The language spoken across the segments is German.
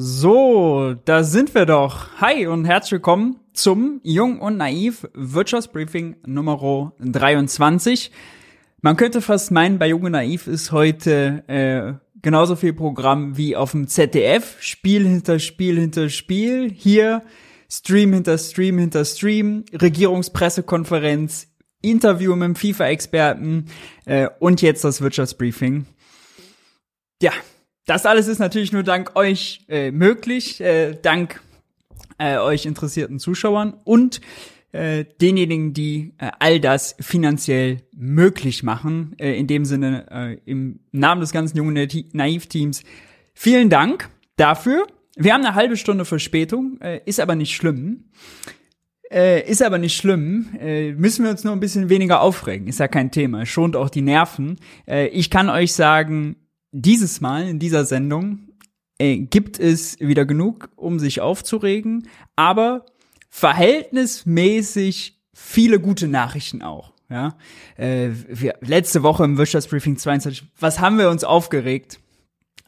So, da sind wir doch. Hi und herzlich willkommen zum Jung und Naiv Wirtschaftsbriefing Nummer 23. Man könnte fast meinen, bei Jung und Naiv ist heute äh, genauso viel Programm wie auf dem ZDF. Spiel hinter Spiel hinter Spiel. Hier Stream hinter Stream hinter Stream. Regierungspressekonferenz. Interview mit dem FIFA-Experten äh, und jetzt das Wirtschaftsbriefing. Ja, das alles ist natürlich nur dank euch äh, möglich, äh, dank äh, euch interessierten Zuschauern und äh, denjenigen, die äh, all das finanziell möglich machen. Äh, in dem Sinne, äh, im Namen des ganzen jungen Naiv-Teams, vielen Dank dafür. Wir haben eine halbe Stunde Verspätung, äh, ist aber nicht schlimm. Äh, ist aber nicht schlimm. Äh, müssen wir uns nur ein bisschen weniger aufregen. Ist ja kein Thema. Schont auch die Nerven. Äh, ich kann euch sagen, dieses Mal in dieser Sendung äh, gibt es wieder genug, um sich aufzuregen, aber verhältnismäßig viele gute Nachrichten auch. Ja, äh, wir, letzte Woche im Wirtschaftsbriefing 22, was haben wir uns aufgeregt?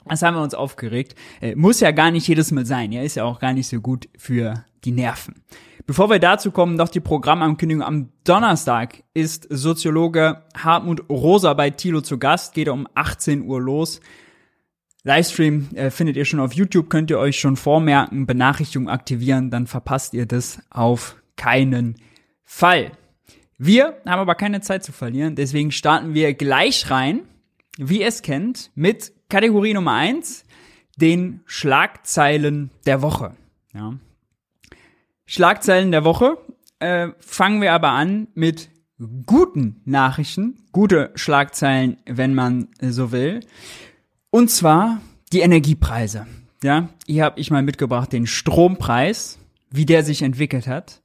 Was haben wir uns aufgeregt? Äh, muss ja gar nicht jedes Mal sein, ja, ist ja auch gar nicht so gut für die Nerven. Bevor wir dazu kommen, noch die Programmankündigung. Am Donnerstag ist Soziologe Hartmut Rosa bei Thilo zu Gast. Geht um 18 Uhr los. Livestream äh, findet ihr schon auf YouTube, könnt ihr euch schon vormerken, Benachrichtigung aktivieren, dann verpasst ihr das auf keinen Fall. Wir haben aber keine Zeit zu verlieren, deswegen starten wir gleich rein, wie ihr es kennt, mit Kategorie Nummer eins, den Schlagzeilen der Woche. Ja. Schlagzeilen der Woche. Äh, fangen wir aber an mit guten Nachrichten, gute Schlagzeilen, wenn man so will. Und zwar die Energiepreise. Ja, hier habe ich mal mitgebracht den Strompreis, wie der sich entwickelt hat.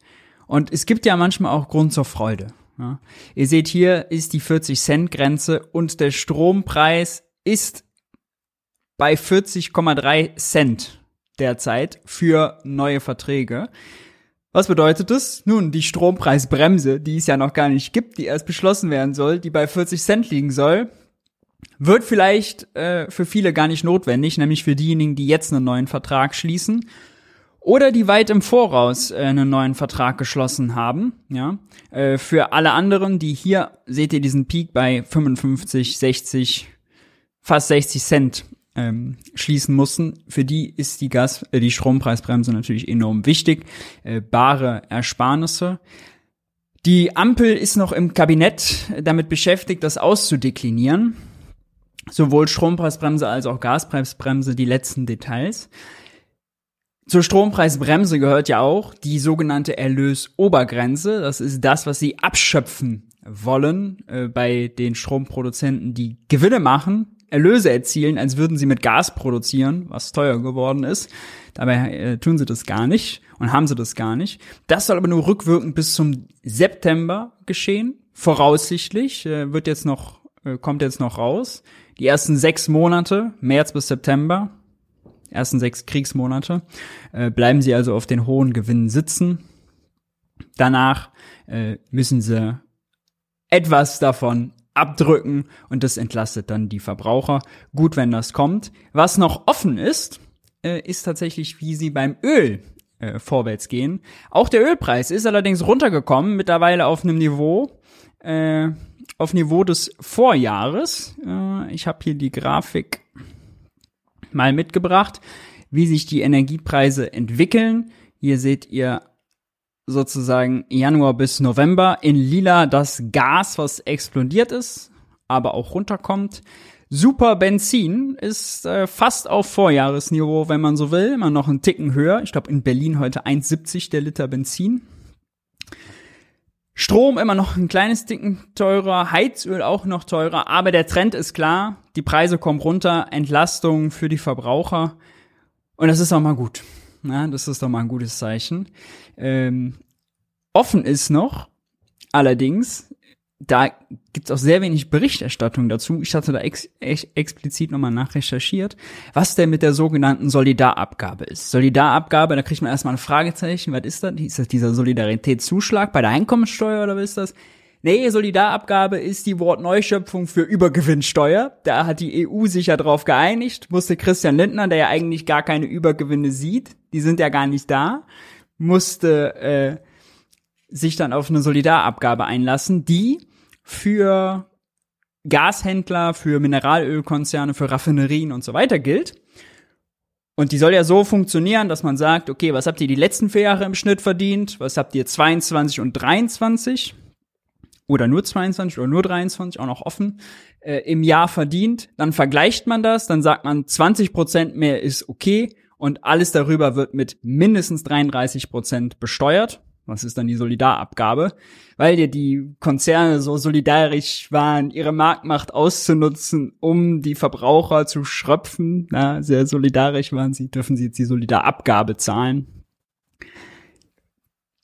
Und es gibt ja manchmal auch Grund zur Freude. Ja. Ihr seht hier ist die 40 Cent Grenze und der Strompreis ist bei 40,3 Cent derzeit für neue Verträge. Was bedeutet das? Nun, die Strompreisbremse, die es ja noch gar nicht gibt, die erst beschlossen werden soll, die bei 40 Cent liegen soll, wird vielleicht äh, für viele gar nicht notwendig, nämlich für diejenigen, die jetzt einen neuen Vertrag schließen oder die weit im Voraus äh, einen neuen Vertrag geschlossen haben. Ja, äh, für alle anderen, die hier seht ihr diesen Peak bei 55, 60, fast 60 Cent ähm, schließen mussten. Für die ist die Gas, äh, die Strompreisbremse natürlich enorm wichtig. Äh, bare Ersparnisse. Die Ampel ist noch im Kabinett damit beschäftigt, das auszudeklinieren. Sowohl Strompreisbremse als auch Gaspreisbremse, die letzten Details. Zur Strompreisbremse gehört ja auch die sogenannte Erlösobergrenze. Das ist das, was sie abschöpfen wollen äh, bei den Stromproduzenten, die Gewinne machen Erlöse erzielen, als würden sie mit Gas produzieren, was teuer geworden ist. Dabei äh, tun sie das gar nicht und haben sie das gar nicht. Das soll aber nur rückwirkend bis zum September geschehen. Voraussichtlich äh, wird jetzt noch äh, kommt jetzt noch raus. Die ersten sechs Monate, März bis September, ersten sechs Kriegsmonate, äh, bleiben sie also auf den hohen Gewinnen sitzen. Danach äh, müssen sie etwas davon abdrücken und das entlastet dann die Verbraucher. Gut, wenn das kommt. Was noch offen ist, äh, ist tatsächlich, wie sie beim Öl äh, vorwärts gehen. Auch der Ölpreis ist allerdings runtergekommen, mittlerweile auf einem Niveau, äh, auf Niveau des Vorjahres. Äh, ich habe hier die Grafik mal mitgebracht, wie sich die Energiepreise entwickeln. Hier seht ihr sozusagen Januar bis November. In lila das Gas, was explodiert ist, aber auch runterkommt. Super Benzin ist äh, fast auf Vorjahresniveau, wenn man so will, immer noch einen Ticken höher. Ich glaube in Berlin heute 1,70 der Liter Benzin. Strom immer noch ein kleines Ticken teurer, Heizöl auch noch teurer, aber der Trend ist klar, die Preise kommen runter, Entlastung für die Verbraucher und das ist auch mal gut. Na, das ist doch mal ein gutes Zeichen. Ähm, offen ist noch, allerdings, da gibt's auch sehr wenig Berichterstattung dazu. Ich hatte da ex ex explizit nochmal nachrecherchiert, was denn mit der sogenannten Solidarabgabe ist. Solidarabgabe, da kriegt man erstmal ein Fragezeichen. Was ist das? Ist das dieser Solidaritätszuschlag bei der Einkommensteuer oder was ist das? Nee, Solidarabgabe ist die Wortneuschöpfung für Übergewinnsteuer. Da hat die EU sich ja drauf geeinigt, musste Christian Lindner, der ja eigentlich gar keine Übergewinne sieht, die sind ja gar nicht da, musste äh, sich dann auf eine Solidarabgabe einlassen, die für Gashändler, für Mineralölkonzerne, für Raffinerien und so weiter gilt. Und die soll ja so funktionieren, dass man sagt, okay, was habt ihr die letzten vier Jahre im Schnitt verdient? Was habt ihr 22 und 23? Oder nur 22 oder nur 23, auch noch offen, äh, im Jahr verdient? Dann vergleicht man das, dann sagt man, 20 Prozent mehr ist okay und alles darüber wird mit mindestens 33 Prozent besteuert. Was ist dann die Solidarabgabe? Weil ja die Konzerne so solidarisch waren, ihre Marktmacht auszunutzen, um die Verbraucher zu schröpfen. Na, sehr solidarisch waren sie, dürfen sie jetzt die Solidarabgabe zahlen.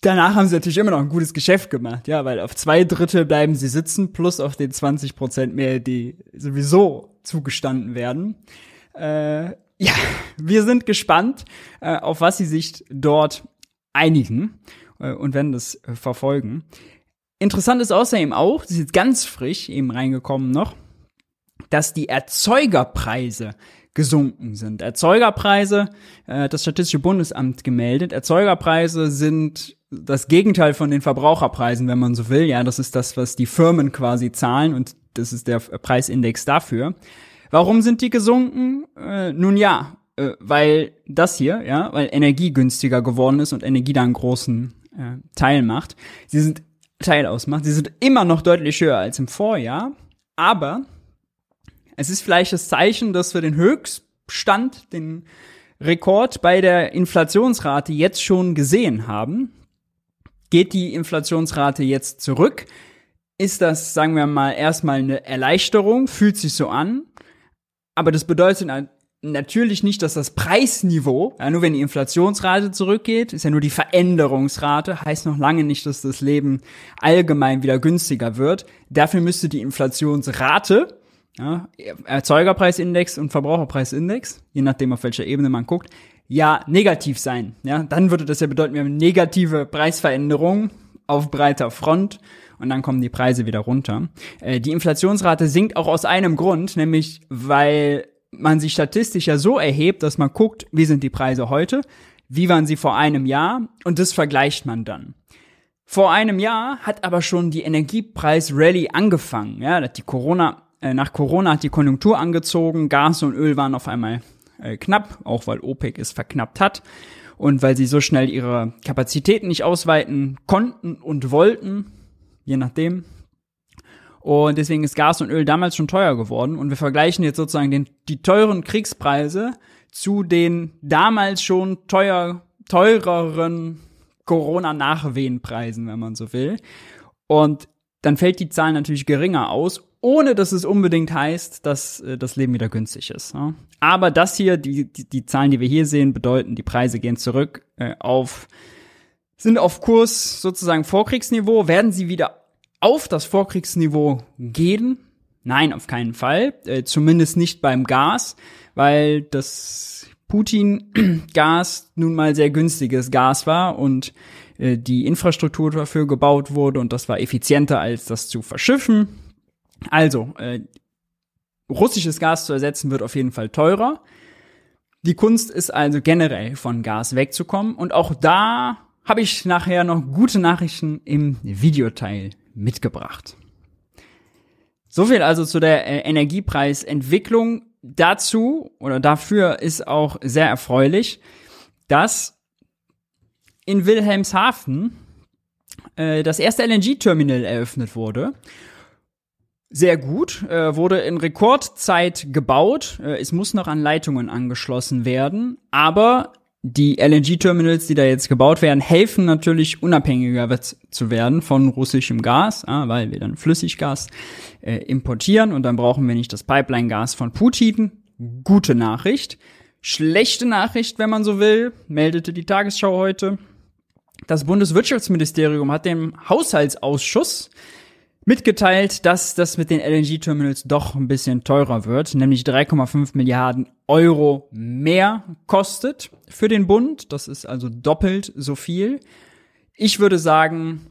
Danach haben sie natürlich immer noch ein gutes Geschäft gemacht, ja, weil auf zwei Drittel bleiben sie sitzen, plus auf den 20 Prozent mehr, die sowieso zugestanden werden. Äh, ja, wir sind gespannt, äh, auf was sie sich dort einigen und werden das äh, verfolgen. Interessant ist außerdem auch, das ist jetzt ganz frisch eben reingekommen noch, dass die Erzeugerpreise gesunken sind. Erzeugerpreise, äh, das Statistische Bundesamt gemeldet, Erzeugerpreise sind das Gegenteil von den Verbraucherpreisen, wenn man so will. Ja, das ist das, was die Firmen quasi zahlen und das ist der Preisindex dafür. Warum sind die gesunken? Äh, nun ja, äh, weil das hier, ja, weil Energie günstiger geworden ist und Energie da einen großen äh, Teil macht. Sie sind Teil ausmacht. Sie sind immer noch deutlich höher als im Vorjahr, aber es ist vielleicht das Zeichen, dass wir den Höchststand, den Rekord bei der Inflationsrate jetzt schon gesehen haben. Geht die Inflationsrate jetzt zurück? Ist das, sagen wir mal, erstmal eine Erleichterung? Fühlt sich so an? Aber das bedeutet natürlich nicht, dass das Preisniveau, ja, nur wenn die Inflationsrate zurückgeht, ist ja nur die Veränderungsrate, heißt noch lange nicht, dass das Leben allgemein wieder günstiger wird. Dafür müsste die Inflationsrate, ja, Erzeugerpreisindex und Verbraucherpreisindex, je nachdem auf welcher Ebene man guckt, ja negativ sein. Ja, dann würde das ja bedeuten, wir haben negative Preisveränderungen auf breiter Front und dann kommen die Preise wieder runter. Äh, die Inflationsrate sinkt auch aus einem Grund, nämlich weil man sich statistisch ja so erhebt, dass man guckt, wie sind die Preise heute, wie waren sie vor einem Jahr und das vergleicht man dann. Vor einem Jahr hat aber schon die Energiepreis-Rally angefangen. Ja, die Corona, äh, nach Corona hat die Konjunktur angezogen, Gas und Öl waren auf einmal äh, knapp, auch weil OPEC es verknappt hat und weil sie so schnell ihre Kapazitäten nicht ausweiten konnten und wollten, je nachdem, und deswegen ist Gas und Öl damals schon teuer geworden. Und wir vergleichen jetzt sozusagen den, die teuren Kriegspreise zu den damals schon teuer, teureren Corona-Nachwehenpreisen, wenn man so will. Und dann fällt die Zahl natürlich geringer aus, ohne dass es unbedingt heißt, dass äh, das Leben wieder günstig ist. Ja? Aber das hier, die, die, die Zahlen, die wir hier sehen, bedeuten, die Preise gehen zurück äh, auf, sind auf Kurs sozusagen Vorkriegsniveau, werden sie wieder auf das Vorkriegsniveau gehen? Nein, auf keinen Fall. Äh, zumindest nicht beim Gas, weil das Putin-Gas nun mal sehr günstiges Gas war und äh, die Infrastruktur dafür gebaut wurde und das war effizienter als das zu verschiffen. Also, äh, russisches Gas zu ersetzen wird auf jeden Fall teurer. Die Kunst ist also generell von Gas wegzukommen und auch da habe ich nachher noch gute Nachrichten im Videoteil mitgebracht. So viel also zu der äh, Energiepreisentwicklung. Dazu oder dafür ist auch sehr erfreulich, dass in Wilhelmshaven äh, das erste LNG-Terminal eröffnet wurde. Sehr gut, äh, wurde in Rekordzeit gebaut. Äh, es muss noch an Leitungen angeschlossen werden, aber die LNG-Terminals, die da jetzt gebaut werden, helfen natürlich unabhängiger zu werden von russischem Gas, weil wir dann Flüssiggas äh, importieren und dann brauchen wir nicht das Pipeline-Gas von Putin. Gute Nachricht. Schlechte Nachricht, wenn man so will, meldete die Tagesschau heute. Das Bundeswirtschaftsministerium hat dem Haushaltsausschuss mitgeteilt, dass das mit den LNG-Terminals doch ein bisschen teurer wird, nämlich 3,5 Milliarden Euro mehr kostet für den Bund. Das ist also doppelt so viel. Ich würde sagen,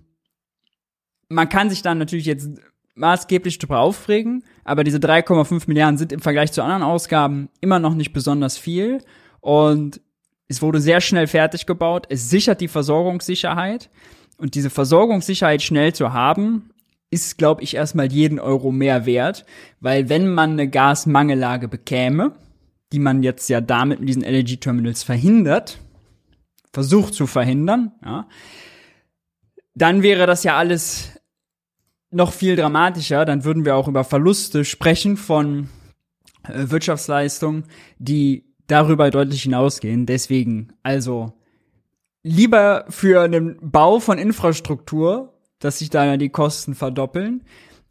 man kann sich dann natürlich jetzt maßgeblich darüber aufregen, aber diese 3,5 Milliarden sind im Vergleich zu anderen Ausgaben immer noch nicht besonders viel und es wurde sehr schnell fertig gebaut. Es sichert die Versorgungssicherheit und diese Versorgungssicherheit schnell zu haben, ist, glaube ich, erstmal jeden Euro mehr wert, weil wenn man eine Gasmangellage bekäme, die man jetzt ja damit mit diesen LNG-Terminals verhindert, versucht zu verhindern, ja, dann wäre das ja alles noch viel dramatischer. Dann würden wir auch über Verluste sprechen von äh, Wirtschaftsleistungen, die darüber deutlich hinausgehen. Deswegen, also lieber für einen Bau von Infrastruktur, dass sich da die Kosten verdoppeln,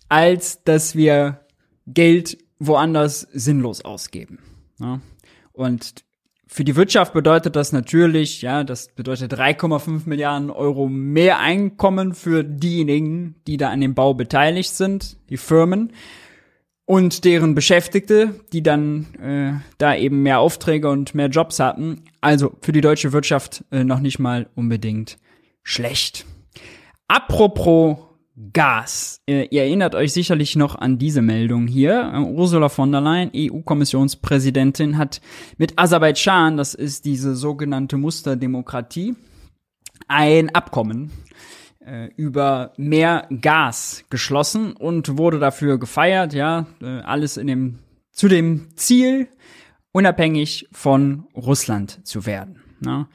als dass wir Geld woanders sinnlos ausgeben. Ja? Und für die Wirtschaft bedeutet das natürlich, ja, das bedeutet 3,5 Milliarden Euro mehr Einkommen für diejenigen, die da an dem Bau beteiligt sind, die Firmen und deren Beschäftigte, die dann äh, da eben mehr Aufträge und mehr Jobs hatten. Also für die deutsche Wirtschaft äh, noch nicht mal unbedingt schlecht. Apropos Gas. Ihr, erinnert euch sicherlich noch an diese Meldung hier. Ursula von der Leyen, EU-Kommissionspräsidentin, hat mit Aserbaidschan, das ist diese sogenannte Musterdemokratie, ein Abkommen äh, über mehr Gas geschlossen und wurde dafür gefeiert, ja, äh, alles in dem, zu dem Ziel, unabhängig von Russland zu werden. Ne?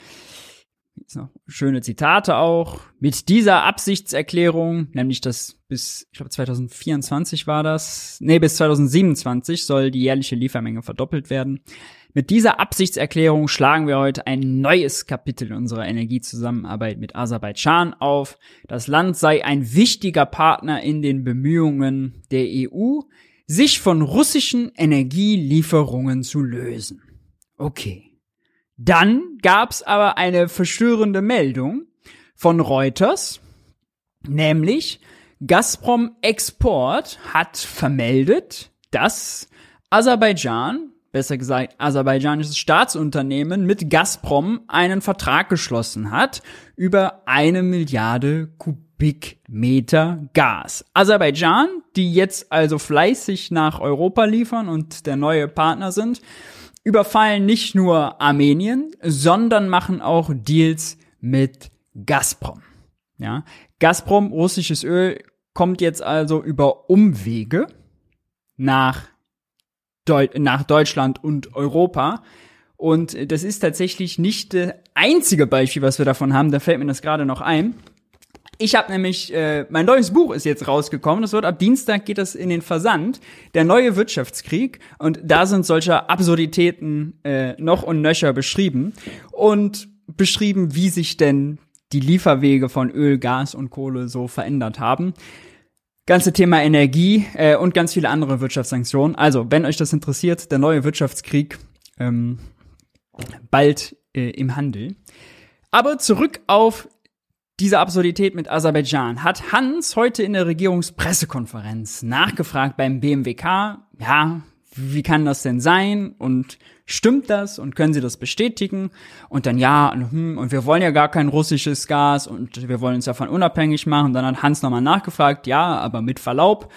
Jetzt noch schöne Zitate auch. Mit dieser Absichtserklärung, nämlich dass bis, ich glaube 2024 war das, nee, bis 2027 soll die jährliche Liefermenge verdoppelt werden. Mit dieser Absichtserklärung schlagen wir heute ein neues Kapitel unserer Energiezusammenarbeit mit Aserbaidschan auf. Das Land sei ein wichtiger Partner in den Bemühungen der EU, sich von russischen Energielieferungen zu lösen. Okay. Dann gab's aber eine verstörende Meldung von Reuters, nämlich Gazprom Export hat vermeldet, dass Aserbaidschan, besser gesagt aserbaidschanisches Staatsunternehmen, mit Gazprom einen Vertrag geschlossen hat über eine Milliarde Kubikmeter Gas. Aserbaidschan, die jetzt also fleißig nach Europa liefern und der neue Partner sind, überfallen nicht nur Armenien, sondern machen auch Deals mit Gazprom. Ja, Gazprom, russisches Öl, kommt jetzt also über Umwege nach, Deu nach Deutschland und Europa. Und das ist tatsächlich nicht das einzige Beispiel, was wir davon haben. Da fällt mir das gerade noch ein. Ich habe nämlich, äh, mein neues Buch ist jetzt rausgekommen. Das wird ab Dienstag geht das in den Versand. Der neue Wirtschaftskrieg. Und da sind solche Absurditäten äh, noch und nöcher beschrieben. Und beschrieben, wie sich denn die Lieferwege von Öl, Gas und Kohle so verändert haben. Ganze Thema Energie äh, und ganz viele andere Wirtschaftssanktionen. Also, wenn euch das interessiert, der neue Wirtschaftskrieg ähm, bald äh, im Handel. Aber zurück auf diese Absurdität mit Aserbaidschan hat Hans heute in der Regierungspressekonferenz nachgefragt beim BMWK, ja, wie kann das denn sein und stimmt das und können Sie das bestätigen? Und dann ja, und, hm, und wir wollen ja gar kein russisches Gas und wir wollen uns davon unabhängig machen. Und dann hat Hans nochmal nachgefragt, ja, aber mit Verlaub,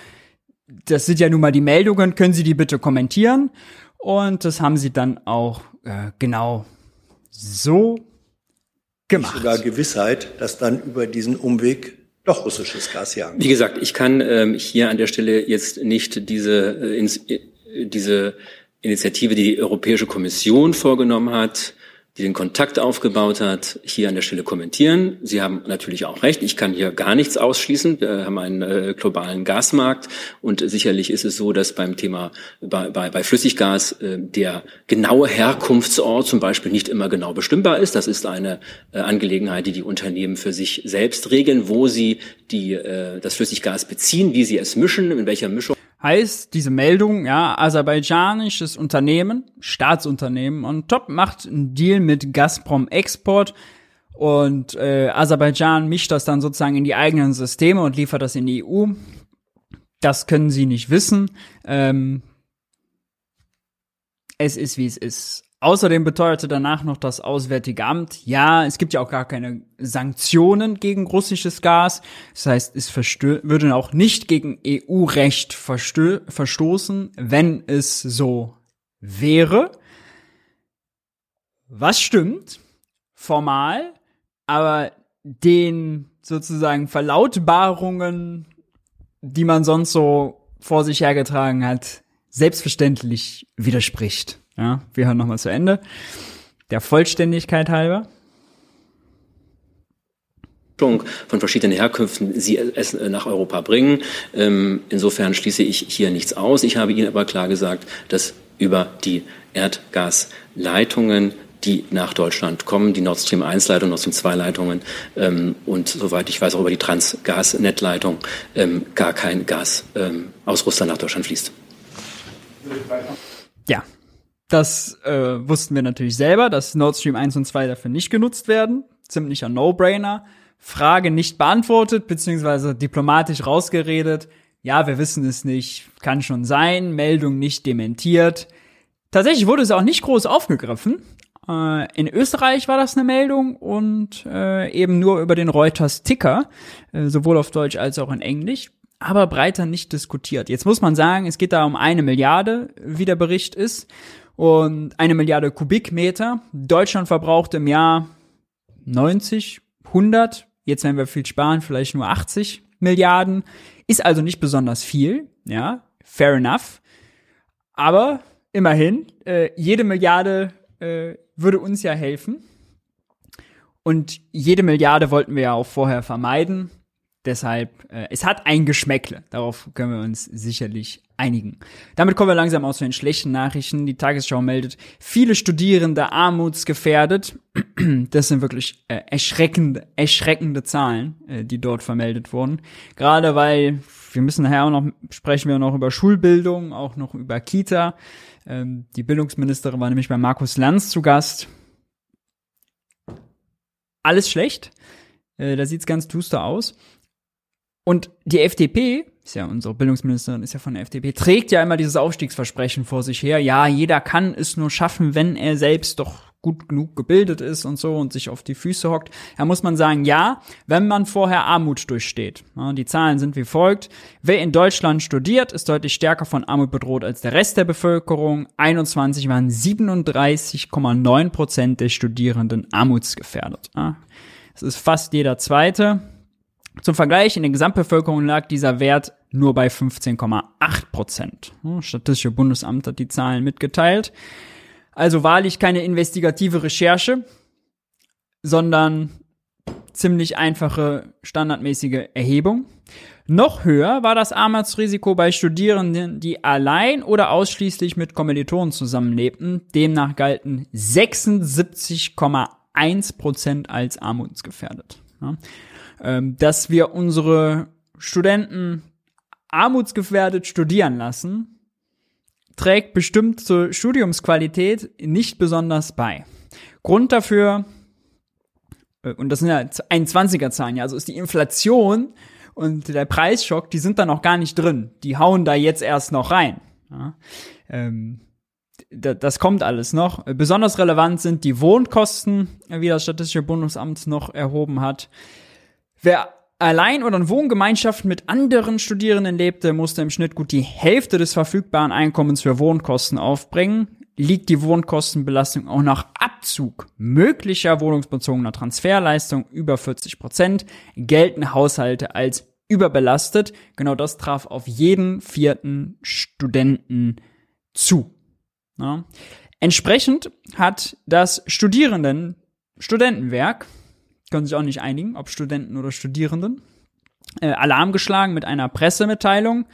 das sind ja nun mal die Meldungen, können Sie die bitte kommentieren? Und das haben sie dann auch äh, genau so gemacht. Sogar Gewissheit, dass dann über diesen Umweg doch russisches Gas jagen. Wie gesagt, ich kann ähm, hier an der Stelle jetzt nicht diese, äh, ins, äh, diese Initiative, die die Europäische Kommission vorgenommen hat, die den Kontakt aufgebaut hat, hier an der Stelle kommentieren. Sie haben natürlich auch recht. Ich kann hier gar nichts ausschließen. Wir haben einen äh, globalen Gasmarkt und sicherlich ist es so, dass beim Thema bei, bei, bei Flüssiggas äh, der genaue Herkunftsort zum Beispiel nicht immer genau bestimmbar ist. Das ist eine äh, Angelegenheit, die die Unternehmen für sich selbst regeln, wo sie die, äh, das Flüssiggas beziehen, wie sie es mischen, in welcher Mischung heißt diese Meldung, ja, aserbaidschanisches Unternehmen, Staatsunternehmen und Top macht einen Deal mit Gazprom Export und äh, Aserbaidschan mischt das dann sozusagen in die eigenen Systeme und liefert das in die EU. Das können sie nicht wissen. Ähm, es ist, wie es ist. Außerdem beteuerte danach noch das Auswärtige Amt, ja, es gibt ja auch gar keine Sanktionen gegen russisches Gas. Das heißt, es würde auch nicht gegen EU-Recht verstoßen, wenn es so wäre. Was stimmt, formal, aber den sozusagen Verlautbarungen, die man sonst so vor sich hergetragen hat, selbstverständlich widerspricht. Ja, wir hören nochmal zu Ende. Der Vollständigkeit halber von verschiedenen Herkünften sie es nach Europa bringen. Ähm, insofern schließe ich hier nichts aus. Ich habe Ihnen aber klar gesagt, dass über die Erdgasleitungen, die nach Deutschland kommen, die Nord Stream 1 Leitung, Nord Stream 2 Leitungen ähm, und soweit ich weiß auch über die Transgasnetleitung ähm, gar kein Gas aus Russland nach Deutschland fließt. Ja, das äh, wussten wir natürlich selber, dass Nord Stream 1 und 2 dafür nicht genutzt werden. Ziemlicher No-Brainer. Frage nicht beantwortet, beziehungsweise diplomatisch rausgeredet. Ja, wir wissen es nicht. Kann schon sein. Meldung nicht dementiert. Tatsächlich wurde es auch nicht groß aufgegriffen. Äh, in Österreich war das eine Meldung und äh, eben nur über den Reuters Ticker, äh, sowohl auf Deutsch als auch in Englisch aber breiter nicht diskutiert. Jetzt muss man sagen, es geht da um eine Milliarde, wie der Bericht ist und eine Milliarde Kubikmeter. Deutschland verbraucht im Jahr 90, 100, jetzt werden wir viel sparen, vielleicht nur 80 Milliarden. Ist also nicht besonders viel, ja, fair enough. Aber immerhin, äh, jede Milliarde äh, würde uns ja helfen. Und jede Milliarde wollten wir ja auch vorher vermeiden. Deshalb, äh, es hat ein Geschmäckle. Darauf können wir uns sicherlich einigen. Damit kommen wir langsam aus den schlechten Nachrichten. Die Tagesschau meldet, viele Studierende armutsgefährdet. Das sind wirklich äh, erschreckende, erschreckende Zahlen, äh, die dort vermeldet wurden. Gerade weil, wir müssen nachher auch noch, sprechen wir noch über Schulbildung, auch noch über Kita. Ähm, die Bildungsministerin war nämlich bei Markus Lanz zu Gast. Alles schlecht. Äh, da sieht's ganz duster aus. Und die FDP, ist ja unsere Bildungsministerin, ist ja von der FDP, trägt ja immer dieses Aufstiegsversprechen vor sich her. Ja, jeder kann es nur schaffen, wenn er selbst doch gut genug gebildet ist und so und sich auf die Füße hockt. Da muss man sagen, ja, wenn man vorher Armut durchsteht. Die Zahlen sind wie folgt. Wer in Deutschland studiert, ist deutlich stärker von Armut bedroht als der Rest der Bevölkerung. 21 waren 37,9 Prozent der Studierenden armutsgefährdet. Das ist fast jeder Zweite. Zum Vergleich, in der Gesamtbevölkerung lag dieser Wert nur bei 15,8 Prozent. Statistische Bundesamt hat die Zahlen mitgeteilt. Also wahrlich keine investigative Recherche, sondern ziemlich einfache, standardmäßige Erhebung. Noch höher war das Armutsrisiko bei Studierenden, die allein oder ausschließlich mit Kommilitonen zusammenlebten. Demnach galten 76,1 Prozent als armutsgefährdet dass wir unsere Studenten armutsgefährdet studieren lassen, trägt bestimmt zur Studiumsqualität nicht besonders bei. Grund dafür, äh, und das sind ja 21er Zahlen, ja, also ist die Inflation und der Preisschock, die sind da noch gar nicht drin. Die hauen da jetzt erst noch rein. Ja. Ähm, das kommt alles noch. Besonders relevant sind die Wohnkosten, wie das Statistische Bundesamt noch erhoben hat. Wer allein oder in Wohngemeinschaften mit anderen Studierenden lebte, musste im Schnitt gut die Hälfte des verfügbaren Einkommens für Wohnkosten aufbringen. Liegt die Wohnkostenbelastung auch nach Abzug möglicher wohnungsbezogener Transferleistung über 40 Prozent, gelten Haushalte als überbelastet. Genau das traf auf jeden vierten Studenten zu. Ja. Entsprechend hat das Studierenden Studentenwerk können sich auch nicht einigen, ob Studenten oder Studierenden, äh, Alarm geschlagen mit einer Pressemitteilung.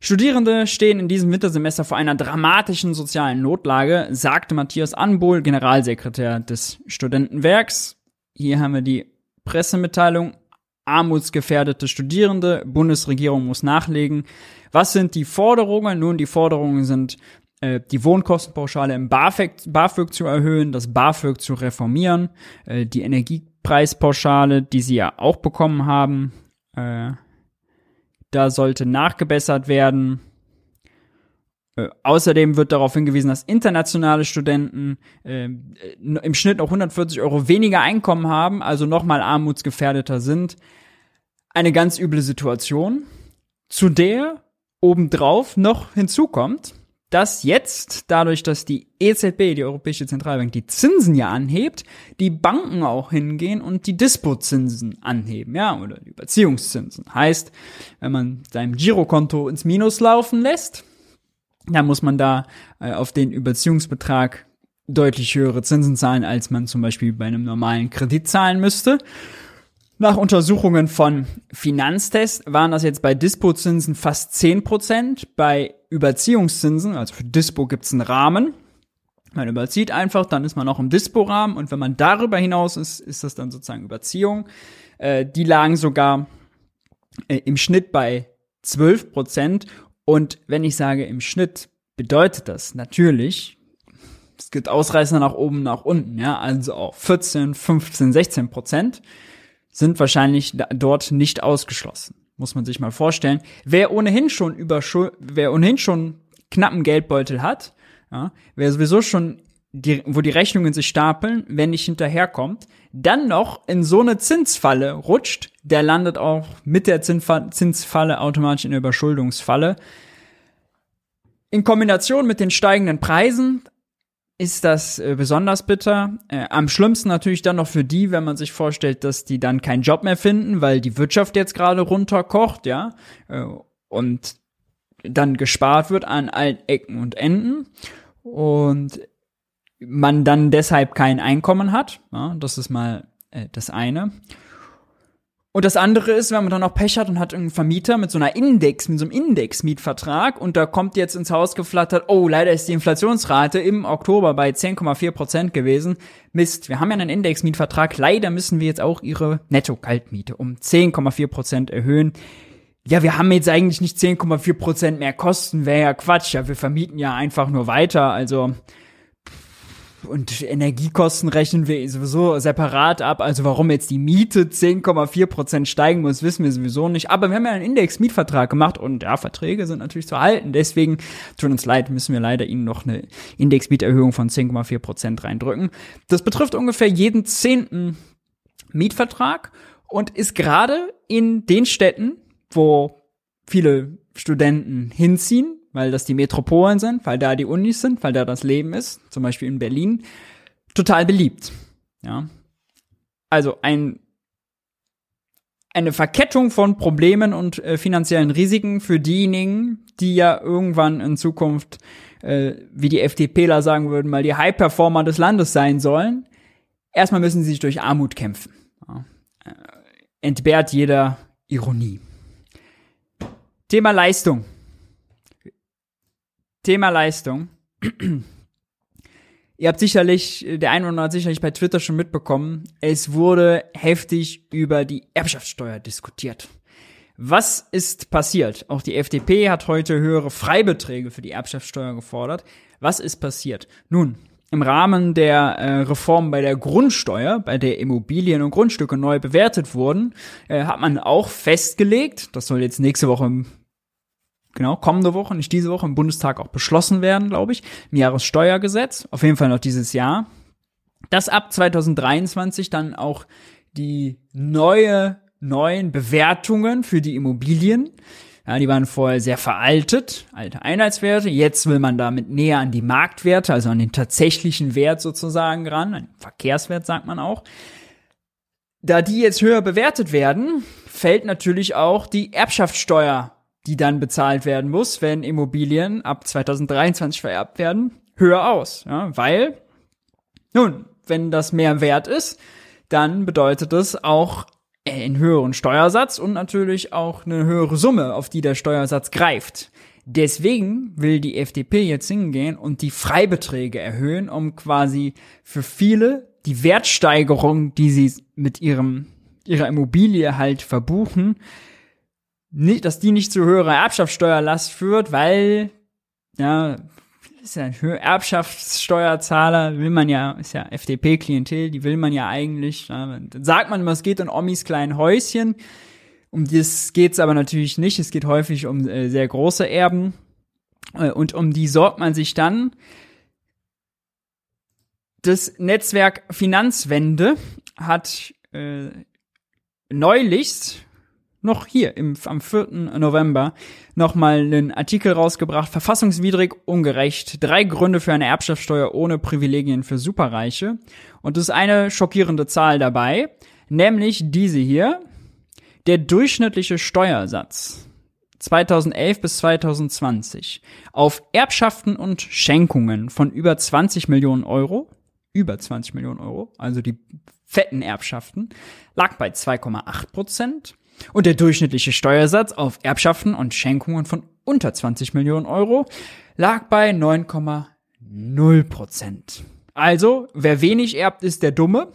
Studierende stehen in diesem Wintersemester vor einer dramatischen sozialen Notlage, sagte Matthias Anbohl, Generalsekretär des Studentenwerks. Hier haben wir die Pressemitteilung. Armutsgefährdete Studierende, Bundesregierung muss nachlegen. Was sind die Forderungen? Nun, die Forderungen sind, äh, die Wohnkostenpauschale im BAföG, BAföG zu erhöhen, das BAföG zu reformieren, äh, die Energie Preispauschale, die sie ja auch bekommen haben. Äh, da sollte nachgebessert werden. Äh, außerdem wird darauf hingewiesen, dass internationale Studenten äh, im Schnitt noch 140 Euro weniger Einkommen haben, also nochmal armutsgefährdeter sind. Eine ganz üble Situation, zu der obendrauf noch hinzukommt, dass jetzt, dadurch, dass die EZB, die Europäische Zentralbank, die Zinsen ja anhebt, die Banken auch hingehen und die Dispozinsen anheben, ja, oder die Überziehungszinsen. Heißt, wenn man sein Girokonto ins Minus laufen lässt, dann muss man da äh, auf den Überziehungsbetrag deutlich höhere Zinsen zahlen, als man zum Beispiel bei einem normalen Kredit zahlen müsste. Nach Untersuchungen von Finanztest waren das jetzt bei Dispozinsen fast 10%, bei Überziehungszinsen, also für Dispo gibt's einen Rahmen. Man überzieht einfach, dann ist man noch im Dispo-Rahmen und wenn man darüber hinaus ist, ist das dann sozusagen Überziehung. Äh, die lagen sogar äh, im Schnitt bei 12% Und wenn ich sage im Schnitt, bedeutet das natürlich, es gibt Ausreißer nach oben, nach unten, ja, also auch 14, 15, 16 Prozent sind wahrscheinlich dort nicht ausgeschlossen. Muss man sich mal vorstellen. Wer ohnehin schon über wer ohnehin schon knappen Geldbeutel hat, ja, wer sowieso schon die, wo die Rechnungen sich stapeln, wenn nicht hinterherkommt, dann noch in so eine Zinsfalle rutscht, der landet auch mit der Zinsfalle automatisch in der Überschuldungsfalle. In Kombination mit den steigenden Preisen ist das äh, besonders bitter. Äh, am schlimmsten natürlich dann noch für die, wenn man sich vorstellt, dass die dann keinen Job mehr finden, weil die Wirtschaft jetzt gerade runterkocht, ja, äh, und dann gespart wird an allen Ecken und Enden und man dann deshalb kein Einkommen hat. Ja, das ist mal äh, das eine. Und das andere ist, wenn man dann noch Pech hat und hat einen Vermieter mit so einer Index, mit so einem Index-Mietvertrag und da kommt jetzt ins Haus geflattert, oh, leider ist die Inflationsrate im Oktober bei 10,4 Prozent gewesen. Mist, wir haben ja einen Index-Mietvertrag, leider müssen wir jetzt auch ihre Netto-Kaltmiete um 10,4 Prozent erhöhen. Ja, wir haben jetzt eigentlich nicht 10,4 Prozent mehr Kosten, wäre ja Quatsch, ja, wir vermieten ja einfach nur weiter, also und Energiekosten rechnen wir sowieso separat ab. Also warum jetzt die Miete 10,4 Prozent steigen muss, wissen wir sowieso nicht. Aber wir haben ja einen Index-Mietvertrag gemacht und ja, Verträge sind natürlich zu halten. Deswegen, tut uns leid, müssen wir leider Ihnen noch eine Index-Mieterhöhung von 10,4 Prozent reindrücken. Das betrifft ungefähr jeden zehnten Mietvertrag und ist gerade in den Städten, wo viele Studenten hinziehen, weil das die Metropolen sind, weil da die Unis sind, weil da das Leben ist, zum Beispiel in Berlin, total beliebt. Ja. Also ein, eine Verkettung von Problemen und äh, finanziellen Risiken für diejenigen, die ja irgendwann in Zukunft, äh, wie die FDPler sagen würden, mal die High-Performer des Landes sein sollen. Erstmal müssen sie sich durch Armut kämpfen. Ja. Äh, entbehrt jeder Ironie. Thema Leistung. Thema Leistung. Ihr habt sicherlich, der eine oder andere hat sicherlich bei Twitter schon mitbekommen, es wurde heftig über die Erbschaftssteuer diskutiert. Was ist passiert? Auch die FDP hat heute höhere Freibeträge für die Erbschaftssteuer gefordert. Was ist passiert? Nun, im Rahmen der äh, Reform bei der Grundsteuer, bei der Immobilien und Grundstücke neu bewertet wurden, äh, hat man auch festgelegt, das soll jetzt nächste Woche im genau, kommende Woche, nicht diese Woche, im Bundestag auch beschlossen werden, glaube ich, im Jahressteuergesetz, auf jeden Fall noch dieses Jahr, dass ab 2023 dann auch die neue, neuen Bewertungen für die Immobilien, ja, die waren vorher sehr veraltet, alte Einheitswerte. Jetzt will man damit näher an die Marktwerte, also an den tatsächlichen Wert sozusagen ran, an den Verkehrswert sagt man auch. Da die jetzt höher bewertet werden, fällt natürlich auch die Erbschaftssteuer die dann bezahlt werden muss, wenn Immobilien ab 2023 vererbt werden, höher aus. Ja, weil, nun, wenn das mehr wert ist, dann bedeutet es auch einen höheren Steuersatz und natürlich auch eine höhere Summe, auf die der Steuersatz greift. Deswegen will die FDP jetzt hingehen und die Freibeträge erhöhen, um quasi für viele die Wertsteigerung, die sie mit ihrem, ihrer Immobilie halt verbuchen, nicht, dass die nicht zu höherer Erbschaftssteuerlast führt, weil, ja, ist ja ein Erbschaftssteuerzahler, will man ja, ist ja FDP-Klientel, die will man ja eigentlich, ja, dann sagt man immer, es geht um Omis kleinen Häuschen, um das geht's aber natürlich nicht, es geht häufig um äh, sehr große Erben. Äh, und um die sorgt man sich dann. Das Netzwerk Finanzwende hat äh, neulichst noch hier im, am 4. November nochmal einen Artikel rausgebracht, verfassungswidrig, ungerecht, drei Gründe für eine Erbschaftssteuer ohne Privilegien für Superreiche. Und es ist eine schockierende Zahl dabei, nämlich diese hier, der durchschnittliche Steuersatz 2011 bis 2020 auf Erbschaften und Schenkungen von über 20 Millionen Euro, über 20 Millionen Euro, also die fetten Erbschaften, lag bei 2,8 Prozent und der durchschnittliche Steuersatz auf Erbschaften und Schenkungen von unter 20 Millionen Euro lag bei 9,0 Prozent. Also, wer wenig erbt, ist der Dumme,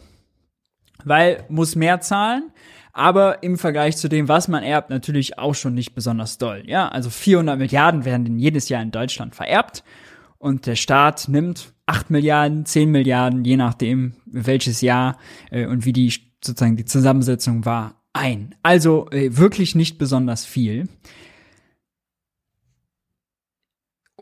weil muss mehr zahlen, aber im Vergleich zu dem, was man erbt, natürlich auch schon nicht besonders doll. Ja, also 400 Milliarden werden jedes Jahr in Deutschland vererbt und der Staat nimmt 8 Milliarden, 10 Milliarden, je nachdem welches Jahr äh, und wie die sozusagen die Zusammensetzung war, ein. Also äh, wirklich nicht besonders viel.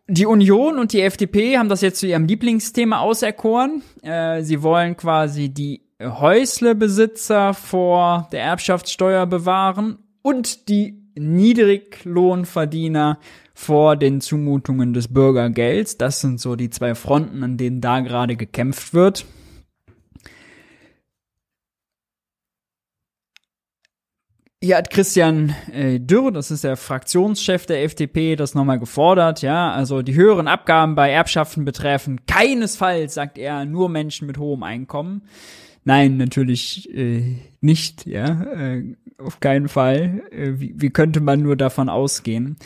Die Union und die FDP haben das jetzt zu ihrem Lieblingsthema auserkoren. Äh, sie wollen quasi die Häuslebesitzer vor der Erbschaftssteuer bewahren und die Niedriglohnverdiener vor den Zumutungen des Bürgergelds. Das sind so die zwei Fronten, an denen da gerade gekämpft wird. Hier hat Christian äh, Dürr, das ist der Fraktionschef der FDP, das nochmal gefordert. Ja, also die höheren Abgaben bei Erbschaften betreffen keinesfalls, sagt er, nur Menschen mit hohem Einkommen. Nein, natürlich äh, nicht, ja, äh, auf keinen Fall. Äh, wie, wie könnte man nur davon ausgehen?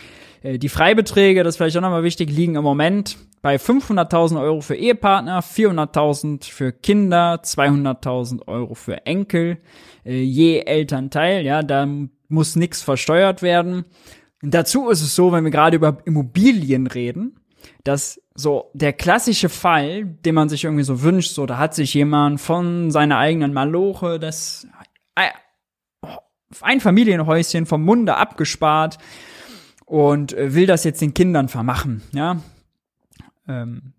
Äh, die Freibeträge, das ist vielleicht auch nochmal wichtig, liegen im Moment bei 500.000 Euro für Ehepartner, 400.000 für Kinder, 200.000 Euro für Enkel, äh, je Elternteil, ja, da muss nichts versteuert werden. Und dazu ist es so, wenn wir gerade über Immobilien reden, dass so der klassische Fall, den man sich irgendwie so wünscht, so da hat sich jemand von seiner eigenen Maloche das ein Familienhäuschen vom Munde abgespart und äh, will das jetzt den Kindern vermachen, ja. Ähm,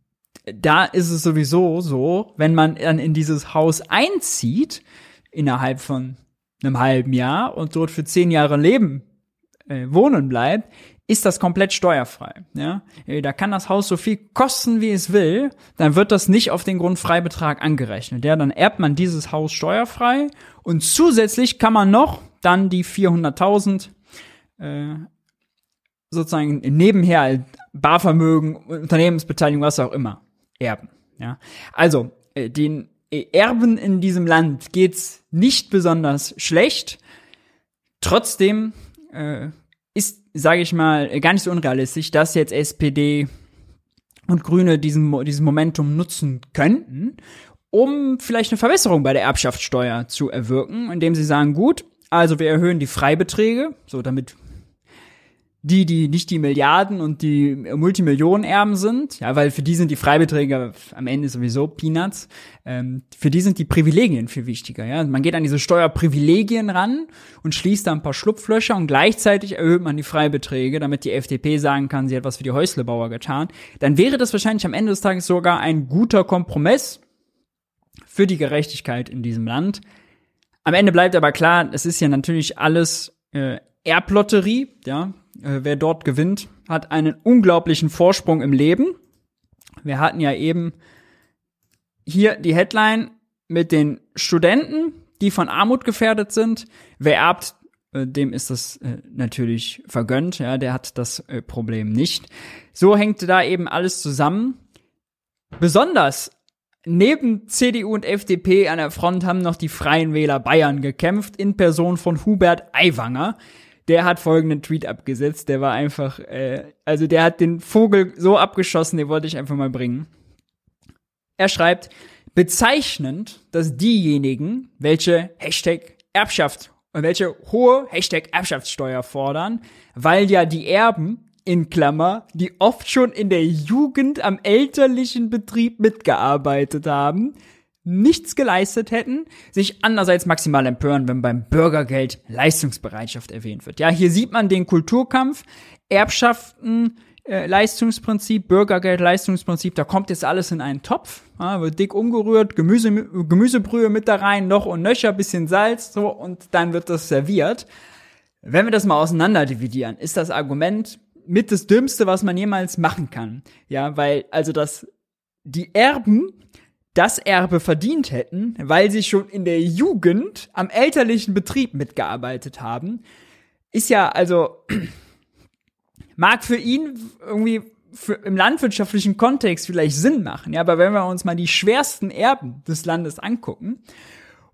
da ist es sowieso so, wenn man dann in dieses Haus einzieht, innerhalb von einem halben Jahr und dort für zehn Jahre leben, äh, wohnen bleibt, ist das komplett steuerfrei. Ja, äh, da kann das Haus so viel kosten, wie es will, dann wird das nicht auf den Grundfreibetrag angerechnet. Ja, dann erbt man dieses Haus steuerfrei und zusätzlich kann man noch dann die 400.000 äh, sozusagen nebenher Barvermögen, Unternehmensbeteiligung, was auch immer, erben. Ja, also äh, den Erben in diesem Land geht's nicht besonders schlecht. Trotzdem äh, ist, sage ich mal, gar nicht so unrealistisch, dass jetzt SPD und Grüne diesen, diesen Momentum nutzen könnten, um vielleicht eine Verbesserung bei der Erbschaftssteuer zu erwirken, indem sie sagen, gut, also wir erhöhen die Freibeträge, so damit die, die nicht die Milliarden und die Multimillionenerben sind, ja, weil für die sind die Freibeträge am Ende sowieso Peanuts, ähm, für die sind die Privilegien viel wichtiger, ja. Man geht an diese Steuerprivilegien ran und schließt da ein paar Schlupflöcher und gleichzeitig erhöht man die Freibeträge, damit die FDP sagen kann, sie hat was für die Häuslebauer getan. Dann wäre das wahrscheinlich am Ende des Tages sogar ein guter Kompromiss für die Gerechtigkeit in diesem Land. Am Ende bleibt aber klar, es ist ja natürlich alles äh, Erblotterie, ja, äh, wer dort gewinnt, hat einen unglaublichen Vorsprung im Leben. Wir hatten ja eben hier die Headline mit den Studenten, die von Armut gefährdet sind. Wer erbt, äh, dem ist das äh, natürlich vergönnt, ja, der hat das äh, Problem nicht. So hängt da eben alles zusammen. Besonders neben CDU und FDP an der Front haben noch die Freien Wähler Bayern gekämpft, in Person von Hubert Aiwanger, der hat folgenden Tweet abgesetzt. Der war einfach, äh, also der hat den Vogel so abgeschossen, den wollte ich einfach mal bringen. Er schreibt, bezeichnend, dass diejenigen, welche Hashtag Erbschaft und welche hohe Hashtag Erbschaftssteuer fordern, weil ja die Erben in Klammer, die oft schon in der Jugend am elterlichen Betrieb mitgearbeitet haben, nichts geleistet hätten, sich andererseits maximal empören, wenn beim Bürgergeld Leistungsbereitschaft erwähnt wird. Ja, hier sieht man den Kulturkampf, Erbschaften äh, Leistungsprinzip, Bürgergeld-Leistungsprinzip, da kommt jetzt alles in einen Topf, ja, wird dick umgerührt, Gemüse, Gemüsebrühe mit da rein, noch und nöcher, bisschen Salz, so, und dann wird das serviert. Wenn wir das mal auseinander dividieren, ist das Argument mit das Dümmste, was man jemals machen kann. Ja, weil, also das, die Erben das Erbe verdient hätten, weil sie schon in der Jugend am elterlichen Betrieb mitgearbeitet haben, ist ja, also, mag für ihn irgendwie für, im landwirtschaftlichen Kontext vielleicht Sinn machen, ja, aber wenn wir uns mal die schwersten Erben des Landes angucken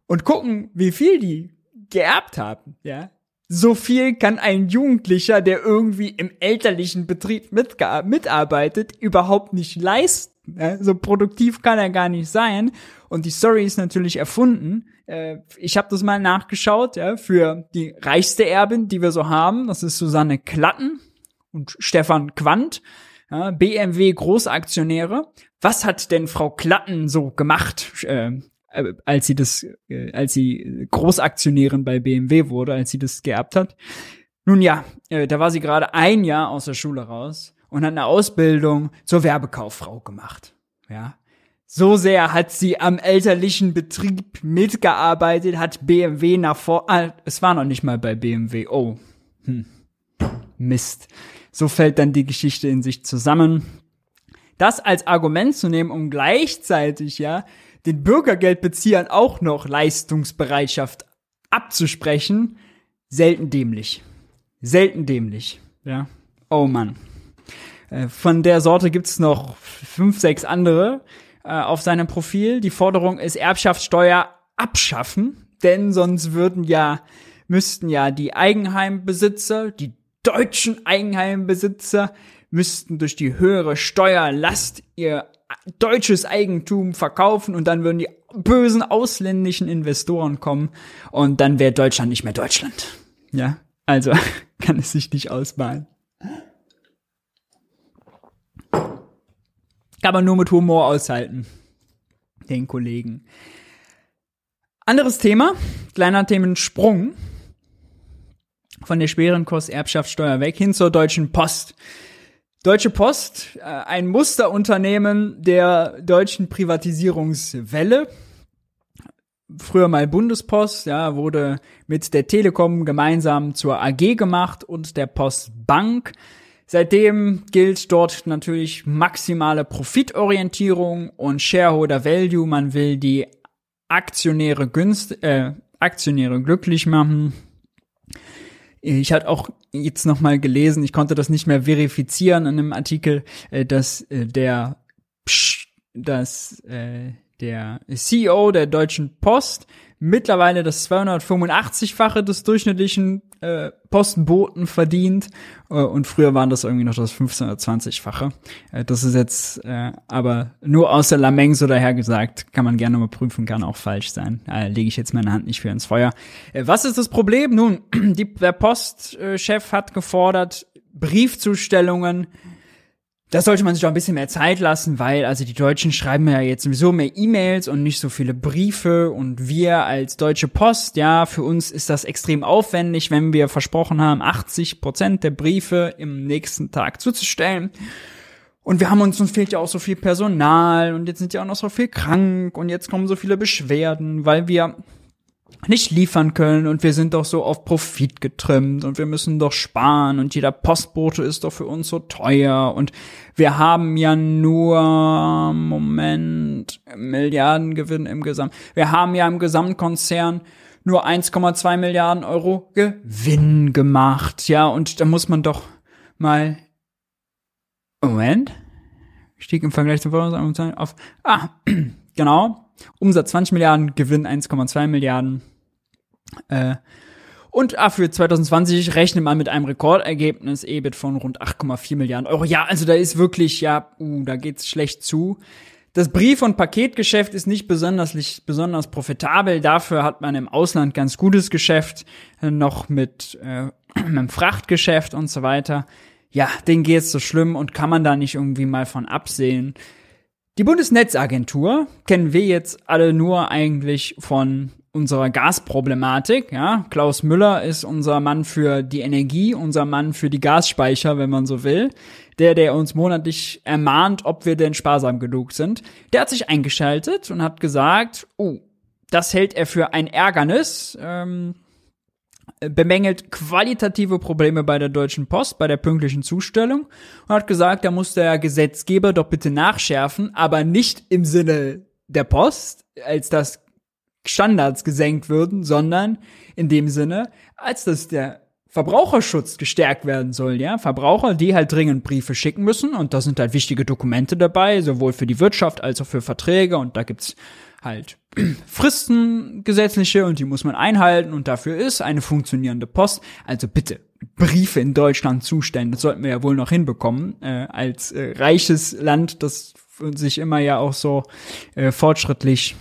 und gucken, wie viel die geerbt haben, ja, so viel kann ein Jugendlicher, der irgendwie im elterlichen Betrieb mitarbeitet, überhaupt nicht leisten. Ja, so produktiv kann er gar nicht sein. Und die Story ist natürlich erfunden. Äh, ich habe das mal nachgeschaut, ja, für die reichste Erbin, die wir so haben. Das ist Susanne Klatten und Stefan Quandt, ja, BMW Großaktionäre. Was hat denn Frau Klatten so gemacht, äh, äh, als sie das, äh, als sie Großaktionärin bei BMW wurde, als sie das geerbt hat? Nun ja, äh, da war sie gerade ein Jahr aus der Schule raus und hat eine Ausbildung zur Werbekauffrau gemacht. Ja. So sehr hat sie am elterlichen Betrieb mitgearbeitet, hat BMW nach vor, ah, es war noch nicht mal bei BMW. Oh. Hm. Mist. So fällt dann die Geschichte in sich zusammen. Das als Argument zu nehmen, um gleichzeitig, ja, den Bürgergeldbeziehern auch noch Leistungsbereitschaft abzusprechen, selten dämlich. Selten dämlich, ja. Oh Mann. Äh, von der Sorte gibt's noch fünf, sechs andere äh, auf seinem Profil. Die Forderung ist Erbschaftssteuer abschaffen, denn sonst würden ja, müssten ja die Eigenheimbesitzer, die deutschen Eigenheimbesitzer, müssten durch die höhere Steuerlast ihr deutsches Eigentum verkaufen und dann würden die bösen ausländischen Investoren kommen und dann wäre Deutschland nicht mehr Deutschland. Ja, also kann es sich nicht ausmalen. Kann man nur mit Humor aushalten. Den Kollegen. Anderes Thema, kleiner Themensprung. Von der schweren Kosterbschaftssteuer weg hin zur Deutschen Post. Deutsche Post, äh, ein Musterunternehmen der deutschen Privatisierungswelle. Früher mal Bundespost, ja, wurde mit der Telekom gemeinsam zur AG gemacht und der Postbank. Seitdem gilt dort natürlich maximale Profitorientierung und Shareholder Value. Man will die Aktionäre günst, äh, Aktionäre glücklich machen. Ich hatte auch jetzt noch mal gelesen, ich konnte das nicht mehr verifizieren in einem Artikel, äh, dass äh, der Psch, dass äh, der CEO der Deutschen Post mittlerweile das 285-fache des durchschnittlichen äh, Postenboten verdient äh, und früher waren das irgendwie noch das 1520-fache. Äh, das ist jetzt äh, aber nur aus der Lameng so daher gesagt, kann man gerne mal prüfen, kann auch falsch sein. Äh, Lege ich jetzt meine Hand nicht für ins Feuer. Äh, was ist das Problem? Nun, die, der Postchef hat gefordert, Briefzustellungen das sollte man sich auch ein bisschen mehr Zeit lassen, weil also die Deutschen schreiben ja jetzt sowieso mehr E-Mails und nicht so viele Briefe und wir als Deutsche Post, ja, für uns ist das extrem aufwendig, wenn wir versprochen haben, 80 Prozent der Briefe im nächsten Tag zuzustellen. Und wir haben uns, uns fehlt ja auch so viel Personal und jetzt sind ja auch noch so viel krank und jetzt kommen so viele Beschwerden, weil wir nicht liefern können und wir sind doch so auf Profit getrimmt und wir müssen doch sparen und jeder Postbote ist doch für uns so teuer und wir haben ja nur, Moment, Milliardengewinn im Gesamt. Wir haben ja im Gesamtkonzern nur 1,2 Milliarden Euro Gewinn gemacht, ja, und da muss man doch mal, Moment, stieg im Vergleich zum Vorauszahlung auf, ah, genau, Umsatz 20 Milliarden, Gewinn 1,2 Milliarden. Äh, und ah, für 2020 rechnet man mit einem Rekordergebnis EBIT von rund 8,4 Milliarden Euro. Ja, also da ist wirklich, ja, uh, da geht's schlecht zu. Das Brief- und Paketgeschäft ist nicht besonders, besonders profitabel. Dafür hat man im Ausland ganz gutes Geschäft, noch mit, äh, mit dem Frachtgeschäft und so weiter. Ja, denen geht's so schlimm und kann man da nicht irgendwie mal von absehen. Die Bundesnetzagentur kennen wir jetzt alle nur eigentlich von unserer Gasproblematik. Ja, Klaus Müller ist unser Mann für die Energie, unser Mann für die Gasspeicher, wenn man so will. Der, der uns monatlich ermahnt, ob wir denn sparsam genug sind. Der hat sich eingeschaltet und hat gesagt, oh, das hält er für ein Ärgernis. Ähm, bemängelt qualitative Probleme bei der Deutschen Post, bei der pünktlichen Zustellung und hat gesagt, da muss der Gesetzgeber doch bitte nachschärfen, aber nicht im Sinne der Post, als dass Standards gesenkt würden, sondern in dem Sinne, als dass der Verbraucherschutz gestärkt werden soll, ja. Verbraucher, die halt dringend Briefe schicken müssen und da sind halt wichtige Dokumente dabei, sowohl für die Wirtschaft als auch für Verträge und da gibt's halt Fristen gesetzliche und die muss man einhalten und dafür ist eine funktionierende Post. Also bitte Briefe in Deutschland zustellen, das sollten wir ja wohl noch hinbekommen äh, als äh, reiches Land, das sich immer ja auch so äh, fortschrittlich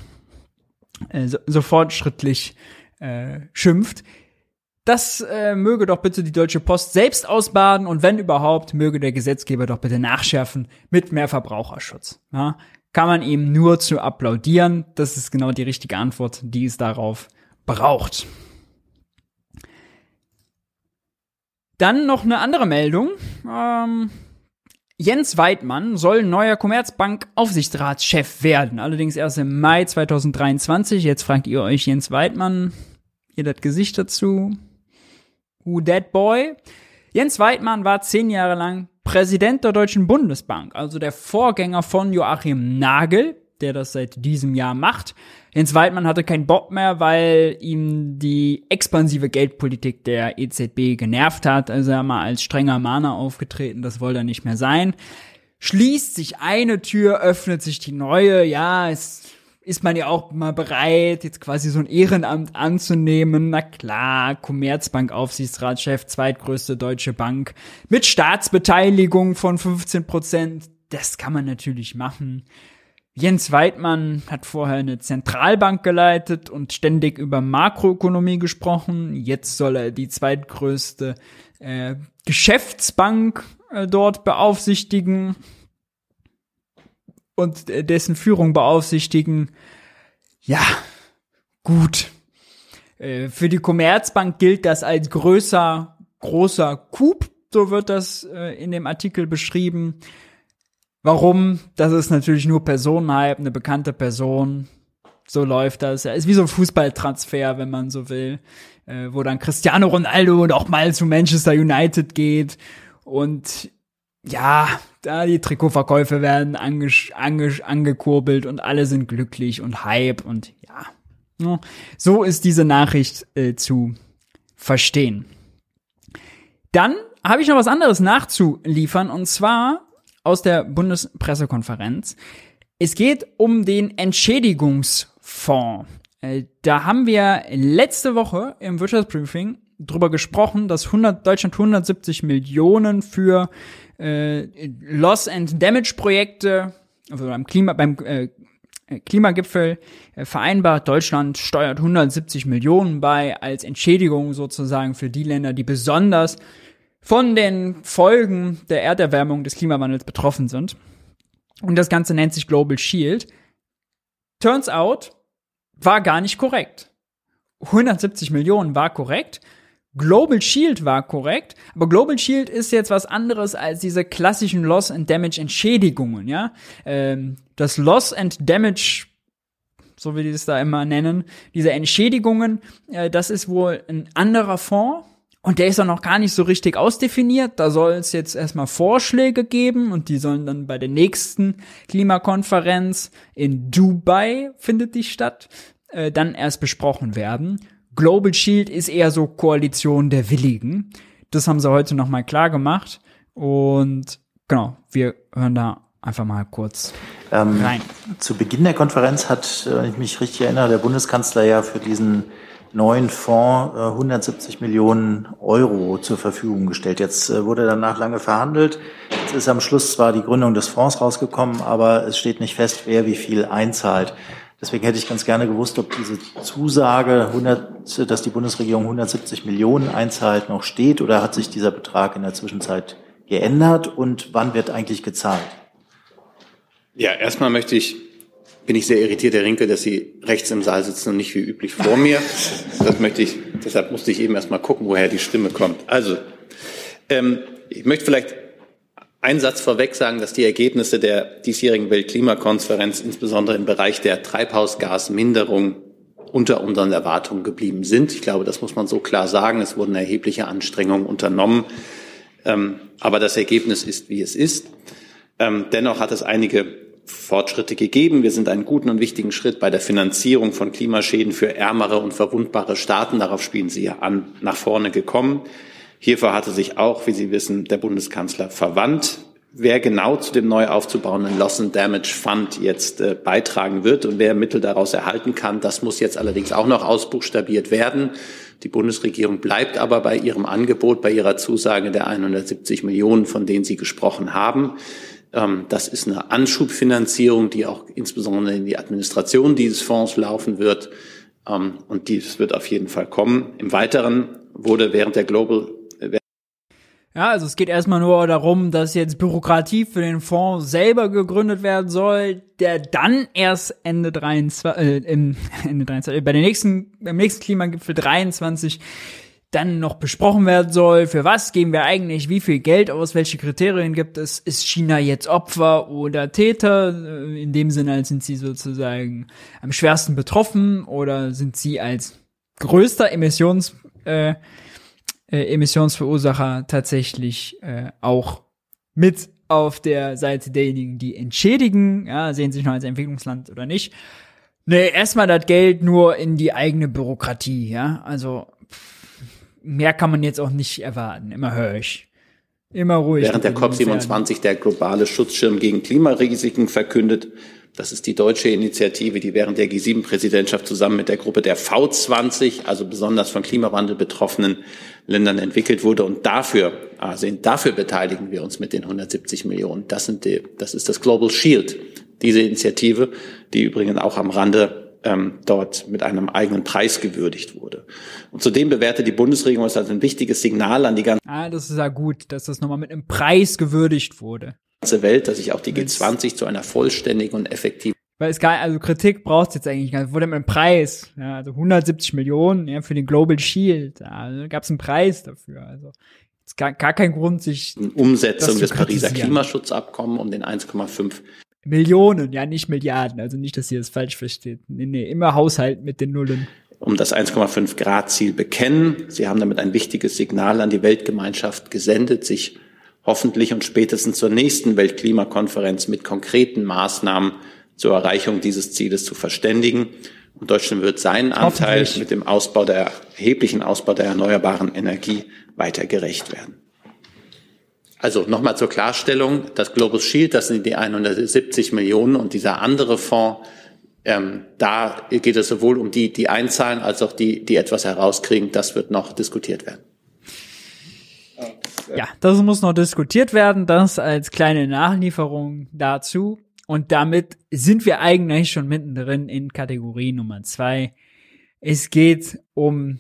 äh, so, so fortschrittlich äh, schimpft. Das äh, möge doch bitte die Deutsche Post selbst ausbaden und wenn überhaupt, möge der Gesetzgeber doch bitte nachschärfen mit mehr Verbraucherschutz. Ja? Kann man ihm nur zu applaudieren. Das ist genau die richtige Antwort, die es darauf braucht. Dann noch eine andere Meldung. Ähm, Jens Weidmann soll neuer Commerzbank-Aufsichtsratschef werden. Allerdings erst im Mai 2023. Jetzt fragt ihr euch Jens Weidmann, ihr das Gesicht dazu. Who that boy? Jens Weidmann war zehn Jahre lang Präsident der Deutschen Bundesbank, also der Vorgänger von Joachim Nagel, der das seit diesem Jahr macht. Jens Weidmann hatte keinen Bock mehr, weil ihm die expansive Geldpolitik der EZB genervt hat. Also er mal als strenger Mahner aufgetreten, das wollte er nicht mehr sein. Schließt sich eine Tür, öffnet sich die neue. Ja, es ist man ja auch mal bereit, jetzt quasi so ein Ehrenamt anzunehmen. Na klar, Commerzbank Aufsichtsratschef, zweitgrößte deutsche Bank mit Staatsbeteiligung von 15 Prozent. Das kann man natürlich machen. Jens Weidmann hat vorher eine Zentralbank geleitet und ständig über Makroökonomie gesprochen. Jetzt soll er die zweitgrößte äh, Geschäftsbank äh, dort beaufsichtigen und dessen Führung beaufsichtigen, ja, gut. Äh, für die Commerzbank gilt das als größer, großer Coup, so wird das äh, in dem Artikel beschrieben. Warum? Das ist natürlich nur Personenhype, eine bekannte Person. So läuft das. Ist wie so ein Fußballtransfer, wenn man so will, äh, wo dann Cristiano Ronaldo noch mal zu Manchester United geht. Und ja, da die Trikotverkäufe werden ange, ange, angekurbelt und alle sind glücklich und Hype und ja. So ist diese Nachricht äh, zu verstehen. Dann habe ich noch was anderes nachzuliefern und zwar aus der Bundespressekonferenz. Es geht um den Entschädigungsfonds. Äh, da haben wir letzte Woche im Wirtschaftsbriefing drüber gesprochen, dass 100, Deutschland 170 Millionen für äh, Loss and Damage Projekte, also beim Klima, beim äh, Klimagipfel äh, vereinbart. Deutschland steuert 170 Millionen bei als Entschädigung sozusagen für die Länder, die besonders von den Folgen der Erderwärmung des Klimawandels betroffen sind. Und das Ganze nennt sich Global Shield. Turns out, war gar nicht korrekt. 170 Millionen war korrekt, Global Shield war korrekt, aber Global Shield ist jetzt was anderes als diese klassischen Loss and Damage Entschädigungen, ja. Ähm, das Loss and Damage, so wie die es da immer nennen, diese Entschädigungen, äh, das ist wohl ein anderer Fonds. Und der ist auch noch gar nicht so richtig ausdefiniert. Da soll es jetzt erstmal Vorschläge geben und die sollen dann bei der nächsten Klimakonferenz in Dubai findet die statt, äh, dann erst besprochen werden. Global Shield ist eher so Koalition der Willigen. Das haben sie heute nochmal klar gemacht. Und genau, wir hören da einfach mal kurz ähm, rein. Zu Beginn der Konferenz hat, wenn ich mich richtig erinnere, der Bundeskanzler ja für diesen neuen Fonds 170 äh, Millionen Euro zur Verfügung gestellt. Jetzt äh, wurde danach lange verhandelt. Jetzt ist am Schluss zwar die Gründung des Fonds rausgekommen, aber es steht nicht fest, wer wie viel einzahlt. Deswegen hätte ich ganz gerne gewusst, ob diese Zusage, 100, dass die Bundesregierung 170 Millionen einzahlt, noch steht oder hat sich dieser Betrag in der Zwischenzeit geändert und wann wird eigentlich gezahlt? Ja, erstmal möchte ich bin ich sehr irritiert, Herr Rinke, dass Sie rechts im Saal sitzen und nicht wie üblich vor mir. Das möchte ich, deshalb musste ich eben erst mal gucken, woher die Stimme kommt. Also, ähm, ich möchte vielleicht einen Satz vorweg sagen, dass die Ergebnisse der diesjährigen Weltklimakonferenz insbesondere im Bereich der Treibhausgasminderung unter unseren Erwartungen geblieben sind. Ich glaube, das muss man so klar sagen. Es wurden erhebliche Anstrengungen unternommen. Ähm, aber das Ergebnis ist, wie es ist. Ähm, dennoch hat es einige Fortschritte gegeben. Wir sind einen guten und wichtigen Schritt bei der Finanzierung von Klimaschäden für ärmere und verwundbare Staaten, darauf spielen Sie ja an, nach vorne gekommen. Hierfür hatte sich auch, wie Sie wissen, der Bundeskanzler verwandt. Wer genau zu dem neu aufzubauenden Loss and Damage Fund jetzt äh, beitragen wird und wer Mittel daraus erhalten kann, das muss jetzt allerdings auch noch ausbuchstabiert werden. Die Bundesregierung bleibt aber bei ihrem Angebot, bei ihrer Zusage der 170 Millionen, von denen Sie gesprochen haben. Ähm, das ist eine Anschubfinanzierung, die auch insbesondere in die Administration dieses Fonds laufen wird. Ähm, und dies wird auf jeden Fall kommen. Im Weiteren wurde während der Global ja, also es geht erstmal nur darum, dass jetzt Bürokratie für den Fonds selber gegründet werden soll, der dann erst Ende 23, äh, Ende 23, bei der nächsten, beim nächsten Klimagipfel 23 dann noch besprochen werden soll, für was geben wir eigentlich wie viel Geld aus, welche Kriterien gibt es, ist China jetzt Opfer oder Täter, äh, in dem Sinne als sind sie sozusagen am schwersten betroffen oder sind sie als größter Emissions, äh, äh, Emissionsverursacher tatsächlich äh, auch mit auf der Seite derjenigen, die entschädigen, ja, sehen sich noch als Entwicklungsland oder nicht. Nee, erstmal das Geld nur in die eigene Bürokratie, ja. Also mehr kann man jetzt auch nicht erwarten. Immer höre ich. Immer ruhig. Während der COP27 der globale Schutzschirm gegen Klimarisiken verkündet, das ist die deutsche Initiative, die während der G7-Präsidentschaft zusammen mit der Gruppe der V20, also besonders von Klimawandel betroffenen Ländern entwickelt wurde. Und dafür, also dafür beteiligen wir uns mit den 170 Millionen. Das, sind die, das ist das Global Shield, diese Initiative, die übrigens auch am Rande ähm, dort mit einem eigenen Preis gewürdigt wurde. Und zudem bewertet die Bundesregierung es als ein wichtiges Signal an die ganze Ah, das ist ja gut, dass das nochmal mit einem Preis gewürdigt wurde. Welt, dass sich auch die G20 zu einer vollständigen und effektiven weil es gar, also Kritik braucht es jetzt eigentlich gar nicht. Wurde mit einem Preis, ja, also 170 Millionen, ja, für den Global Shield, ja, also gab es einen Preis dafür, also ist gar, gar kein Grund, sich Umsetzung des Pariser Klimaschutzabkommens um den 1,5 Millionen, ja, nicht Milliarden. Also nicht, dass ihr das falsch versteht. Nee, nee, immer Haushalt mit den Nullen. Um das 1,5 Grad Ziel bekennen. Sie haben damit ein wichtiges Signal an die Weltgemeinschaft gesendet, sich hoffentlich und spätestens zur nächsten Weltklimakonferenz mit konkreten Maßnahmen zur Erreichung dieses Zieles zu verständigen. Und Deutschland wird seinen Anteil mit dem Ausbau der erheblichen Ausbau der erneuerbaren Energie weiter gerecht werden. Also nochmal zur Klarstellung, das Global Shield, das sind die 170 Millionen und dieser andere Fonds, ähm, da geht es sowohl um die, die einzahlen, als auch die, die etwas herauskriegen. Das wird noch diskutiert werden. Ja, das muss noch diskutiert werden. Das als kleine Nachlieferung dazu. Und damit sind wir eigentlich schon mittendrin in Kategorie Nummer zwei. Es geht um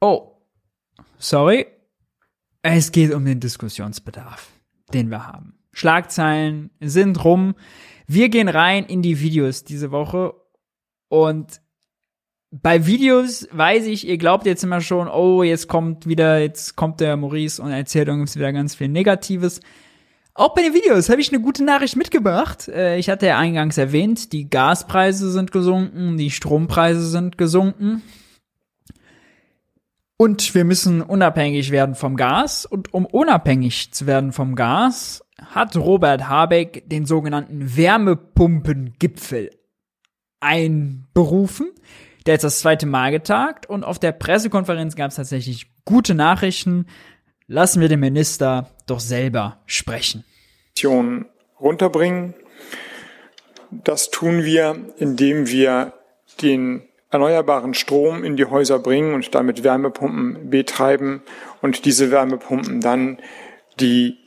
Oh, sorry, es geht um den Diskussionsbedarf, den wir haben. Schlagzeilen sind rum. Wir gehen rein in die Videos diese Woche und bei Videos weiß ich, ihr glaubt jetzt immer schon, oh, jetzt kommt wieder, jetzt kommt der Maurice und erzählt uns wieder ganz viel Negatives. Auch bei den Videos habe ich eine gute Nachricht mitgebracht. Äh, ich hatte ja eingangs erwähnt, die Gaspreise sind gesunken, die Strompreise sind gesunken. Und wir müssen unabhängig werden vom Gas. Und um unabhängig zu werden vom Gas, hat Robert Habeck den sogenannten Wärmepumpengipfel einberufen. Der ist das zweite Mal getagt und auf der Pressekonferenz gab es tatsächlich gute Nachrichten. Lassen wir den Minister doch selber sprechen. Runterbringen. Das tun wir, indem wir den erneuerbaren Strom in die Häuser bringen und damit Wärmepumpen betreiben und diese Wärmepumpen dann die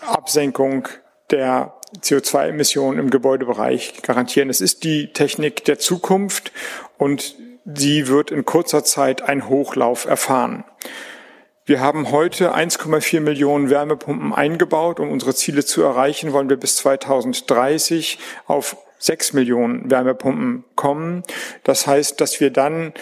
Absenkung der CO2-Emissionen im Gebäudebereich garantieren. Es ist die Technik der Zukunft und sie wird in kurzer Zeit einen Hochlauf erfahren. Wir haben heute 1,4 Millionen Wärmepumpen eingebaut. Um unsere Ziele zu erreichen, wollen wir bis 2030 auf 6 Millionen Wärmepumpen kommen. Das heißt, dass wir dann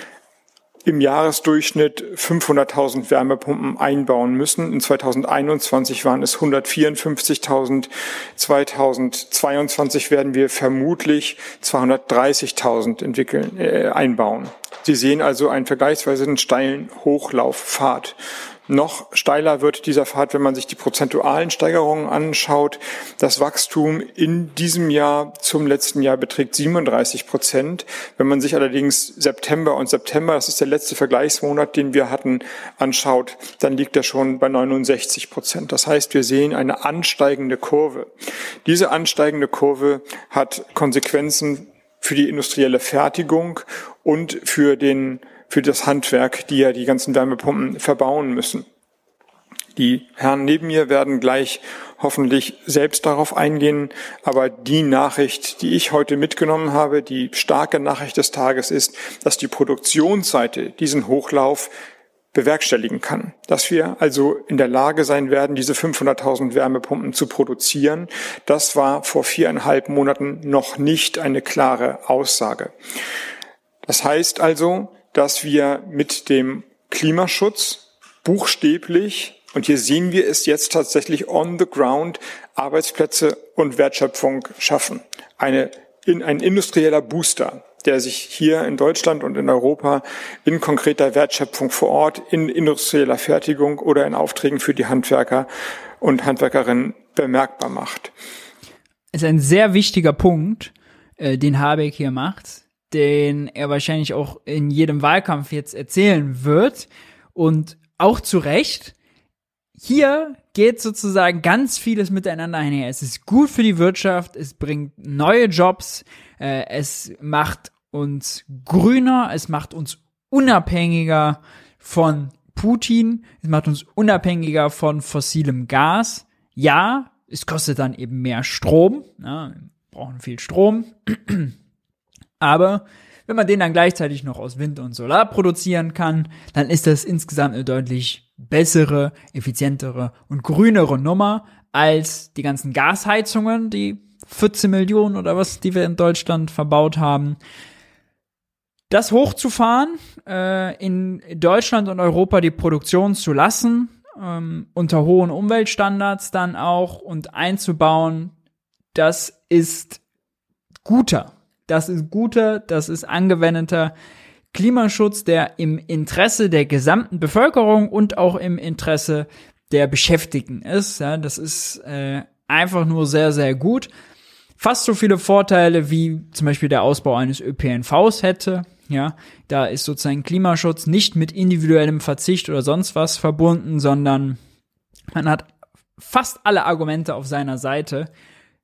im Jahresdurchschnitt 500.000 Wärmepumpen einbauen müssen. In 2021 waren es 154.000. 2022 werden wir vermutlich 230.000 entwickeln, äh, einbauen. Sie sehen also einen vergleichsweise steilen Hochlauffahrt. Noch steiler wird dieser Pfad, wenn man sich die prozentualen Steigerungen anschaut. Das Wachstum in diesem Jahr zum letzten Jahr beträgt 37 Prozent. Wenn man sich allerdings September und September, das ist der letzte Vergleichsmonat, den wir hatten, anschaut, dann liegt er schon bei 69 Prozent. Das heißt, wir sehen eine ansteigende Kurve. Diese ansteigende Kurve hat Konsequenzen für die industrielle Fertigung und für den für das Handwerk, die ja die ganzen Wärmepumpen verbauen müssen. Die Herren neben mir werden gleich hoffentlich selbst darauf eingehen, aber die Nachricht, die ich heute mitgenommen habe, die starke Nachricht des Tages ist, dass die Produktionsseite diesen Hochlauf bewerkstelligen kann. Dass wir also in der Lage sein werden, diese 500.000 Wärmepumpen zu produzieren, das war vor viereinhalb Monaten noch nicht eine klare Aussage. Das heißt also, dass wir mit dem Klimaschutz buchstäblich, und hier sehen wir es jetzt tatsächlich on the ground, Arbeitsplätze und Wertschöpfung schaffen. Eine, in, ein industrieller Booster, der sich hier in Deutschland und in Europa in konkreter Wertschöpfung vor Ort, in industrieller Fertigung oder in Aufträgen für die Handwerker und Handwerkerinnen bemerkbar macht. ist ein sehr wichtiger Punkt, äh, den Habeck hier macht den er wahrscheinlich auch in jedem Wahlkampf jetzt erzählen wird. Und auch zu Recht, hier geht sozusagen ganz vieles miteinander einher. Es ist gut für die Wirtschaft, es bringt neue Jobs, äh, es macht uns grüner, es macht uns unabhängiger von Putin, es macht uns unabhängiger von fossilem Gas. Ja, es kostet dann eben mehr Strom, ja, wir brauchen viel Strom. Aber wenn man den dann gleichzeitig noch aus Wind und Solar produzieren kann, dann ist das insgesamt eine deutlich bessere, effizientere und grünere Nummer als die ganzen Gasheizungen, die 14 Millionen oder was, die wir in Deutschland verbaut haben. Das hochzufahren, äh, in Deutschland und Europa die Produktion zu lassen, ähm, unter hohen Umweltstandards dann auch und einzubauen, das ist guter das ist guter, das ist angewendeter Klimaschutz, der im Interesse der gesamten Bevölkerung und auch im Interesse der Beschäftigten ist. Ja, das ist äh, einfach nur sehr, sehr gut. Fast so viele Vorteile wie zum Beispiel der Ausbau eines ÖPNVs hätte. Ja, da ist sozusagen Klimaschutz nicht mit individuellem Verzicht oder sonst was verbunden, sondern man hat fast alle Argumente auf seiner Seite.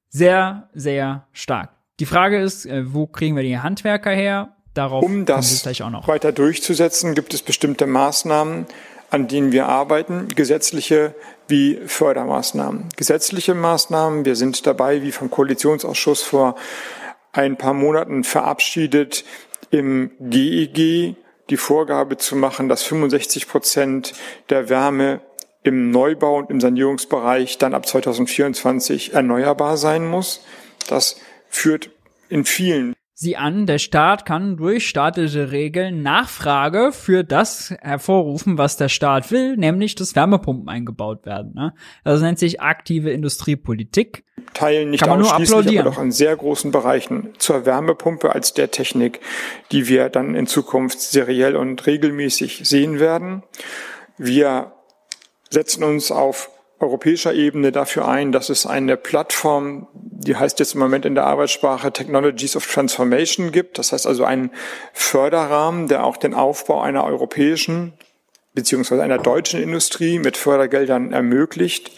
Sehr, sehr stark. Die Frage ist, äh, wo kriegen wir die Handwerker her? Darauf um das gleich auch noch. weiter durchzusetzen, gibt es bestimmte Maßnahmen, an denen wir arbeiten, gesetzliche wie Fördermaßnahmen. Gesetzliche Maßnahmen, wir sind dabei, wie vom Koalitionsausschuss vor ein paar Monaten verabschiedet, im GEG e die Vorgabe zu machen, dass 65 Prozent der Wärme im Neubau und im Sanierungsbereich dann ab 2024 erneuerbar sein muss. Das führt in vielen sie an, der Staat kann durch staatliche Regeln Nachfrage für das hervorrufen, was der Staat will, nämlich dass Wärmepumpen eingebaut werden. Ne? Das nennt sich aktive Industriepolitik. Teilen nicht kann man nur applaudieren. aber doch in sehr großen Bereichen zur Wärmepumpe als der Technik, die wir dann in Zukunft seriell und regelmäßig sehen werden. Wir setzen uns auf europäischer Ebene dafür ein, dass es eine Plattform, die heißt jetzt im Moment in der Arbeitssprache Technologies of Transformation gibt. Das heißt also einen Förderrahmen, der auch den Aufbau einer europäischen beziehungsweise einer deutschen Industrie mit Fördergeldern ermöglicht.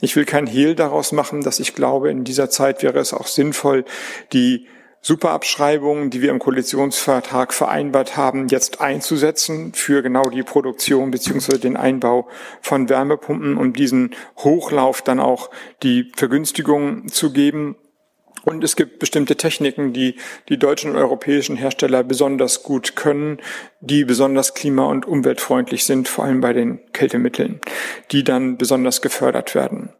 Ich will kein Hehl daraus machen, dass ich glaube, in dieser Zeit wäre es auch sinnvoll, die Superabschreibungen, die wir im Koalitionsvertrag vereinbart haben, jetzt einzusetzen für genau die Produktion beziehungsweise den Einbau von Wärmepumpen, um diesen Hochlauf dann auch die Vergünstigung zu geben. Und es gibt bestimmte Techniken, die die deutschen und europäischen Hersteller besonders gut können, die besonders klima- und umweltfreundlich sind, vor allem bei den Kältemitteln, die dann besonders gefördert werden.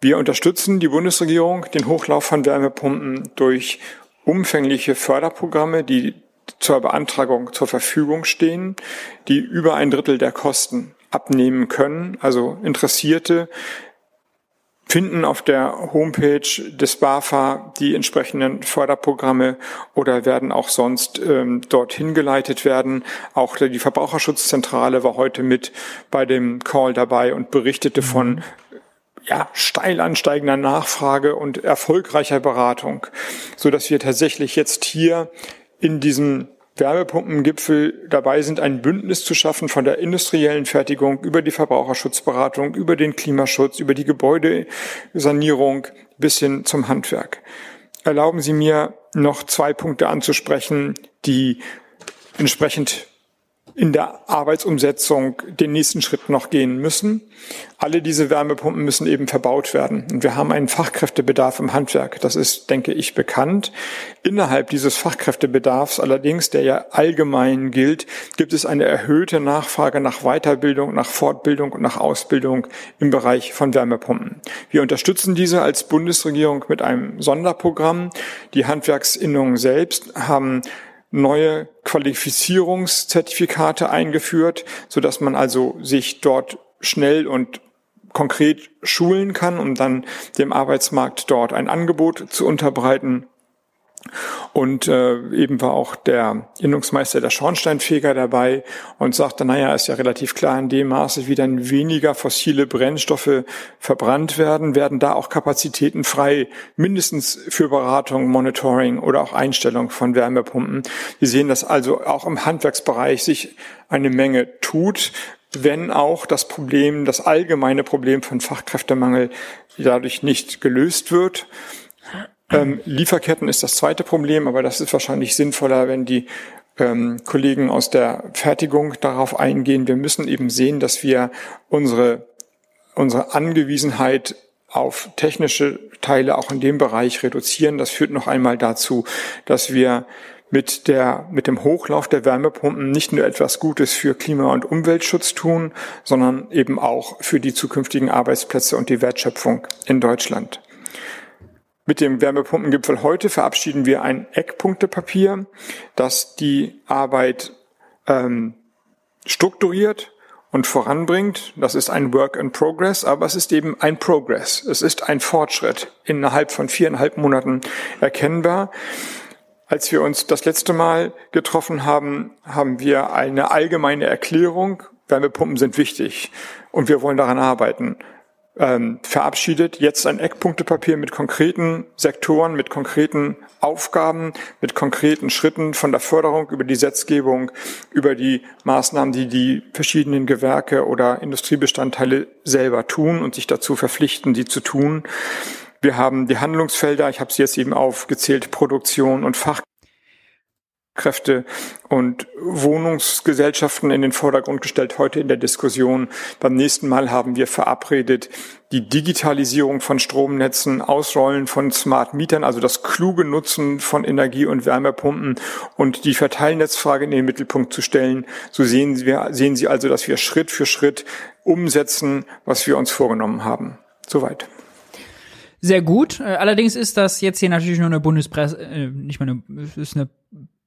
Wir unterstützen die Bundesregierung, den Hochlauf von Wärmepumpen durch umfängliche Förderprogramme, die zur Beantragung zur Verfügung stehen, die über ein Drittel der Kosten abnehmen können. Also Interessierte finden auf der Homepage des BAFA die entsprechenden Förderprogramme oder werden auch sonst ähm, dorthin geleitet werden. Auch die Verbraucherschutzzentrale war heute mit bei dem Call dabei und berichtete mhm. von ja, steil ansteigender Nachfrage und erfolgreicher Beratung, so dass wir tatsächlich jetzt hier in diesem Wärmepumpengipfel dabei sind, ein Bündnis zu schaffen von der industriellen Fertigung über die Verbraucherschutzberatung, über den Klimaschutz, über die Gebäudesanierung bis hin zum Handwerk. Erlauben Sie mir noch zwei Punkte anzusprechen, die entsprechend in der Arbeitsumsetzung den nächsten Schritt noch gehen müssen. Alle diese Wärmepumpen müssen eben verbaut werden. Und wir haben einen Fachkräftebedarf im Handwerk. Das ist, denke ich, bekannt. Innerhalb dieses Fachkräftebedarfs allerdings, der ja allgemein gilt, gibt es eine erhöhte Nachfrage nach Weiterbildung, nach Fortbildung und nach Ausbildung im Bereich von Wärmepumpen. Wir unterstützen diese als Bundesregierung mit einem Sonderprogramm. Die Handwerksinnungen selbst haben neue Qualifizierungszertifikate eingeführt, so dass man also sich dort schnell und konkret schulen kann, um dann dem Arbeitsmarkt dort ein Angebot zu unterbreiten. Und äh, eben war auch der Innungsmeister der Schornsteinfeger dabei und sagte, naja, ist ja relativ klar, in dem Maße, wie dann weniger fossile Brennstoffe verbrannt werden, werden da auch Kapazitäten frei, mindestens für Beratung, Monitoring oder auch Einstellung von Wärmepumpen. Wir sehen, dass also auch im Handwerksbereich sich eine Menge tut, wenn auch das Problem, das allgemeine Problem von Fachkräftemangel dadurch nicht gelöst wird. Ähm, Lieferketten ist das zweite Problem, aber das ist wahrscheinlich sinnvoller, wenn die ähm, Kollegen aus der Fertigung darauf eingehen. Wir müssen eben sehen, dass wir unsere, unsere Angewiesenheit auf technische Teile auch in dem Bereich reduzieren. Das führt noch einmal dazu, dass wir mit der, mit dem Hochlauf der Wärmepumpen nicht nur etwas Gutes für Klima- und Umweltschutz tun, sondern eben auch für die zukünftigen Arbeitsplätze und die Wertschöpfung in Deutschland. Mit dem Wärmepumpengipfel heute verabschieden wir ein Eckpunktepapier, das die Arbeit ähm, strukturiert und voranbringt. Das ist ein Work in Progress, aber es ist eben ein Progress. Es ist ein Fortschritt innerhalb von viereinhalb Monaten erkennbar. Als wir uns das letzte Mal getroffen haben, haben wir eine allgemeine Erklärung, Wärmepumpen sind wichtig und wir wollen daran arbeiten ähm, verabschiedet. Jetzt ein Eckpunktepapier mit konkreten Sektoren, mit konkreten Aufgaben, mit konkreten Schritten von der Förderung über die Gesetzgebung, über die Maßnahmen, die die verschiedenen Gewerke oder Industriebestandteile selber tun und sich dazu verpflichten, die zu tun. Wir haben die Handlungsfelder, ich habe sie jetzt eben aufgezählt, Produktion und Fach Kräfte und Wohnungsgesellschaften in den Vordergrund gestellt, heute in der Diskussion. Beim nächsten Mal haben wir verabredet, die Digitalisierung von Stromnetzen, Ausrollen von Smart Mietern, also das kluge Nutzen von Energie- und Wärmepumpen und die Verteilnetzfrage in den Mittelpunkt zu stellen. So sehen, Sie, sehen Sie also, dass wir Schritt für Schritt umsetzen, was wir uns vorgenommen haben. Soweit sehr gut. Äh, allerdings ist das jetzt hier natürlich nur eine Bundespresse, äh, nicht mal eine, ist eine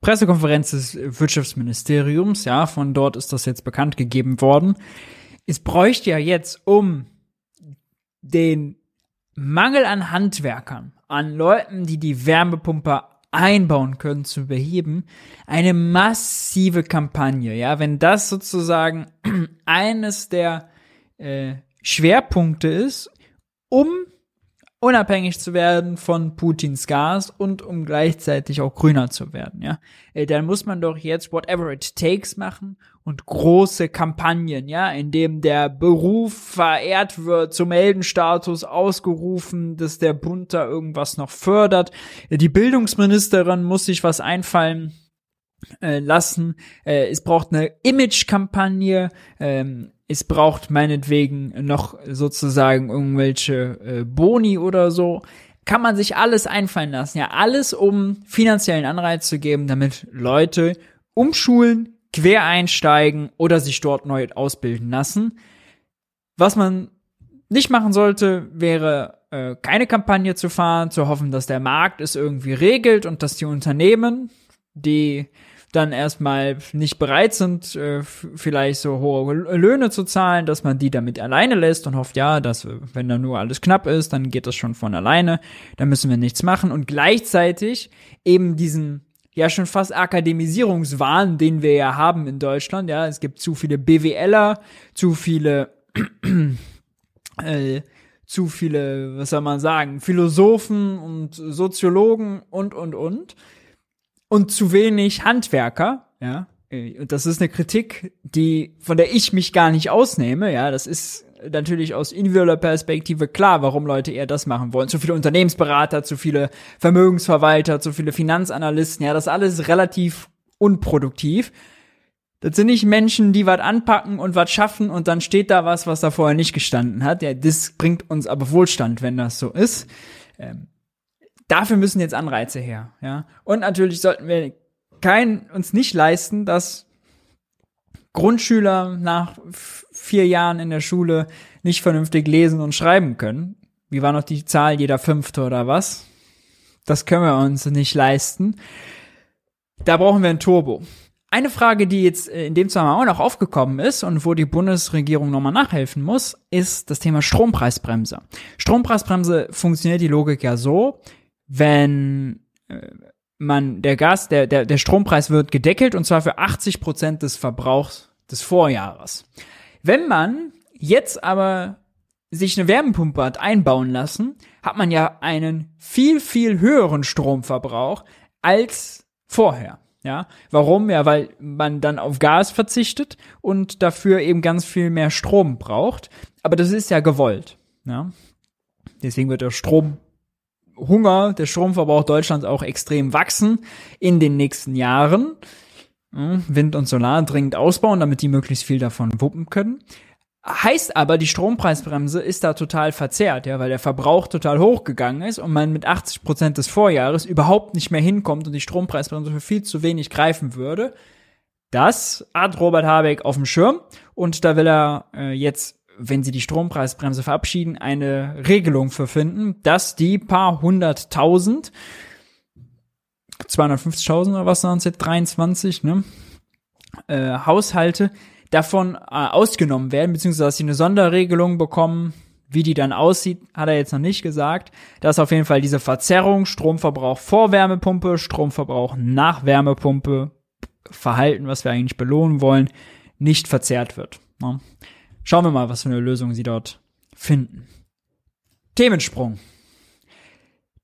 Pressekonferenz des Wirtschaftsministeriums, ja, von dort ist das jetzt bekannt gegeben worden. Es bräuchte ja jetzt, um den Mangel an Handwerkern, an Leuten, die die Wärmepumpe einbauen können, zu beheben, eine massive Kampagne, ja, wenn das sozusagen eines der äh, Schwerpunkte ist, um unabhängig zu werden von Putins Gas und um gleichzeitig auch grüner zu werden, ja. Äh, dann muss man doch jetzt whatever it takes machen und große Kampagnen, ja, in dem der Beruf verehrt wird, zum Heldenstatus ausgerufen, dass der Bund da irgendwas noch fördert. Die Bildungsministerin muss sich was einfallen äh, lassen. Äh, es braucht eine Image-Kampagne. Ähm, es braucht meinetwegen noch sozusagen irgendwelche äh, Boni oder so. kann man sich alles einfallen lassen. Ja, alles, um finanziellen Anreiz zu geben, damit Leute umschulen, quer einsteigen oder sich dort neu ausbilden lassen. Was man nicht machen sollte, wäre äh, keine Kampagne zu fahren, zu hoffen, dass der Markt es irgendwie regelt und dass die Unternehmen, die dann erstmal nicht bereit sind, äh, vielleicht so hohe Löhne zu zahlen, dass man die damit alleine lässt und hofft, ja, dass wenn da nur alles knapp ist, dann geht das schon von alleine, dann müssen wir nichts machen. Und gleichzeitig eben diesen ja schon fast Akademisierungswahn, den wir ja haben in Deutschland, ja, es gibt zu viele BWLer, zu viele äh, zu viele, was soll man sagen, Philosophen und Soziologen und, und, und. Und zu wenig Handwerker, ja. Und das ist eine Kritik, die, von der ich mich gar nicht ausnehme, ja. Das ist natürlich aus individueller Perspektive klar, warum Leute eher das machen wollen. Zu viele Unternehmensberater, zu viele Vermögensverwalter, zu viele Finanzanalysten, ja, das alles relativ unproduktiv. Das sind nicht Menschen, die was anpacken und was schaffen und dann steht da was, was da vorher nicht gestanden hat. Ja, das bringt uns aber Wohlstand, wenn das so ist. Ähm, dafür müssen jetzt Anreize her, ja. Und natürlich sollten wir kein, uns nicht leisten, dass Grundschüler nach vier Jahren in der Schule nicht vernünftig lesen und schreiben können. Wie war noch die Zahl jeder Fünfte oder was? Das können wir uns nicht leisten. Da brauchen wir ein Turbo. Eine Frage, die jetzt äh, in dem Zusammenhang auch noch aufgekommen ist und wo die Bundesregierung nochmal nachhelfen muss, ist das Thema Strompreisbremse. Strompreisbremse funktioniert die Logik ja so, wenn äh, man der Gas, der, der, der Strompreis wird gedeckelt und zwar für 80 Prozent des Verbrauchs des Vorjahres. Wenn man jetzt aber sich eine Wärmepumpe hat einbauen lassen, hat man ja einen viel, viel höheren Stromverbrauch als vorher. Ja, warum? Ja, weil man dann auf Gas verzichtet und dafür eben ganz viel mehr Strom braucht. Aber das ist ja gewollt. Ja, deswegen wird der Stromhunger, der Stromverbrauch Deutschlands auch extrem wachsen in den nächsten Jahren. Wind und Solar dringend ausbauen, damit die möglichst viel davon wuppen können. Heißt aber, die Strompreisbremse ist da total verzerrt, ja, weil der Verbrauch total hochgegangen ist und man mit 80 Prozent des Vorjahres überhaupt nicht mehr hinkommt und die Strompreisbremse für viel zu wenig greifen würde. Das hat Robert Habeck auf dem Schirm und da will er äh, jetzt, wenn sie die Strompreisbremse verabschieden, eine Regelung für finden, dass die paar hunderttausend, 250.000 oder was 1923, ne, äh, Haushalte davon äh, ausgenommen werden, beziehungsweise dass sie eine Sonderregelung bekommen. Wie die dann aussieht, hat er jetzt noch nicht gesagt. Das ist auf jeden Fall diese Verzerrung, Stromverbrauch vor Wärmepumpe, Stromverbrauch nach Wärmepumpe, Verhalten, was wir eigentlich belohnen wollen, nicht verzerrt wird. Ne? Schauen wir mal, was für eine Lösung sie dort finden. Themensprung.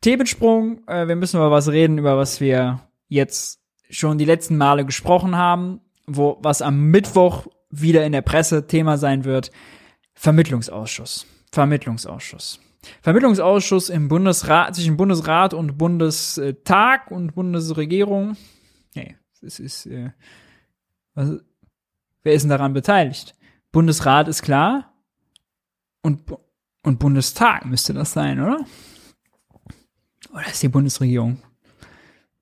Themensprung, äh, wir müssen über was reden, über was wir jetzt schon die letzten Male gesprochen haben, wo was am Mittwoch wieder in der Presse Thema sein wird. Vermittlungsausschuss. Vermittlungsausschuss. Vermittlungsausschuss im Bundesrat, zwischen Bundesrat und Bundestag und Bundesregierung. Nee, es ist, äh, was, wer ist denn daran beteiligt? Bundesrat ist klar und, und Bundestag müsste das sein, oder? Oder ist die Bundesregierung?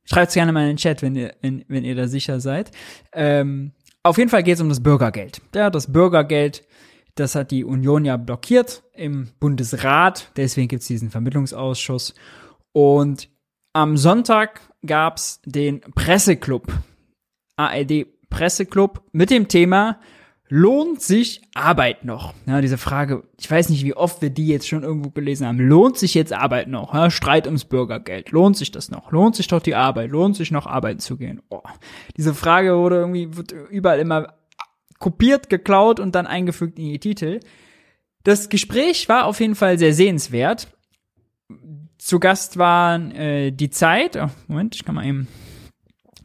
Schreibt gerne mal in den Chat, wenn ihr, wenn, wenn ihr da sicher seid. Ähm, auf jeden Fall geht es um das Bürgergeld. Ja, das Bürgergeld, das hat die Union ja blockiert im Bundesrat. Deswegen gibt es diesen Vermittlungsausschuss. Und am Sonntag gab es den Presseclub, ARD Presseclub, mit dem Thema Lohnt sich Arbeit noch? Ja, diese Frage, ich weiß nicht, wie oft wir die jetzt schon irgendwo gelesen haben. Lohnt sich jetzt Arbeit noch? Ja, Streit ums Bürgergeld. Lohnt sich das noch? Lohnt sich doch die Arbeit? Lohnt sich noch arbeiten zu gehen? Oh. Diese Frage wurde irgendwie, wird überall immer kopiert, geklaut und dann eingefügt in die Titel. Das Gespräch war auf jeden Fall sehr sehenswert. Zu Gast waren äh, die Zeit. Oh, Moment, ich kann mal eben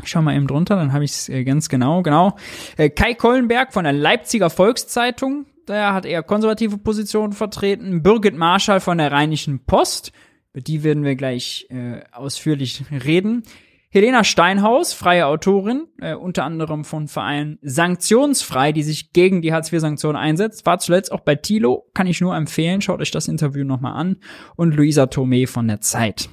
ich schau mal eben drunter, dann habe ich es äh, ganz genau, genau. Äh, Kai Kollenberg von der Leipziger Volkszeitung, der hat eher konservative Positionen vertreten. Birgit Marschall von der Rheinischen Post, über die werden wir gleich äh, ausführlich reden. Helena Steinhaus, freie Autorin, äh, unter anderem von Verein Sanktionsfrei, die sich gegen die Hartz-IV-Sanktionen einsetzt, war zuletzt auch bei Thilo, kann ich nur empfehlen, schaut euch das Interview nochmal an. Und Luisa Tomé von der Zeit.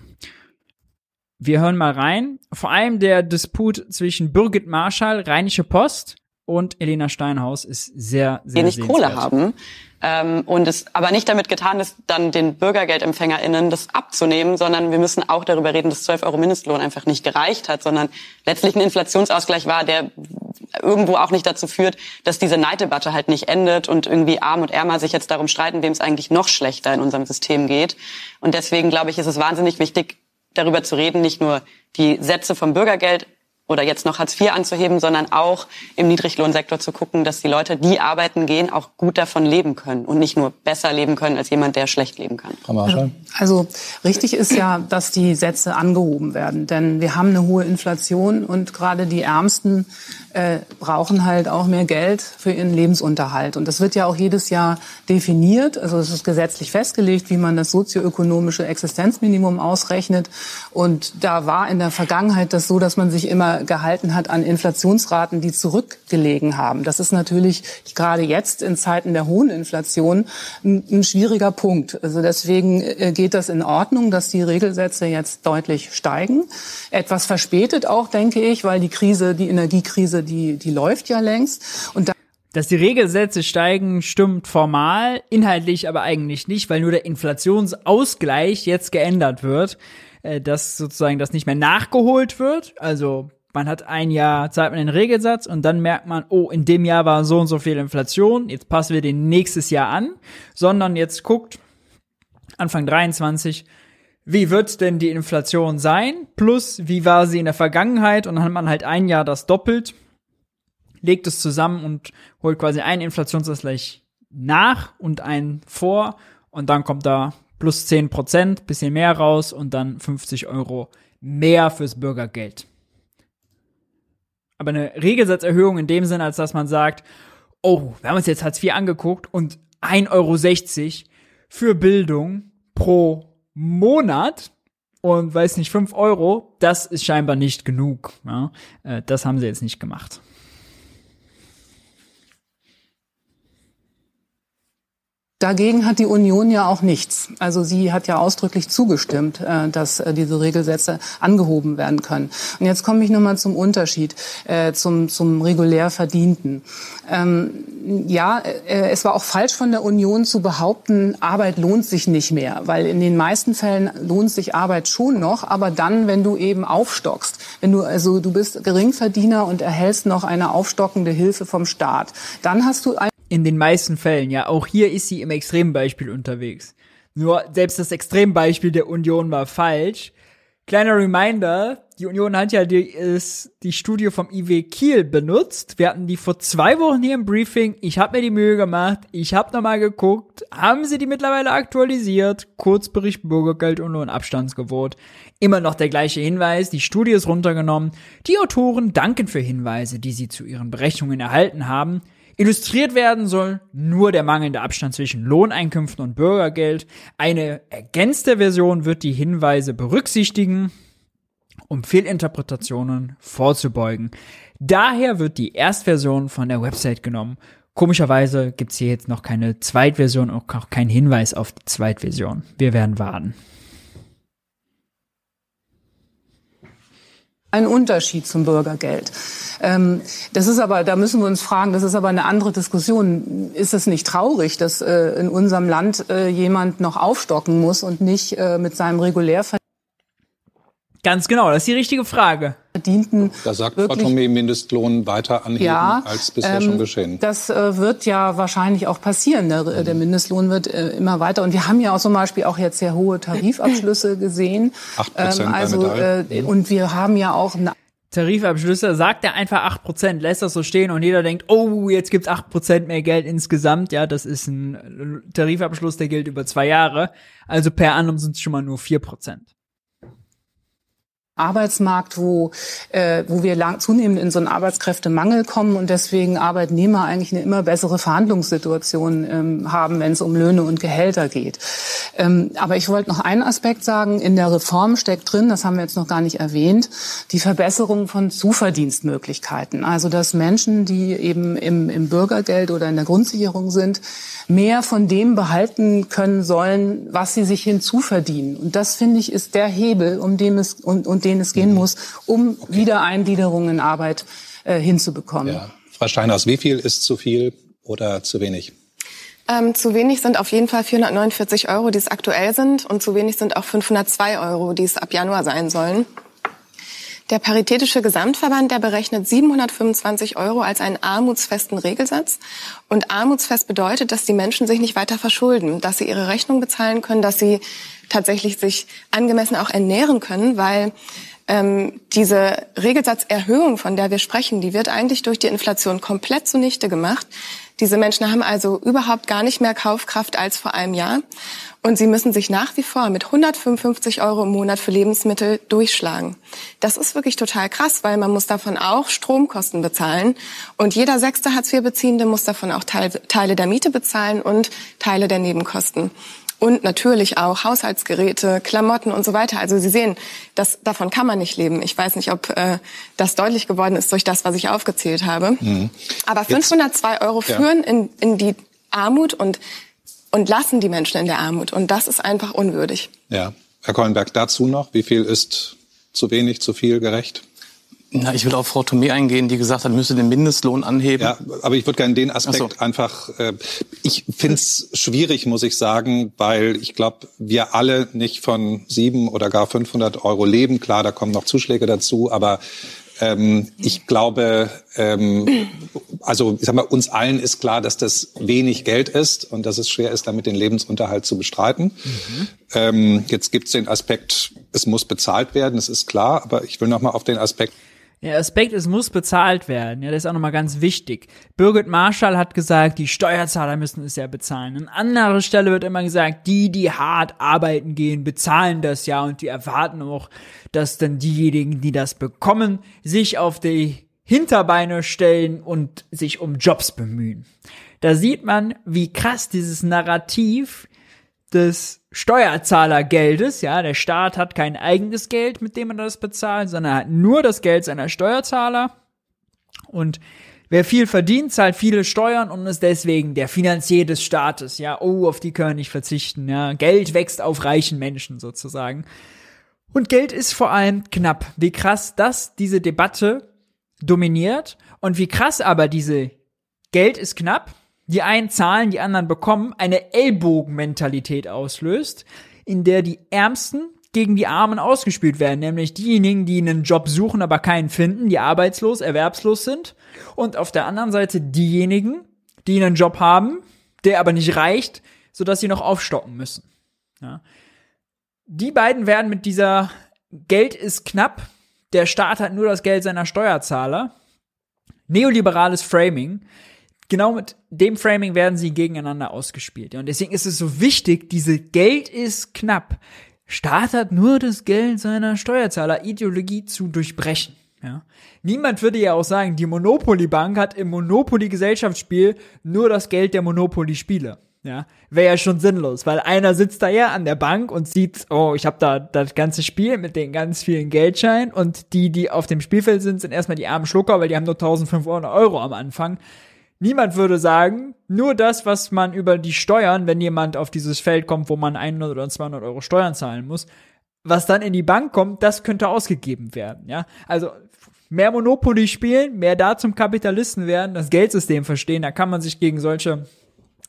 Wir hören mal rein. Vor allem der Disput zwischen Birgit Marschall, Rheinische Post und Elena Steinhaus ist sehr, sehr Die nicht Kohle haben. Ähm, und es aber nicht damit getan ist, dann den BürgergeldempfängerInnen das abzunehmen, sondern wir müssen auch darüber reden, dass 12 Euro Mindestlohn einfach nicht gereicht hat, sondern letztlich ein Inflationsausgleich war, der irgendwo auch nicht dazu führt, dass diese Neiddebatte halt nicht endet und irgendwie Arm und Ärmer sich jetzt darum streiten, wem es eigentlich noch schlechter in unserem System geht. Und deswegen glaube ich, ist es wahnsinnig wichtig, darüber zu reden, nicht nur die Sätze vom Bürgergeld oder jetzt noch Hartz IV anzuheben, sondern auch im Niedriglohnsektor zu gucken, dass die Leute, die arbeiten gehen, auch gut davon leben können und nicht nur besser leben können als jemand, der schlecht leben kann. Frau Marschall? Also richtig ist ja, dass die Sätze angehoben werden, denn wir haben eine hohe Inflation und gerade die Ärmsten äh, brauchen halt auch mehr Geld für ihren Lebensunterhalt. Und das wird ja auch jedes Jahr definiert. Also es ist gesetzlich festgelegt, wie man das sozioökonomische Existenzminimum ausrechnet. Und da war in der Vergangenheit das so, dass man sich immer gehalten hat an Inflationsraten, die zurückgelegen haben. Das ist natürlich gerade jetzt in Zeiten der hohen Inflation ein, ein schwieriger Punkt. Also deswegen äh, geht das in Ordnung, dass die Regelsätze jetzt deutlich steigen. Etwas verspätet auch, denke ich, weil die Krise, die Energiekrise die, die läuft ja längst. Und da dass die Regelsätze steigen, stimmt formal, inhaltlich aber eigentlich nicht, weil nur der Inflationsausgleich jetzt geändert wird, äh, dass sozusagen das nicht mehr nachgeholt wird. Also man hat ein Jahr, zahlt man den Regelsatz und dann merkt man, oh, in dem Jahr war so und so viel Inflation, jetzt passen wir den nächstes Jahr an, sondern jetzt guckt, Anfang 23, wie wird denn die Inflation sein? Plus, wie war sie in der Vergangenheit? Und dann hat man halt ein Jahr das doppelt legt es zusammen und holt quasi einen Inflationsausgleich nach und einen vor und dann kommt da plus 10 Prozent, bisschen mehr raus und dann 50 Euro mehr fürs Bürgergeld. Aber eine Regelsatzerhöhung in dem Sinne, als dass man sagt, oh, wir haben uns jetzt Hartz IV angeguckt und 1,60 Euro für Bildung pro Monat und weiß nicht, 5 Euro, das ist scheinbar nicht genug. Ja? Äh, das haben sie jetzt nicht gemacht. Dagegen hat die Union ja auch nichts. Also sie hat ja ausdrücklich zugestimmt, äh, dass äh, diese Regelsätze angehoben werden können. Und jetzt komme ich nochmal zum Unterschied, äh, zum, zum regulär Verdienten. Ähm, ja, es war auch falsch von der Union zu behaupten, Arbeit lohnt sich nicht mehr, weil in den meisten Fällen lohnt sich Arbeit schon noch, aber dann, wenn du eben aufstockst, wenn du also du bist Geringverdiener und erhältst noch eine aufstockende Hilfe vom Staat, dann hast du in den meisten Fällen, ja. Auch hier ist sie im Extrembeispiel unterwegs. Nur selbst das Extrembeispiel der Union war falsch. Kleiner Reminder, die Union hat ja die, ist, die Studie vom IW Kiel benutzt. Wir hatten die vor zwei Wochen hier im Briefing. Ich habe mir die Mühe gemacht. Ich habe nochmal geguckt. Haben sie die mittlerweile aktualisiert? Kurzbericht Bürgergeld und Lohnabstandsgebot. Immer noch der gleiche Hinweis. Die Studie ist runtergenommen. Die Autoren danken für Hinweise, die sie zu ihren Berechnungen erhalten haben. Illustriert werden soll nur der mangelnde Abstand zwischen Lohneinkünften und Bürgergeld. Eine ergänzte Version wird die Hinweise berücksichtigen, um Fehlinterpretationen vorzubeugen. Daher wird die Erstversion von der Website genommen. Komischerweise gibt's hier jetzt noch keine Zweitversion und auch keinen Hinweis auf die Zweitversion. Wir werden warten. Ein Unterschied zum Bürgergeld. Ähm, das ist aber, da müssen wir uns fragen, das ist aber eine andere Diskussion. Ist es nicht traurig, dass äh, in unserem Land äh, jemand noch aufstocken muss und nicht äh, mit seinem regulär Ganz genau, das ist die richtige Frage. Verdienten da sagt Frau Tomé Mindestlohn weiter anheben ja, als bisher ähm, schon geschehen. Das äh, wird ja wahrscheinlich auch passieren. Der, mhm. der Mindestlohn wird äh, immer weiter. Und wir haben ja auch zum Beispiel auch jetzt sehr hohe Tarifabschlüsse gesehen. Acht Prozent ähm, also, äh, mhm. Und wir haben ja auch eine Tarifabschlüsse, sagt er einfach acht Prozent, lässt das so stehen und jeder denkt, oh, jetzt gibt's acht Prozent mehr Geld insgesamt. Ja, das ist ein Tarifabschluss, der gilt über zwei Jahre. Also per annum sind es schon mal nur vier Prozent. Arbeitsmarkt, wo, äh, wo wir lang, zunehmend in so einen Arbeitskräftemangel kommen und deswegen Arbeitnehmer eigentlich eine immer bessere Verhandlungssituation ähm, haben, wenn es um Löhne und Gehälter geht. Ähm, aber ich wollte noch einen Aspekt sagen. In der Reform steckt drin, das haben wir jetzt noch gar nicht erwähnt, die Verbesserung von Zuverdienstmöglichkeiten. Also dass Menschen, die eben im, im Bürgergeld oder in der Grundsicherung sind, mehr von dem behalten können sollen, was sie sich hinzuverdienen. Und das, finde ich, ist der Hebel, um den es, um, um den es gehen mhm. muss, um okay. Wiedereingliederung in Arbeit äh, hinzubekommen. Ja. Frau Steinhaus, wie viel ist zu viel oder zu wenig? Ähm, zu wenig sind auf jeden Fall 449 Euro, die es aktuell sind, und zu wenig sind auch 502 Euro, die es ab Januar sein sollen. Der Paritätische Gesamtverband, der berechnet 725 Euro als einen armutsfesten Regelsatz. Und armutsfest bedeutet, dass die Menschen sich nicht weiter verschulden, dass sie ihre Rechnung bezahlen können, dass sie tatsächlich sich angemessen auch ernähren können, weil ähm, diese Regelsatzerhöhung, von der wir sprechen, die wird eigentlich durch die Inflation komplett zunichte gemacht. Diese Menschen haben also überhaupt gar nicht mehr Kaufkraft als vor einem Jahr. Und sie müssen sich nach wie vor mit 155 Euro im Monat für Lebensmittel durchschlagen. Das ist wirklich total krass, weil man muss davon auch Stromkosten bezahlen. Und jeder sechste Hartz-IV-Beziehende muss davon auch Teile der Miete bezahlen und Teile der Nebenkosten und natürlich auch Haushaltsgeräte, Klamotten und so weiter. Also Sie sehen, das, davon kann man nicht leben. Ich weiß nicht, ob äh, das deutlich geworden ist durch das, was ich aufgezählt habe. Mhm. Aber 502 Jetzt, Euro führen ja. in, in die Armut und, und lassen die Menschen in der Armut. Und das ist einfach unwürdig. Ja. Herr Kollenberg, dazu noch, wie viel ist zu wenig, zu viel gerecht? Na, ich will auf Frau Thomé eingehen, die gesagt hat, müsse den Mindestlohn anheben. Ja, aber ich würde gerne den Aspekt so. einfach, äh, ich finde es schwierig, muss ich sagen, weil ich glaube, wir alle nicht von sieben oder gar 500 Euro leben. Klar, da kommen noch Zuschläge dazu, aber ähm, ich glaube, ähm, also ich sag mal, uns allen ist klar, dass das wenig Geld ist und dass es schwer ist, damit den Lebensunterhalt zu bestreiten. Mhm. Ähm, jetzt gibt es den Aspekt, es muss bezahlt werden, das ist klar, aber ich will noch mal auf den Aspekt der Aspekt, es muss bezahlt werden. Ja, das ist auch nochmal ganz wichtig. Birgit Marschall hat gesagt, die Steuerzahler müssen es ja bezahlen. An anderer Stelle wird immer gesagt, die, die hart arbeiten gehen, bezahlen das ja und die erwarten auch, dass dann diejenigen, die das bekommen, sich auf die Hinterbeine stellen und sich um Jobs bemühen. Da sieht man, wie krass dieses Narrativ des Steuerzahlergeldes, ja, der Staat hat kein eigenes Geld, mit dem man das bezahlt, sondern hat nur das Geld seiner Steuerzahler. Und wer viel verdient, zahlt viele Steuern und ist deswegen der Finanzier des Staates, ja, oh, auf die können wir nicht verzichten, ja. Geld wächst auf reichen Menschen sozusagen. Und Geld ist vor allem knapp. Wie krass das diese Debatte dominiert und wie krass aber diese Geld ist knapp die einen zahlen, die anderen bekommen, eine Ellbogenmentalität auslöst, in der die Ärmsten gegen die Armen ausgespielt werden, nämlich diejenigen, die einen Job suchen, aber keinen finden, die arbeitslos, erwerbslos sind, und auf der anderen Seite diejenigen, die einen Job haben, der aber nicht reicht, sodass sie noch aufstocken müssen. Ja. Die beiden werden mit dieser Geld ist knapp, der Staat hat nur das Geld seiner Steuerzahler, neoliberales Framing, genau mit dem Framing werden sie gegeneinander ausgespielt. Und deswegen ist es so wichtig, diese Geld ist knapp. Staat hat nur das Geld seiner Steuerzahler Ideologie zu durchbrechen. Ja. Niemand würde ja auch sagen, die Monopoly Bank hat im Monopoly Gesellschaftsspiel nur das Geld der Monopoly Spieler. Ja, wäre ja schon sinnlos, weil einer sitzt da ja an der Bank und sieht, oh, ich habe da das ganze Spiel mit den ganz vielen Geldscheinen und die, die auf dem Spielfeld sind, sind erstmal die armen Schlucker, weil die haben nur 1500 Euro am Anfang. Niemand würde sagen, nur das, was man über die Steuern, wenn jemand auf dieses Feld kommt, wo man 100 oder 200 Euro Steuern zahlen muss, was dann in die Bank kommt, das könnte ausgegeben werden, ja. Also, mehr Monopoly spielen, mehr da zum Kapitalisten werden, das Geldsystem verstehen, da kann man sich gegen solche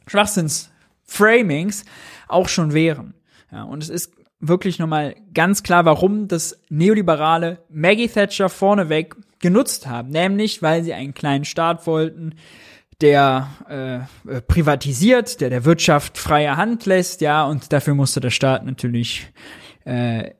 Schwachsinns-Framings auch schon wehren. Ja, und es ist wirklich nochmal ganz klar, warum das neoliberale Maggie Thatcher vorneweg genutzt haben, nämlich weil sie einen kleinen Staat wollten, der äh, privatisiert, der der Wirtschaft freie Hand lässt, ja, und dafür musste der Staat natürlich äh,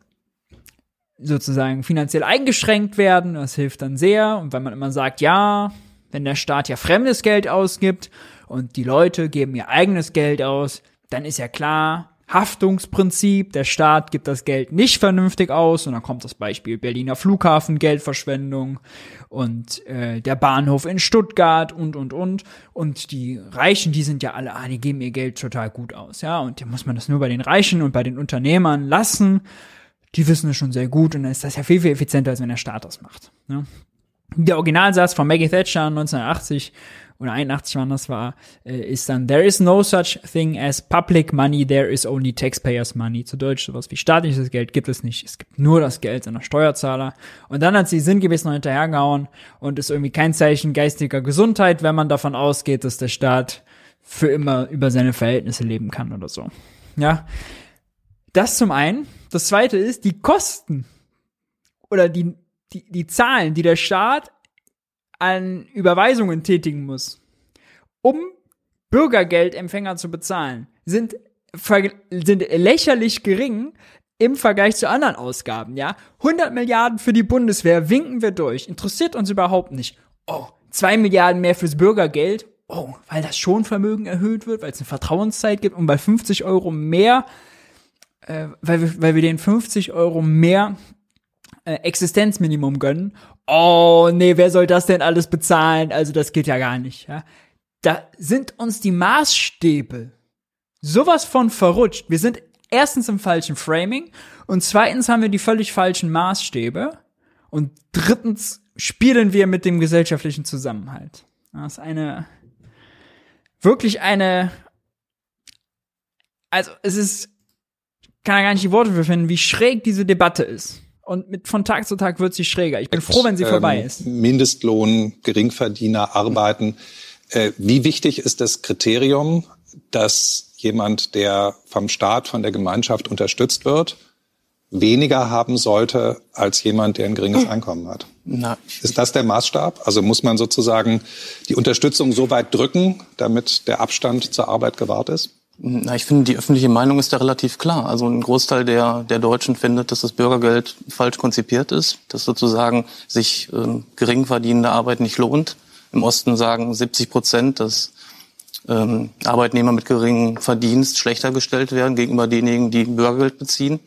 sozusagen finanziell eingeschränkt werden. Das hilft dann sehr. Und wenn man immer sagt, ja, wenn der Staat ja fremdes Geld ausgibt und die Leute geben ihr eigenes Geld aus, dann ist ja klar, Haftungsprinzip, der Staat gibt das Geld nicht vernünftig aus und dann kommt das Beispiel Berliner Flughafen, Geldverschwendung und äh, der Bahnhof in Stuttgart und und und und die Reichen, die sind ja alle, ah, die geben ihr Geld total gut aus, ja, und da muss man das nur bei den Reichen und bei den Unternehmern lassen. Die wissen es schon sehr gut und dann ist das ja viel, viel effizienter, als wenn der Staat das macht. Ne? Der Originalsatz von Maggie Thatcher 1980 oder 81 wann das war, äh, ist dann There is no such thing as public money, there is only taxpayers money. Zu Deutsch sowas wie staatliches Geld gibt es nicht. Es gibt nur das Geld seiner Steuerzahler. Und dann hat sie sinngemäß noch hinterhergehauen und ist irgendwie kein Zeichen geistiger Gesundheit, wenn man davon ausgeht, dass der Staat für immer über seine Verhältnisse leben kann oder so. Ja. Das zum einen. Das zweite ist, die Kosten oder die, die, die Zahlen, die der Staat an Überweisungen tätigen muss, um Bürgergeldempfänger zu bezahlen, sind, sind lächerlich gering im Vergleich zu anderen Ausgaben, ja. 100 Milliarden für die Bundeswehr winken wir durch. Interessiert uns überhaupt nicht. Oh, 2 Milliarden mehr fürs Bürgergeld. Oh, weil das Schonvermögen erhöht wird, weil es eine Vertrauenszeit gibt und bei 50 Euro mehr, äh, weil, wir, weil wir den 50 Euro mehr äh, Existenzminimum gönnen oh nee, wer soll das denn alles bezahlen? Also das geht ja gar nicht. Ja? Da sind uns die Maßstäbe sowas von verrutscht. Wir sind erstens im falschen Framing und zweitens haben wir die völlig falschen Maßstäbe und drittens spielen wir mit dem gesellschaftlichen Zusammenhalt. Das ist eine wirklich eine also es ist kann ja gar nicht die Worte für finden, wie schräg diese Debatte ist und mit von Tag zu Tag wird sie schräger. Ich bin froh, wenn sie ähm, vorbei ist. Mindestlohn, Geringverdiener arbeiten. Äh, wie wichtig ist das Kriterium, dass jemand, der vom Staat, von der Gemeinschaft unterstützt wird, weniger haben sollte als jemand, der ein geringes Einkommen hat? Na, ist das der Maßstab? Also muss man sozusagen die Unterstützung so weit drücken, damit der Abstand zur Arbeit gewahrt ist? Na, ich finde, die öffentliche Meinung ist da relativ klar. Also ein Großteil der, der Deutschen findet, dass das Bürgergeld falsch konzipiert ist, dass sozusagen sich äh, gering verdienende Arbeit nicht lohnt. Im Osten sagen 70 Prozent, dass ähm, Arbeitnehmer mit geringem Verdienst schlechter gestellt werden gegenüber denjenigen, die Bürgergeld beziehen.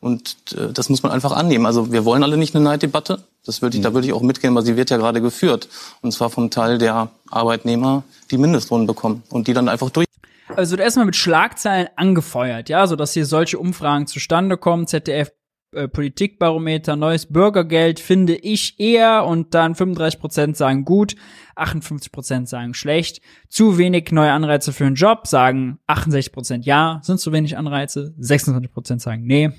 Und äh, das muss man einfach annehmen. Also wir wollen alle nicht eine Neiddebatte. Das würde ich, mhm. Da würde ich auch mitgehen, weil sie wird ja gerade geführt. Und zwar vom Teil der Arbeitnehmer, die Mindestlohn bekommen und die dann einfach durch also erstmal mit Schlagzeilen angefeuert, ja, so dass hier solche Umfragen zustande kommen. ZDF äh, Politikbarometer, neues Bürgergeld finde ich eher und dann 35 Prozent sagen gut, 58 Prozent sagen schlecht. Zu wenig neue Anreize für einen Job sagen 68 Prozent ja, sind zu wenig Anreize. 26 Prozent sagen nee,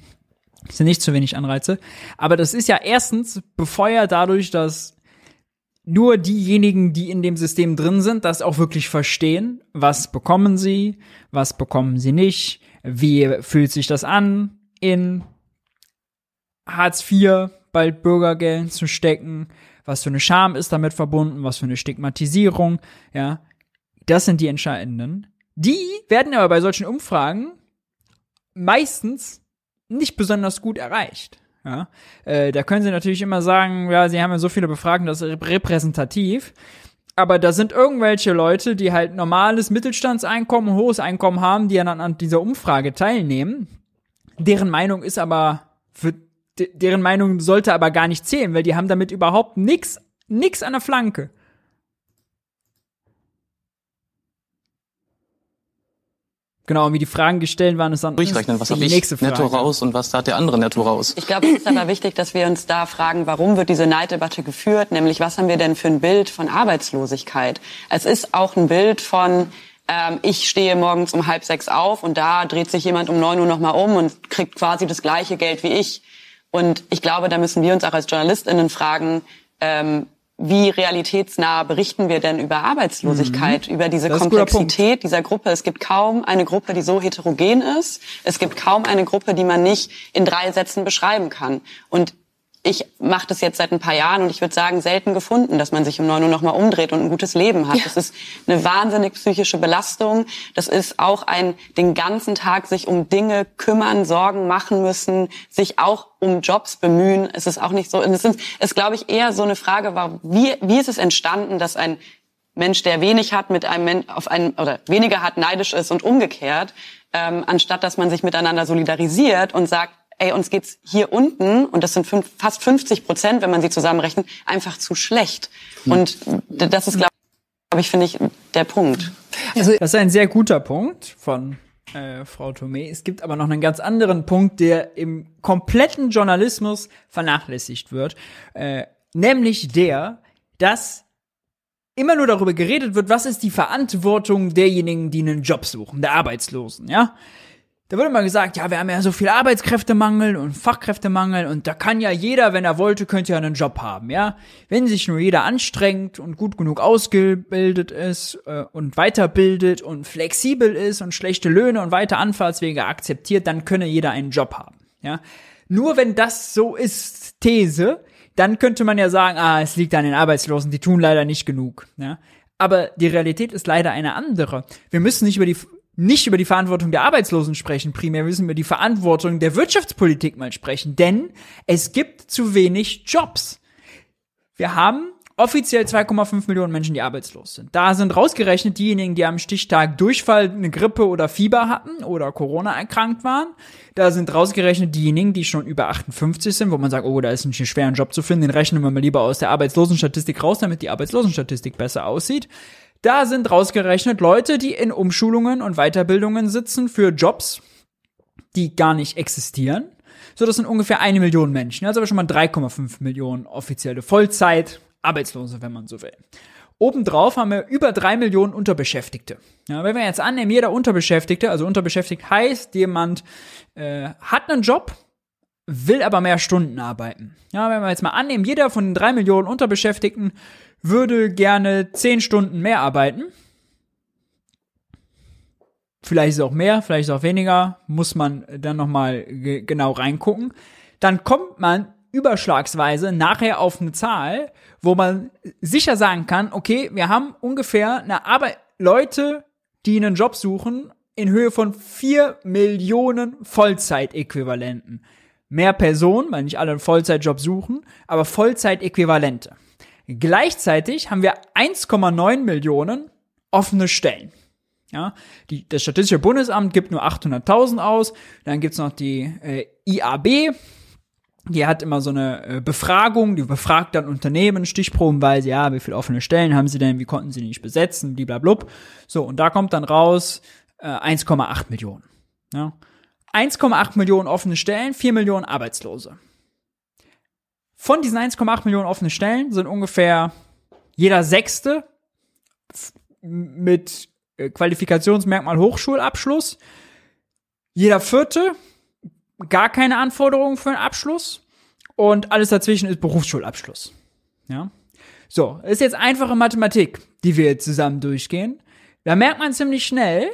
sind nicht zu wenig Anreize. Aber das ist ja erstens befeuert dadurch, dass nur diejenigen, die in dem System drin sind, das auch wirklich verstehen. Was bekommen sie? Was bekommen sie nicht? Wie fühlt sich das an, in Hartz IV bald Bürgergeld zu stecken? Was für eine Scham ist damit verbunden? Was für eine Stigmatisierung? Ja, das sind die entscheidenden. Die werden aber bei solchen Umfragen meistens nicht besonders gut erreicht. Ja? Äh, da können sie natürlich immer sagen, ja, sie haben ja so viele Befragten, das ist repräsentativ. Aber da sind irgendwelche Leute, die halt normales Mittelstandseinkommen, hohes Einkommen haben, die dann an dieser Umfrage teilnehmen. Deren Meinung ist aber für deren Meinung sollte aber gar nicht zählen, weil die haben damit überhaupt nix, nix an der Flanke. Genau, wie die Fragen gestellt waren, ist dann durchrechnen, was habe ich nächste Frage. netto raus und was hat der andere netto raus. Ich glaube, es ist aber wichtig, dass wir uns da fragen, warum wird diese Neiddebatte geführt, nämlich was haben wir denn für ein Bild von Arbeitslosigkeit? Es ist auch ein Bild von ähm, ich stehe morgens um halb sechs auf und da dreht sich jemand um neun Uhr nochmal um und kriegt quasi das gleiche Geld wie ich. Und ich glaube, da müssen wir uns auch als JournalistInnen fragen, ähm, wie realitätsnah berichten wir denn über Arbeitslosigkeit, mhm. über diese Komplexität dieser Gruppe? Es gibt kaum eine Gruppe, die so heterogen ist. Es gibt kaum eine Gruppe, die man nicht in drei Sätzen beschreiben kann. Und ich mache das jetzt seit ein paar Jahren und ich würde sagen, selten gefunden, dass man sich um neun Uhr nochmal umdreht und ein gutes Leben hat. Ja. Das ist eine wahnsinnig psychische Belastung. Das ist auch ein, den ganzen Tag sich um Dinge kümmern, Sorgen machen müssen, sich auch um Jobs bemühen. Es ist auch nicht so, es ist, ist glaube ich, eher so eine Frage, war, wie, wie ist es entstanden, dass ein Mensch, der wenig hat, mit einem auf einen oder weniger hat, neidisch ist und umgekehrt. ähm, anstatt dass man sich miteinander solidarisiert und sagt, ey, uns geht's hier unten, und das sind fünf, fast 50 Prozent, wenn man sie zusammenrechnet, einfach zu schlecht. Und das ist, glaube ich, finde ich, der Punkt. Also, das ist ein sehr guter Punkt von äh, Frau Thomé. Es gibt aber noch einen ganz anderen Punkt, der im kompletten Journalismus vernachlässigt wird, äh, nämlich der, dass immer nur darüber geredet wird, was ist die Verantwortung derjenigen, die einen Job suchen, der Arbeitslosen, ja? Da wird immer gesagt, ja, wir haben ja so viel Arbeitskräftemangel und Fachkräftemangel und da kann ja jeder, wenn er wollte, könnte ja einen Job haben, ja. Wenn sich nur jeder anstrengt und gut genug ausgebildet ist äh, und weiterbildet und flexibel ist und schlechte Löhne und weite Anfahrtswege akzeptiert, dann könne jeder einen Job haben, ja. Nur wenn das so ist, These, dann könnte man ja sagen, ah, es liegt an den Arbeitslosen, die tun leider nicht genug, ja. Aber die Realität ist leider eine andere. Wir müssen nicht über die nicht über die Verantwortung der Arbeitslosen sprechen, primär müssen wir über die Verantwortung der Wirtschaftspolitik mal sprechen, denn es gibt zu wenig Jobs. Wir haben offiziell 2,5 Millionen Menschen, die arbeitslos sind. Da sind rausgerechnet diejenigen, die am Stichtag Durchfall, eine Grippe oder Fieber hatten oder Corona erkrankt waren. Da sind rausgerechnet diejenigen, die schon über 58 sind, wo man sagt, oh, da ist ein schwerer Job zu finden, den rechnen wir mal lieber aus der Arbeitslosenstatistik raus, damit die Arbeitslosenstatistik besser aussieht. Da sind rausgerechnet Leute, die in Umschulungen und Weiterbildungen sitzen für Jobs, die gar nicht existieren. So, das sind ungefähr eine Million Menschen. Also aber schon mal 3,5 Millionen offizielle Vollzeit Arbeitslose, wenn man so will. Obendrauf haben wir über drei Millionen Unterbeschäftigte. Ja, wenn wir jetzt annehmen, jeder Unterbeschäftigte, also unterbeschäftigt heißt, jemand äh, hat einen Job, will aber mehr Stunden arbeiten. Ja, wenn wir jetzt mal annehmen, jeder von den drei Millionen Unterbeschäftigten würde gerne zehn Stunden mehr arbeiten. Vielleicht ist auch mehr, vielleicht ist auch weniger, muss man dann nochmal genau reingucken. Dann kommt man überschlagsweise nachher auf eine Zahl, wo man sicher sagen kann, okay, wir haben ungefähr eine Arbeit, Leute, die einen Job suchen, in Höhe von vier Millionen Vollzeitäquivalenten. Mehr Personen, weil nicht alle einen Vollzeitjob suchen, aber Vollzeitäquivalente. Gleichzeitig haben wir 1,9 Millionen offene Stellen. Ja, die, das Statistische Bundesamt gibt nur 800.000 aus. Dann gibt's noch die äh, IAB, die hat immer so eine äh, Befragung, die befragt dann Unternehmen stichprobenweise, ja, wie viele offene Stellen haben sie denn, wie konnten sie nicht besetzen, bliblablub. So, und da kommt dann raus äh, 1,8 Millionen. Ja. 1,8 Millionen offene Stellen, 4 Millionen Arbeitslose. Von diesen 1,8 Millionen offenen Stellen sind ungefähr jeder Sechste mit äh, Qualifikationsmerkmal Hochschulabschluss, jeder Vierte gar keine Anforderungen für einen Abschluss und alles dazwischen ist Berufsschulabschluss. Ja. So, ist jetzt einfache Mathematik, die wir jetzt zusammen durchgehen. Da merkt man ziemlich schnell,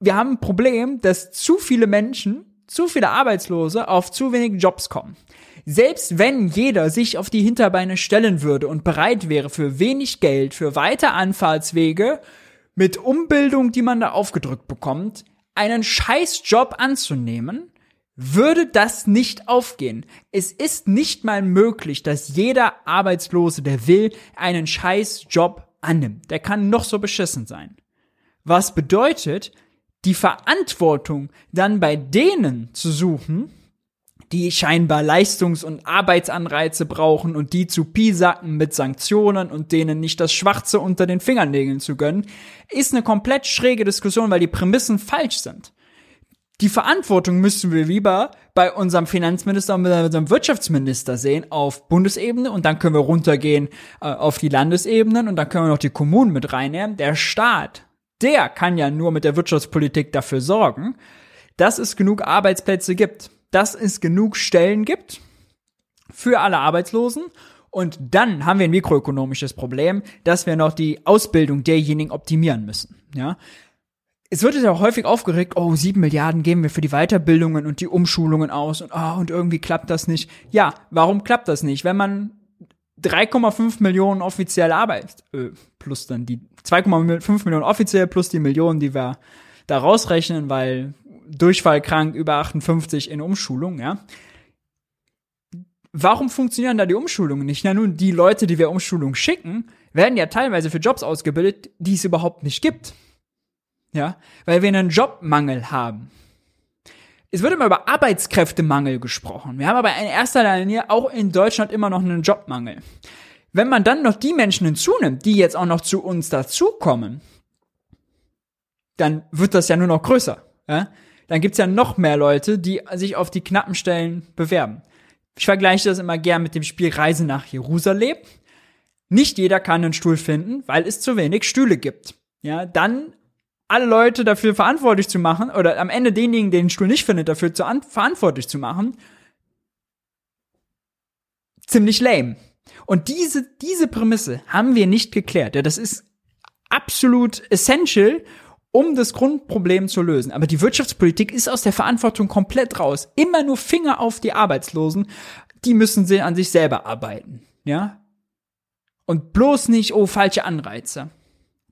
wir haben ein Problem, dass zu viele Menschen, zu viele Arbeitslose auf zu wenig Jobs kommen. Selbst wenn jeder sich auf die Hinterbeine stellen würde und bereit wäre für wenig Geld, für weite Anfahrtswege, mit Umbildung, die man da aufgedrückt bekommt, einen Scheißjob anzunehmen, würde das nicht aufgehen. Es ist nicht mal möglich, dass jeder Arbeitslose, der will, einen Scheißjob annimmt. Der kann noch so beschissen sein. Was bedeutet, die Verantwortung dann bei denen zu suchen, die scheinbar Leistungs- und Arbeitsanreize brauchen und die zu pisacken mit Sanktionen und denen nicht das Schwarze unter den Fingernägeln zu gönnen, ist eine komplett schräge Diskussion, weil die Prämissen falsch sind. Die Verantwortung müssen wir lieber bei unserem Finanzminister und bei unserem Wirtschaftsminister sehen auf Bundesebene und dann können wir runtergehen äh, auf die Landesebenen und dann können wir noch die Kommunen mit reinnehmen. Der Staat, der kann ja nur mit der Wirtschaftspolitik dafür sorgen, dass es genug Arbeitsplätze gibt dass es genug Stellen gibt für alle Arbeitslosen. Und dann haben wir ein mikroökonomisches Problem, dass wir noch die Ausbildung derjenigen optimieren müssen. Ja. Es wird ja auch häufig aufgeregt, oh, sieben Milliarden geben wir für die Weiterbildungen und die Umschulungen aus und, oh, und irgendwie klappt das nicht. Ja, warum klappt das nicht? Wenn man 3,5 Millionen offiziell Arbeit, äh, plus dann die 2,5 Millionen offiziell plus die Millionen, die wir da rausrechnen, weil durchfallkrank über 58 in Umschulung, ja. Warum funktionieren da die Umschulungen nicht? Na nun, die Leute, die wir Umschulung schicken, werden ja teilweise für Jobs ausgebildet, die es überhaupt nicht gibt. Ja, weil wir einen Jobmangel haben. Es wird immer über Arbeitskräftemangel gesprochen. Wir haben aber in erster Linie auch in Deutschland immer noch einen Jobmangel. Wenn man dann noch die Menschen hinzunimmt, die jetzt auch noch zu uns dazukommen, dann wird das ja nur noch größer. Ja? Dann gibt's ja noch mehr Leute, die sich auf die knappen Stellen bewerben. Ich vergleiche das immer gern mit dem Spiel Reise nach Jerusalem. Nicht jeder kann einen Stuhl finden, weil es zu wenig Stühle gibt. Ja, dann alle Leute dafür verantwortlich zu machen oder am Ende denjenigen, den den Stuhl nicht findet, dafür zu verantwortlich zu machen, ziemlich lame. Und diese, diese Prämisse haben wir nicht geklärt. Ja, das ist absolut essential, um das Grundproblem zu lösen. Aber die Wirtschaftspolitik ist aus der Verantwortung komplett raus. Immer nur Finger auf die Arbeitslosen. Die müssen sie an sich selber arbeiten. Ja? Und bloß nicht, oh, falsche Anreize.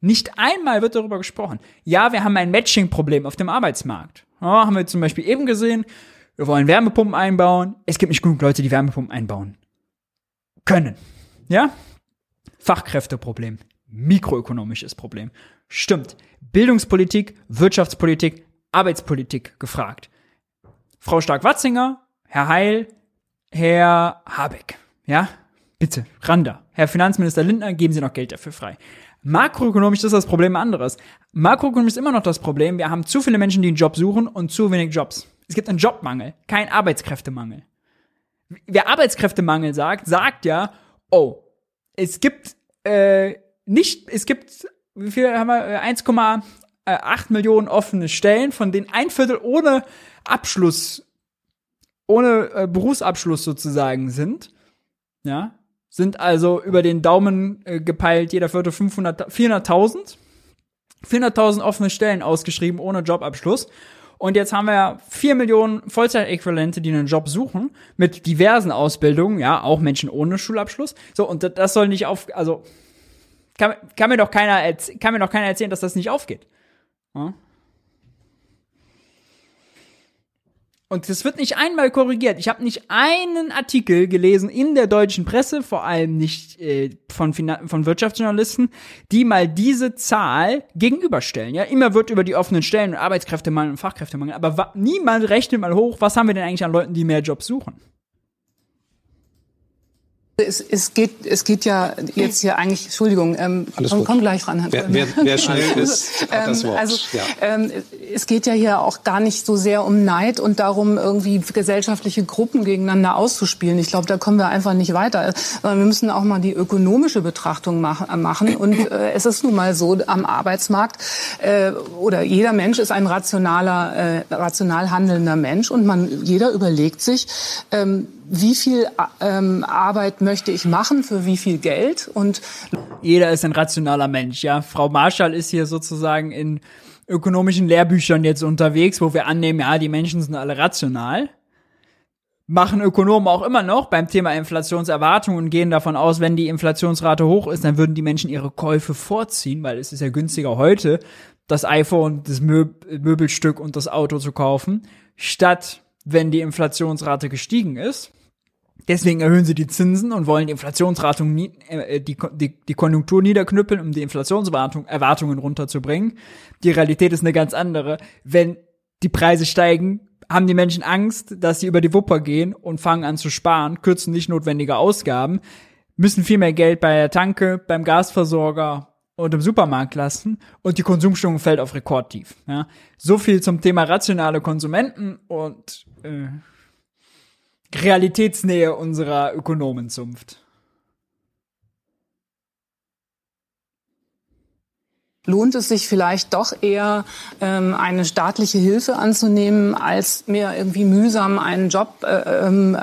Nicht einmal wird darüber gesprochen. Ja, wir haben ein Matching-Problem auf dem Arbeitsmarkt. Ja, haben wir zum Beispiel eben gesehen. Wir wollen Wärmepumpen einbauen. Es gibt nicht genug Leute, die Wärmepumpen einbauen können. Ja? Fachkräfteproblem. Mikroökonomisches Problem. Stimmt. Bildungspolitik, Wirtschaftspolitik, Arbeitspolitik gefragt. Frau Stark-Watzinger, Herr Heil, Herr Habeck. Ja? Bitte, Randa. Herr Finanzminister Lindner, geben Sie noch Geld dafür frei. Makroökonomisch ist das Problem anderes. Makroökonomisch ist immer noch das Problem, wir haben zu viele Menschen, die einen Job suchen und zu wenig Jobs. Es gibt einen Jobmangel, kein Arbeitskräftemangel. Wer Arbeitskräftemangel sagt, sagt ja, oh, es gibt äh, nicht, es gibt, wie viel haben wir, 1,8 äh, Millionen offene Stellen, von denen ein Viertel ohne Abschluss, ohne äh, Berufsabschluss sozusagen sind. Ja, sind also über den Daumen äh, gepeilt, jeder vierte 500, 400.000. 400.000 offene Stellen ausgeschrieben ohne Jobabschluss. Und jetzt haben wir vier Millionen Vollzeitäquivalente, die einen Job suchen, mit diversen Ausbildungen, ja, auch Menschen ohne Schulabschluss. So, und das soll nicht auf, also, kann, kann mir doch keiner, kann mir doch keiner erzählen, dass das nicht aufgeht. Ja? Und das wird nicht einmal korrigiert. Ich habe nicht einen Artikel gelesen in der deutschen Presse, vor allem nicht äh, von, von Wirtschaftsjournalisten, die mal diese Zahl gegenüberstellen. Ja, immer wird über die offenen Stellen und Arbeitskräftemangel und Fachkräftemangel, aber niemand rechnet mal hoch, was haben wir denn eigentlich an Leuten, die mehr Jobs suchen? Es, es, geht, es geht ja jetzt hier eigentlich, Entschuldigung, ähm, komm, komm gleich ran. Wer, wer, wer schnell ist, hat das Wort. Also, ja. ähm, es geht ja hier auch gar nicht so sehr um Neid und darum, irgendwie gesellschaftliche Gruppen gegeneinander auszuspielen. Ich glaube, da kommen wir einfach nicht weiter. Sondern wir müssen auch mal die ökonomische Betrachtung machen. Und äh, es ist nun mal so, am Arbeitsmarkt äh, oder jeder Mensch ist ein rationaler, äh, rational handelnder Mensch und man jeder überlegt sich, ähm, wie viel ähm, Arbeit möchte ich machen, für wie viel Geld und jeder ist ein rationaler Mensch, ja. Frau Marschall ist hier sozusagen in ökonomischen Lehrbüchern jetzt unterwegs, wo wir annehmen, ja, die Menschen sind alle rational. Machen Ökonomen auch immer noch beim Thema Inflationserwartungen und gehen davon aus, wenn die Inflationsrate hoch ist, dann würden die Menschen ihre Käufe vorziehen, weil es ist ja günstiger heute, das iPhone, das Möbelstück und das Auto zu kaufen, statt wenn die Inflationsrate gestiegen ist. Deswegen erhöhen sie die Zinsen und wollen die Inflationsrate, äh, die, die, die Konjunktur niederknüppeln, um die Inflationserwartungen runterzubringen. Die Realität ist eine ganz andere. Wenn die Preise steigen, haben die Menschen Angst, dass sie über die Wupper gehen und fangen an zu sparen, kürzen nicht notwendige Ausgaben, müssen viel mehr Geld bei der Tanke, beim Gasversorger und im Supermarkt lassen und die Konsumstimmung fällt auf Rekordtief. Ja. So viel zum Thema rationale Konsumenten und äh, Realitätsnähe unserer Ökonomenzunft. Lohnt es sich vielleicht doch eher, ähm, eine staatliche Hilfe anzunehmen, als mir irgendwie mühsam einen Job äh, ähm,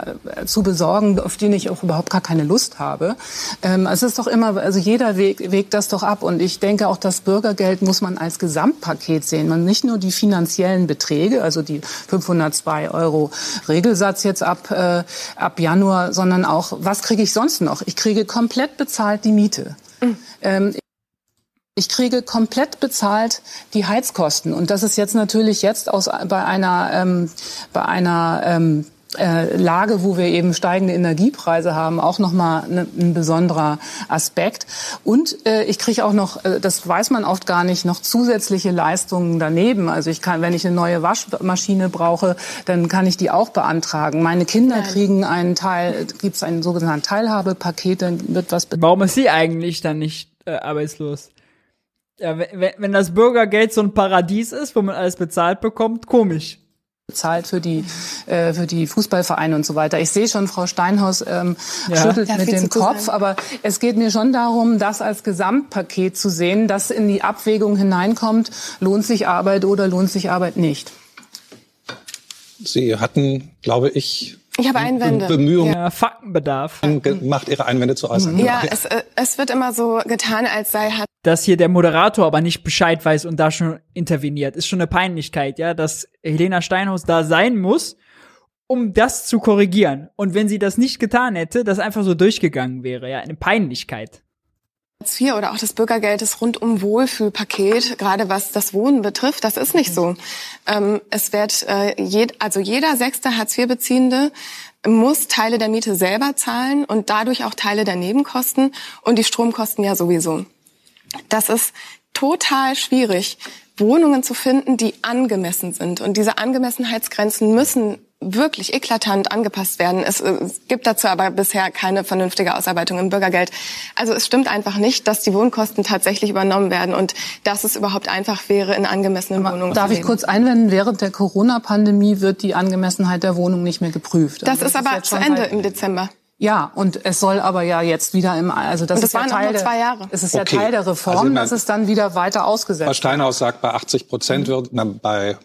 zu besorgen, auf den ich auch überhaupt gar keine Lust habe. Ähm, es ist doch immer, also jeder Weg, wägt das doch ab. Und ich denke auch, das Bürgergeld muss man als Gesamtpaket sehen. Man nicht nur die finanziellen Beträge, also die 502 Euro Regelsatz jetzt ab, äh, ab Januar, sondern auch, was kriege ich sonst noch? Ich kriege komplett bezahlt die Miete. Mhm. Ähm, ich kriege komplett bezahlt die Heizkosten. Und das ist jetzt natürlich jetzt aus, bei einer, ähm, bei einer ähm, äh, Lage, wo wir eben steigende Energiepreise haben, auch nochmal ne, ein besonderer Aspekt. Und äh, ich kriege auch noch, äh, das weiß man oft gar nicht, noch zusätzliche Leistungen daneben. Also ich kann, wenn ich eine neue Waschmaschine brauche, dann kann ich die auch beantragen. Meine Kinder Nein. kriegen einen Teil, gibt es ein sogenanntes Teilhabepaket, dann wird was. Warum ist sie eigentlich dann nicht äh, arbeitslos? Ja, wenn, wenn das Bürgergeld so ein Paradies ist, wo man alles bezahlt bekommt, komisch bezahlt für die äh, für die Fußballvereine und so weiter. Ich sehe schon, Frau Steinhaus ähm, ja. schüttelt ja, mit dem Kopf, sein. aber es geht mir schon darum, das als Gesamtpaket zu sehen, das in die Abwägung hineinkommt, lohnt sich Arbeit oder lohnt sich Arbeit nicht. Sie hatten, glaube ich, ich habe Einwände. Bemühungen. Ja, Faktenbedarf. Macht Ihre Einwände zu äußern. Ja, es, äh, es wird immer so getan, als sei hat. Dass hier der Moderator aber nicht Bescheid weiß und da schon interveniert, ist schon eine Peinlichkeit, ja, dass Helena Steinhaus da sein muss, um das zu korrigieren. Und wenn sie das nicht getan hätte, das einfach so durchgegangen wäre, ja, eine Peinlichkeit. Hartz IV oder auch das Bürgergeld ist rundum Wohlfühlpaket, gerade was das Wohnen betrifft. Das ist nicht so. Ähm, es wird, äh, jed, also jeder sechste Hartz IV-Beziehende muss Teile der Miete selber zahlen und dadurch auch Teile der Nebenkosten und die Stromkosten ja sowieso. Das ist total schwierig, Wohnungen zu finden, die angemessen sind. Und diese Angemessenheitsgrenzen müssen wirklich eklatant angepasst werden. Es, es, gibt dazu aber bisher keine vernünftige Ausarbeitung im Bürgergeld. Also es stimmt einfach nicht, dass die Wohnkosten tatsächlich übernommen werden und dass es überhaupt einfach wäre, in angemessenen aber Wohnungen Darf zu leben. ich kurz einwenden, während der Corona-Pandemie wird die Angemessenheit der Wohnung nicht mehr geprüft. Das, also das ist, ist aber zu Ende im Dezember. Ja, und es soll aber ja jetzt wieder im, also das, und das ist ja Teil zwei Jahre. Es ist okay. ja Teil der Reform, also dass es dann wieder weiter ausgesetzt Frau Steinhaus sagt, bei 80 Prozent mhm. wird, na, bei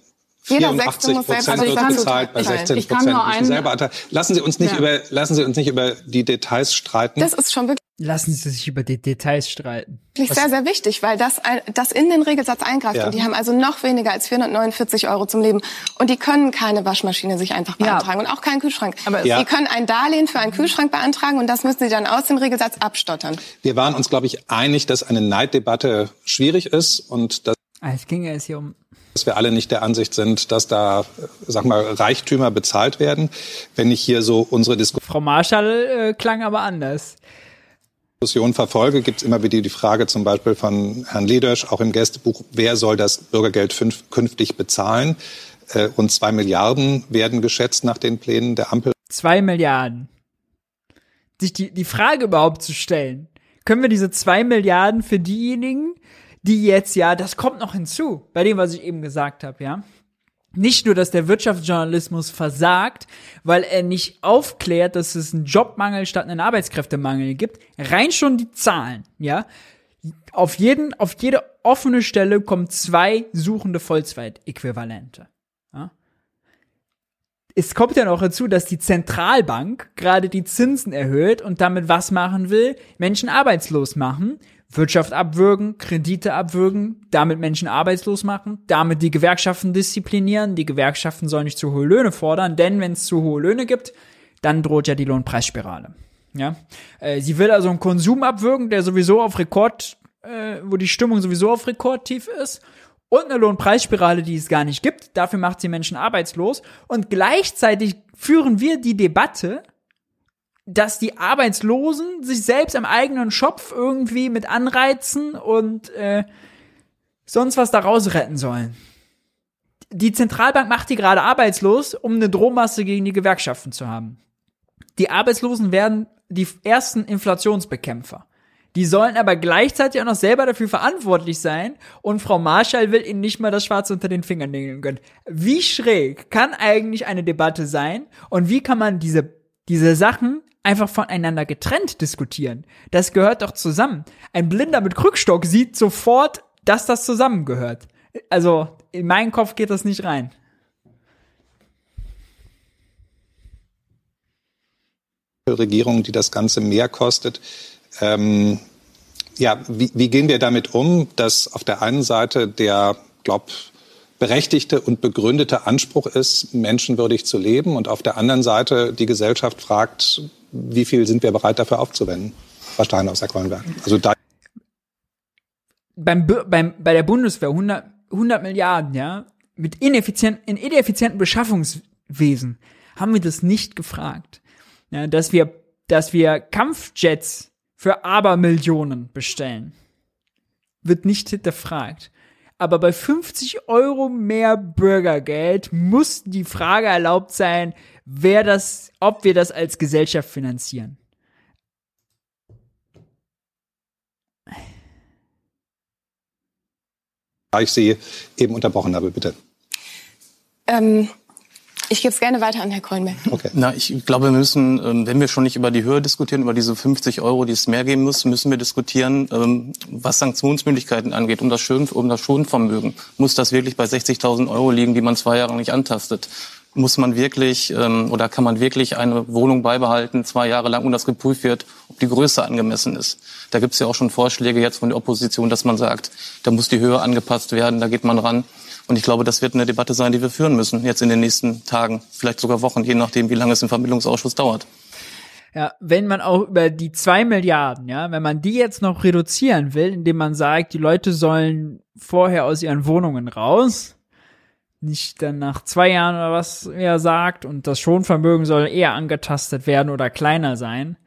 84 Prozent also wird bezahlt, bei 16 Prozent müssen selber. Lassen Sie uns nicht ja. über, lassen Sie uns nicht über die Details streiten. Das ist schon wirklich. Lassen Sie sich über die Details streiten. Wirklich sehr, sehr wichtig, weil das, das in den Regelsatz eingreift. Ja. Und die haben also noch weniger als 449 Euro zum Leben. Und die können keine Waschmaschine sich einfach beantragen ja. und auch keinen Kühlschrank. Aber ja. Sie können ein Darlehen für einen Kühlschrank beantragen und das müssen Sie dann aus dem Regelsatz abstottern. Wir waren uns, glaube ich, einig, dass eine Neiddebatte schwierig ist und dass ah, es ging ja jetzt hier um dass wir alle nicht der Ansicht sind, dass da, sag mal, Reichtümer bezahlt werden. Wenn ich hier so unsere Diskussion. Frau Marschall äh, klang aber anders. Diskussion verfolge, gibt es immer wieder die Frage zum Beispiel von Herrn Ledösch, auch im Gästebuch, wer soll das Bürgergeld fünf, künftig bezahlen? Äh, rund zwei Milliarden werden geschätzt nach den Plänen der Ampel. Zwei Milliarden. Sich die, die Frage überhaupt zu stellen, können wir diese zwei Milliarden für diejenigen, die jetzt ja, das kommt noch hinzu, bei dem, was ich eben gesagt habe, ja. Nicht nur, dass der Wirtschaftsjournalismus versagt, weil er nicht aufklärt, dass es einen Jobmangel statt einen Arbeitskräftemangel gibt. Rein schon die Zahlen, ja. Auf jeden, auf jede offene Stelle kommen zwei suchende Vollzeitäquivalente. Ja? Es kommt ja noch dazu, dass die Zentralbank gerade die Zinsen erhöht und damit was machen will? Menschen arbeitslos machen, Wirtschaft abwürgen, Kredite abwürgen, damit Menschen arbeitslos machen, damit die Gewerkschaften disziplinieren. Die Gewerkschaften sollen nicht zu hohe Löhne fordern, denn wenn es zu hohe Löhne gibt, dann droht ja die Lohnpreisspirale. Ja, äh, sie will also einen Konsum abwürgen, der sowieso auf Rekord, äh, wo die Stimmung sowieso auf Rekordtief ist und eine Lohnpreisspirale, die es gar nicht gibt. Dafür macht sie Menschen arbeitslos und gleichzeitig führen wir die Debatte, dass die Arbeitslosen sich selbst am eigenen Schopf irgendwie mit anreizen und äh, sonst was daraus retten sollen. Die Zentralbank macht die gerade arbeitslos, um eine Drohmasse gegen die Gewerkschaften zu haben. Die Arbeitslosen werden die ersten Inflationsbekämpfer. Die sollen aber gleichzeitig auch noch selber dafür verantwortlich sein und Frau Marschall will ihnen nicht mal das Schwarz unter den Fingernägeln gönnen. Wie schräg kann eigentlich eine Debatte sein und wie kann man diese, diese Sachen einfach voneinander getrennt diskutieren. Das gehört doch zusammen. Ein Blinder mit Krückstock sieht sofort, dass das zusammengehört. Also in meinen Kopf geht das nicht rein. Regierung, die das Ganze mehr kostet. Ähm, ja, wie, wie gehen wir damit um, dass auf der einen Seite der, glaub, berechtigte und begründete Anspruch ist, menschenwürdig zu leben und auf der anderen Seite die Gesellschaft fragt, wie viel sind wir bereit dafür aufzuwenden? Frau Steinhaus, Herr Kornberg. Also da beim, beim, bei der Bundeswehr 100, 100 Milliarden, ja, mit ineffizient, in ineffizienten Beschaffungswesen haben wir das nicht gefragt. Ja, dass wir, dass wir Kampfjets für Abermillionen bestellen, wird nicht hinterfragt. Aber bei 50 Euro mehr Bürgergeld muss die Frage erlaubt sein, wer das, ob wir das als Gesellschaft finanzieren. ich Sie eben unterbrochen habe, bitte. Ähm, ich gebe es gerne weiter an Herrn Kreunberg. Okay. Na, ich glaube, wir müssen, ähm, wenn wir schon nicht über die Höhe diskutieren, über diese 50 Euro, die es mehr geben muss, müssen wir diskutieren, ähm, was Sanktionsmöglichkeiten angeht, um das, Schön, um das Schonvermögen. Muss das wirklich bei 60.000 Euro liegen, die man zwei Jahre nicht antastet? Muss man wirklich ähm, oder kann man wirklich eine Wohnung beibehalten, zwei Jahre lang, und das geprüft wird, ob die Größe angemessen ist? Da gibt es ja auch schon Vorschläge jetzt von der Opposition, dass man sagt, da muss die Höhe angepasst werden, da geht man ran. Und ich glaube, das wird eine Debatte sein, die wir führen müssen, jetzt in den nächsten Tagen, vielleicht sogar Wochen, je nachdem, wie lange es im Vermittlungsausschuss dauert. Ja, wenn man auch über die zwei Milliarden, ja, wenn man die jetzt noch reduzieren will, indem man sagt, die Leute sollen vorher aus ihren Wohnungen raus, nicht dann nach zwei Jahren oder was er sagt, und das Schonvermögen soll eher angetastet werden oder kleiner sein,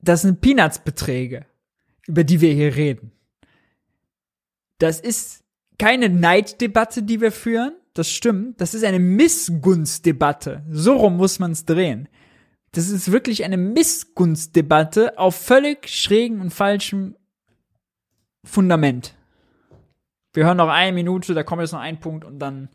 das sind Peanuts-Beträge, über die wir hier reden. Das ist keine Neiddebatte, die wir führen. Das stimmt. Das ist eine Missgunstdebatte. So rum muss man es drehen. Das ist wirklich eine Missgunstdebatte auf völlig schrägen und falschem Fundament. Wir hören noch eine Minute, da kommt jetzt noch ein Punkt und dann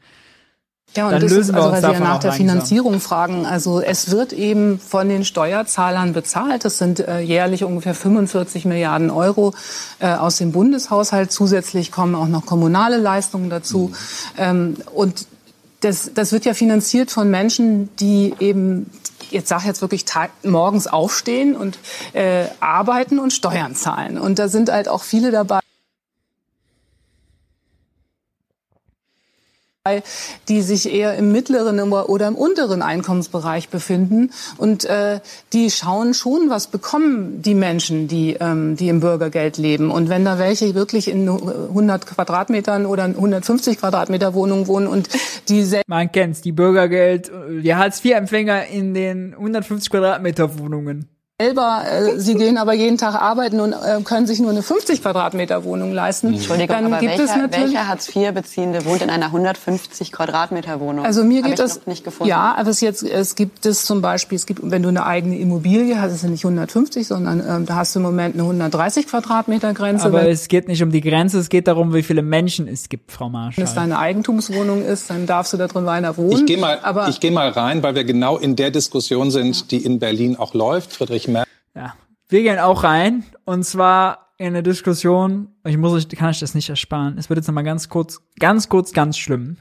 ja, und Dann das ist, also, weil Sie ja nach der Finanzierung fragen. Also es wird eben von den Steuerzahlern bezahlt. Das sind äh, jährlich ungefähr 45 Milliarden Euro äh, aus dem Bundeshaushalt. Zusätzlich kommen auch noch kommunale Leistungen dazu. Mhm. Ähm, und das, das wird ja finanziert von Menschen, die eben jetzt sage jetzt wirklich morgens aufstehen und äh, arbeiten und Steuern zahlen. Und da sind halt auch viele dabei. Die sich eher im mittleren oder im unteren Einkommensbereich befinden. Und äh, die schauen schon, was bekommen die Menschen, die, ähm, die im Bürgergeld leben. Und wenn da welche wirklich in 100 Quadratmetern oder 150 Quadratmeter Wohnungen wohnen und die Man kennt's, die Bürgergeld, die Hartz-IV-Empfänger in den 150 Quadratmeter Wohnungen selber, äh, sie gehen aber jeden Tag arbeiten und äh, können sich nur eine 50 Quadratmeter Wohnung leisten. Entschuldigung, dann aber gibt welcher, es natürlich welcher Hartz-IV-Beziehende wohnt in einer 150 Quadratmeter Wohnung? Also mir geht das nicht gefunden. Ja, aber es jetzt es gibt es zum Beispiel, es gibt, wenn du eine eigene Immobilie hast, ist es nicht 150, sondern ähm, da hast du im Moment eine 130 Quadratmeter Grenze. Aber es geht nicht um die Grenze, es geht darum, wie viele Menschen es gibt, Frau Marschall. Wenn es deine Eigentumswohnung ist, dann darfst du da drin weiter wohnen. Ich gehe mal, aber ich gehe mal rein, weil wir genau in der Diskussion sind, ja. die in Berlin auch läuft. Friedrich ja, wir gehen auch rein und zwar in eine Diskussion. Ich muss euch, kann ich das nicht ersparen. Es wird jetzt nochmal ganz kurz, ganz kurz, ganz schlimm.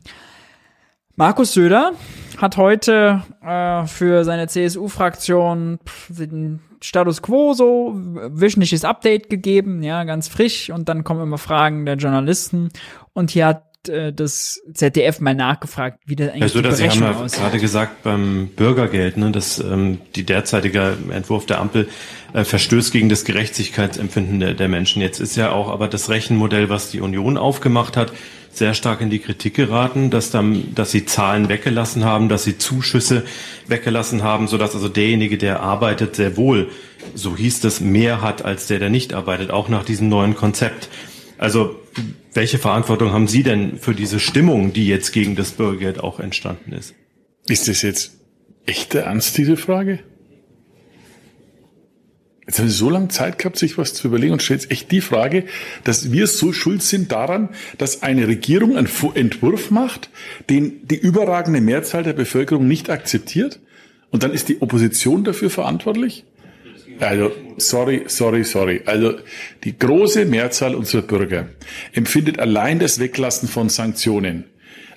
Markus Söder hat heute äh, für seine CSU-Fraktion den Status Quo so wöchentliches Update gegeben, ja, ganz frisch. Und dann kommen immer Fragen der Journalisten. Und hier hat äh, das ZDF mal nachgefragt, wie das eigentlich also, die Sie haben ja gerade gesagt beim Bürgergeld, ne, dass ähm, die derzeitige Entwurf der Ampel äh, verstößt gegen das Gerechtigkeitsempfinden der, der Menschen. Jetzt ist ja auch aber das Rechenmodell, was die Union aufgemacht hat, sehr stark in die Kritik geraten, dass dann, dass sie Zahlen weggelassen haben, dass sie Zuschüsse weggelassen haben, so dass also derjenige, der arbeitet, sehr wohl, so hieß das, mehr hat als der, der nicht arbeitet, auch nach diesem neuen Konzept. Also welche Verantwortung haben Sie denn für diese Stimmung, die jetzt gegen das Bürgergeld auch entstanden ist? Ist das jetzt echter Ernst, diese Frage? Jetzt haben Sie so lange Zeit gehabt, sich was zu überlegen und stellt jetzt echt die Frage, dass wir so schuld sind daran, dass eine Regierung einen Entwurf macht, den die überragende Mehrzahl der Bevölkerung nicht akzeptiert und dann ist die Opposition dafür verantwortlich? Also, sorry, sorry, sorry. Also, die große Mehrzahl unserer Bürger empfindet allein das Weglassen von Sanktionen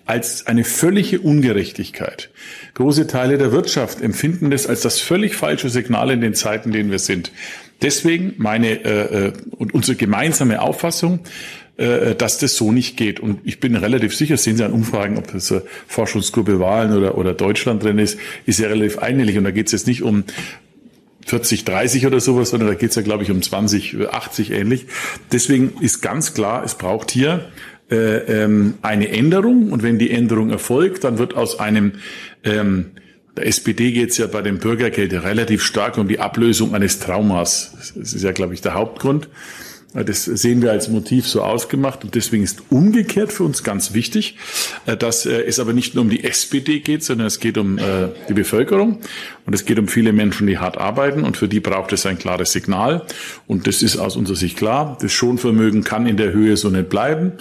als eine völlige Ungerechtigkeit. Große Teile der Wirtschaft empfinden das als das völlig falsche Signal in den Zeiten, in denen wir sind. Deswegen meine äh, äh und unsere gemeinsame Auffassung, äh, dass das so nicht geht. Und ich bin relativ sicher, sehen Sie an Umfragen, ob das eine Forschungsgruppe Wahlen oder, oder Deutschland drin ist, ist ja relativ einhellig. Und da geht es jetzt nicht um 40, 30 oder sowas, sondern da geht es ja, glaube ich, um 20, 80 ähnlich. Deswegen ist ganz klar, es braucht hier äh, ähm, eine Änderung und wenn die Änderung erfolgt, dann wird aus einem ähm, Der SPD geht es ja bei dem Bürgergeld relativ stark um die Ablösung eines Traumas. Das ist ja, glaube ich, der Hauptgrund. Das sehen wir als Motiv so ausgemacht und deswegen ist umgekehrt für uns ganz wichtig, äh, dass äh, es aber nicht nur um die SPD geht, sondern es geht um äh, die Bevölkerung und es geht um viele Menschen, die hart arbeiten und für die braucht es ein klares Signal und das ist aus unserer Sicht klar. Das Schonvermögen kann in der Höhe so nicht bleiben.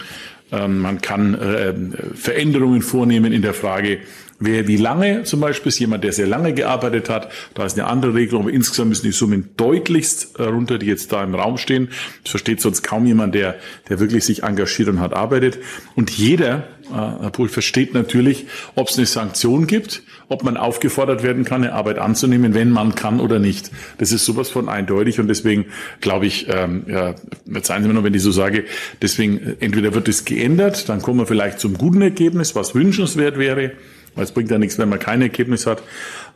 Ähm, man kann Veränderungen vornehmen in der Frage, Wer wie lange zum Beispiel ist jemand, der sehr lange gearbeitet hat, da ist eine andere Regelung, aber insgesamt müssen die Summen deutlichst runter, die jetzt da im Raum stehen. Das versteht sonst kaum jemand, der, der wirklich sich engagiert und hat arbeitet. Und jeder, äh, Herr Pohl, versteht natürlich, ob es eine Sanktion gibt, ob man aufgefordert werden kann, eine Arbeit anzunehmen, wenn man kann oder nicht. Das ist sowas von eindeutig und deswegen glaube ich, ähm, ja, verzeihen Sie mir noch, wenn ich so sage, deswegen äh, entweder wird es geändert, dann kommen wir vielleicht zum guten Ergebnis, was wünschenswert wäre, weil es bringt ja nichts, wenn man kein Ergebnis hat.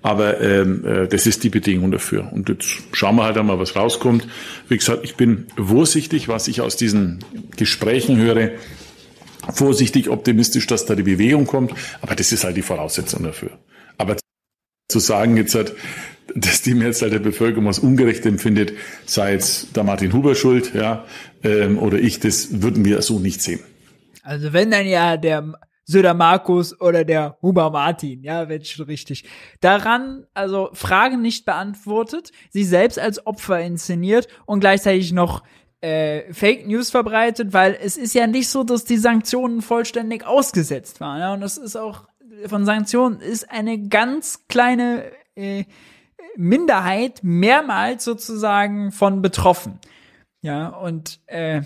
Aber ähm, äh, das ist die Bedingung dafür. Und jetzt schauen wir halt einmal, was rauskommt. Wie gesagt, ich bin vorsichtig, was ich aus diesen Gesprächen höre. Vorsichtig optimistisch, dass da die Bewegung kommt. Aber das ist halt die Voraussetzung dafür. Aber zu sagen jetzt halt, dass die Mehrzahl der Bevölkerung was ungerecht empfindet, sei jetzt der Martin Huber schuld, ja, ähm, oder ich, das würden wir so nicht sehen. Also wenn dann ja der Söder Markus oder der Huber Martin, ja, wenn schon richtig. Daran, also Fragen nicht beantwortet, sie selbst als Opfer inszeniert und gleichzeitig noch äh, Fake News verbreitet, weil es ist ja nicht so, dass die Sanktionen vollständig ausgesetzt waren. Ja, und das ist auch von Sanktionen ist eine ganz kleine äh, Minderheit mehrmals sozusagen von betroffen. Ja, und äh,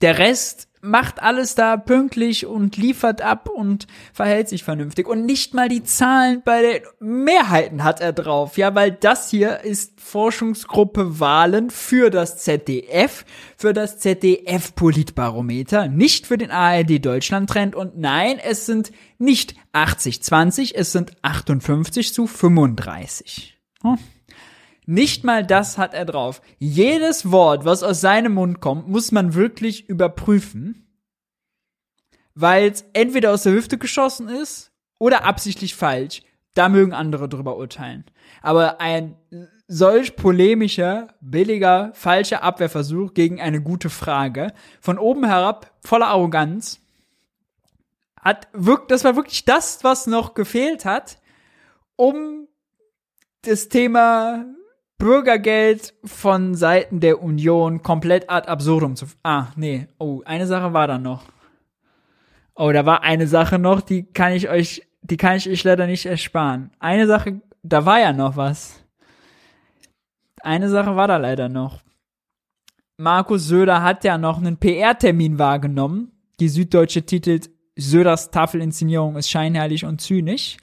der Rest macht alles da pünktlich und liefert ab und verhält sich vernünftig. Und nicht mal die Zahlen bei den Mehrheiten hat er drauf. Ja, weil das hier ist Forschungsgruppe Wahlen für das ZDF, für das ZDF Politbarometer, nicht für den ARD Deutschland Trend. Und nein, es sind nicht 80-20, es sind 58 zu 35. Hm. Nicht mal das hat er drauf. Jedes Wort, was aus seinem Mund kommt, muss man wirklich überprüfen, weil es entweder aus der Hüfte geschossen ist oder absichtlich falsch. Da mögen andere drüber urteilen. Aber ein solch polemischer, billiger, falscher Abwehrversuch gegen eine gute Frage, von oben herab, voller Arroganz, hat wirkt, das war wirklich das, was noch gefehlt hat, um das Thema Bürgergeld von Seiten der Union komplett ad absurdum zu. Ah, nee. Oh, eine Sache war da noch. Oh, da war eine Sache noch, die kann ich euch, die kann ich euch leider nicht ersparen. Eine Sache, da war ja noch was. Eine Sache war da leider noch. Markus Söder hat ja noch einen PR-Termin wahrgenommen. Die Süddeutsche titelt Söders Tafelinszenierung ist scheinheilig und zynisch.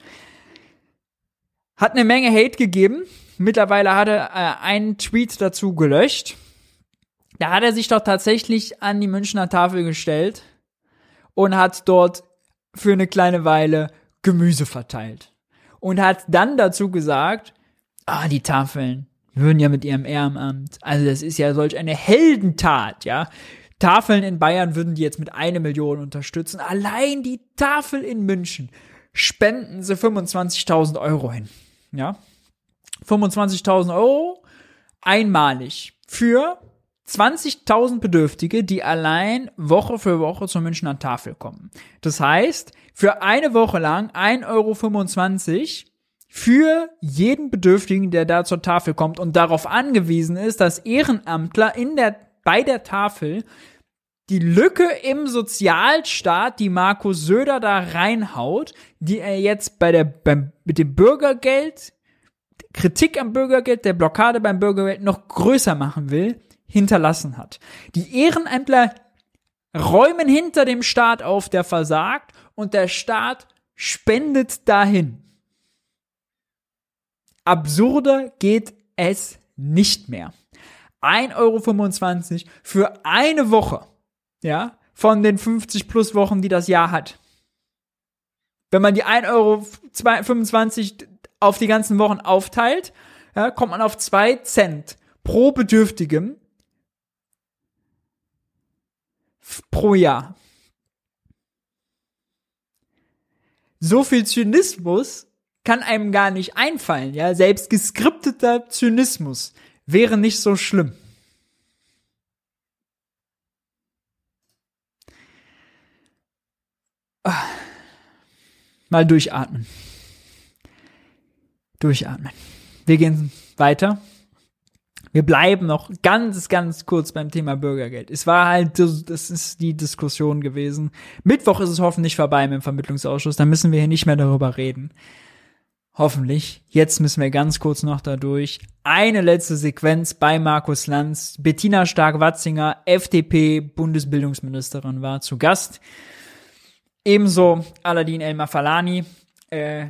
Hat eine Menge Hate gegeben Mittlerweile hat er äh, einen Tweet dazu gelöscht. Da hat er sich doch tatsächlich an die Münchner Tafel gestellt und hat dort für eine kleine Weile Gemüse verteilt. Und hat dann dazu gesagt, ah, die Tafeln würden ja mit ihrem Ehrenamt, also das ist ja solch eine Heldentat, ja. Tafeln in Bayern würden die jetzt mit einer Million unterstützen. Allein die Tafel in München spenden sie 25.000 Euro hin, ja. 25.000 Euro einmalig für 20.000 Bedürftige, die allein Woche für Woche zur Münchner Tafel kommen. Das heißt, für eine Woche lang 1,25 Euro für jeden Bedürftigen, der da zur Tafel kommt und darauf angewiesen ist, dass Ehrenamtler in der, bei der Tafel die Lücke im Sozialstaat, die Markus Söder da reinhaut, die er jetzt bei der, beim, mit dem Bürgergeld Kritik am Bürgergeld, der Blockade beim Bürgergeld noch größer machen will, hinterlassen hat. Die Ehrenämtler räumen hinter dem Staat auf, der versagt, und der Staat spendet dahin. Absurder geht es nicht mehr. 1,25 Euro für eine Woche, ja, von den 50 plus Wochen, die das Jahr hat. Wenn man die 1,25 Euro auf die ganzen Wochen aufteilt, ja, kommt man auf zwei Cent pro Bedürftigem pro Jahr. So viel Zynismus kann einem gar nicht einfallen, ja. Selbst geskripteter Zynismus wäre nicht so schlimm. Ah. Mal durchatmen. Durchatmen. Wir gehen weiter. Wir bleiben noch ganz, ganz kurz beim Thema Bürgergeld. Es war halt, das ist die Diskussion gewesen. Mittwoch ist es hoffentlich vorbei mit dem Vermittlungsausschuss. Da müssen wir hier nicht mehr darüber reden. Hoffentlich. Jetzt müssen wir ganz kurz noch dadurch. Eine letzte Sequenz bei Markus Lanz. Bettina Stark-Watzinger, FDP, Bundesbildungsministerin, war zu Gast. Ebenso Aladin El Mafalani, äh,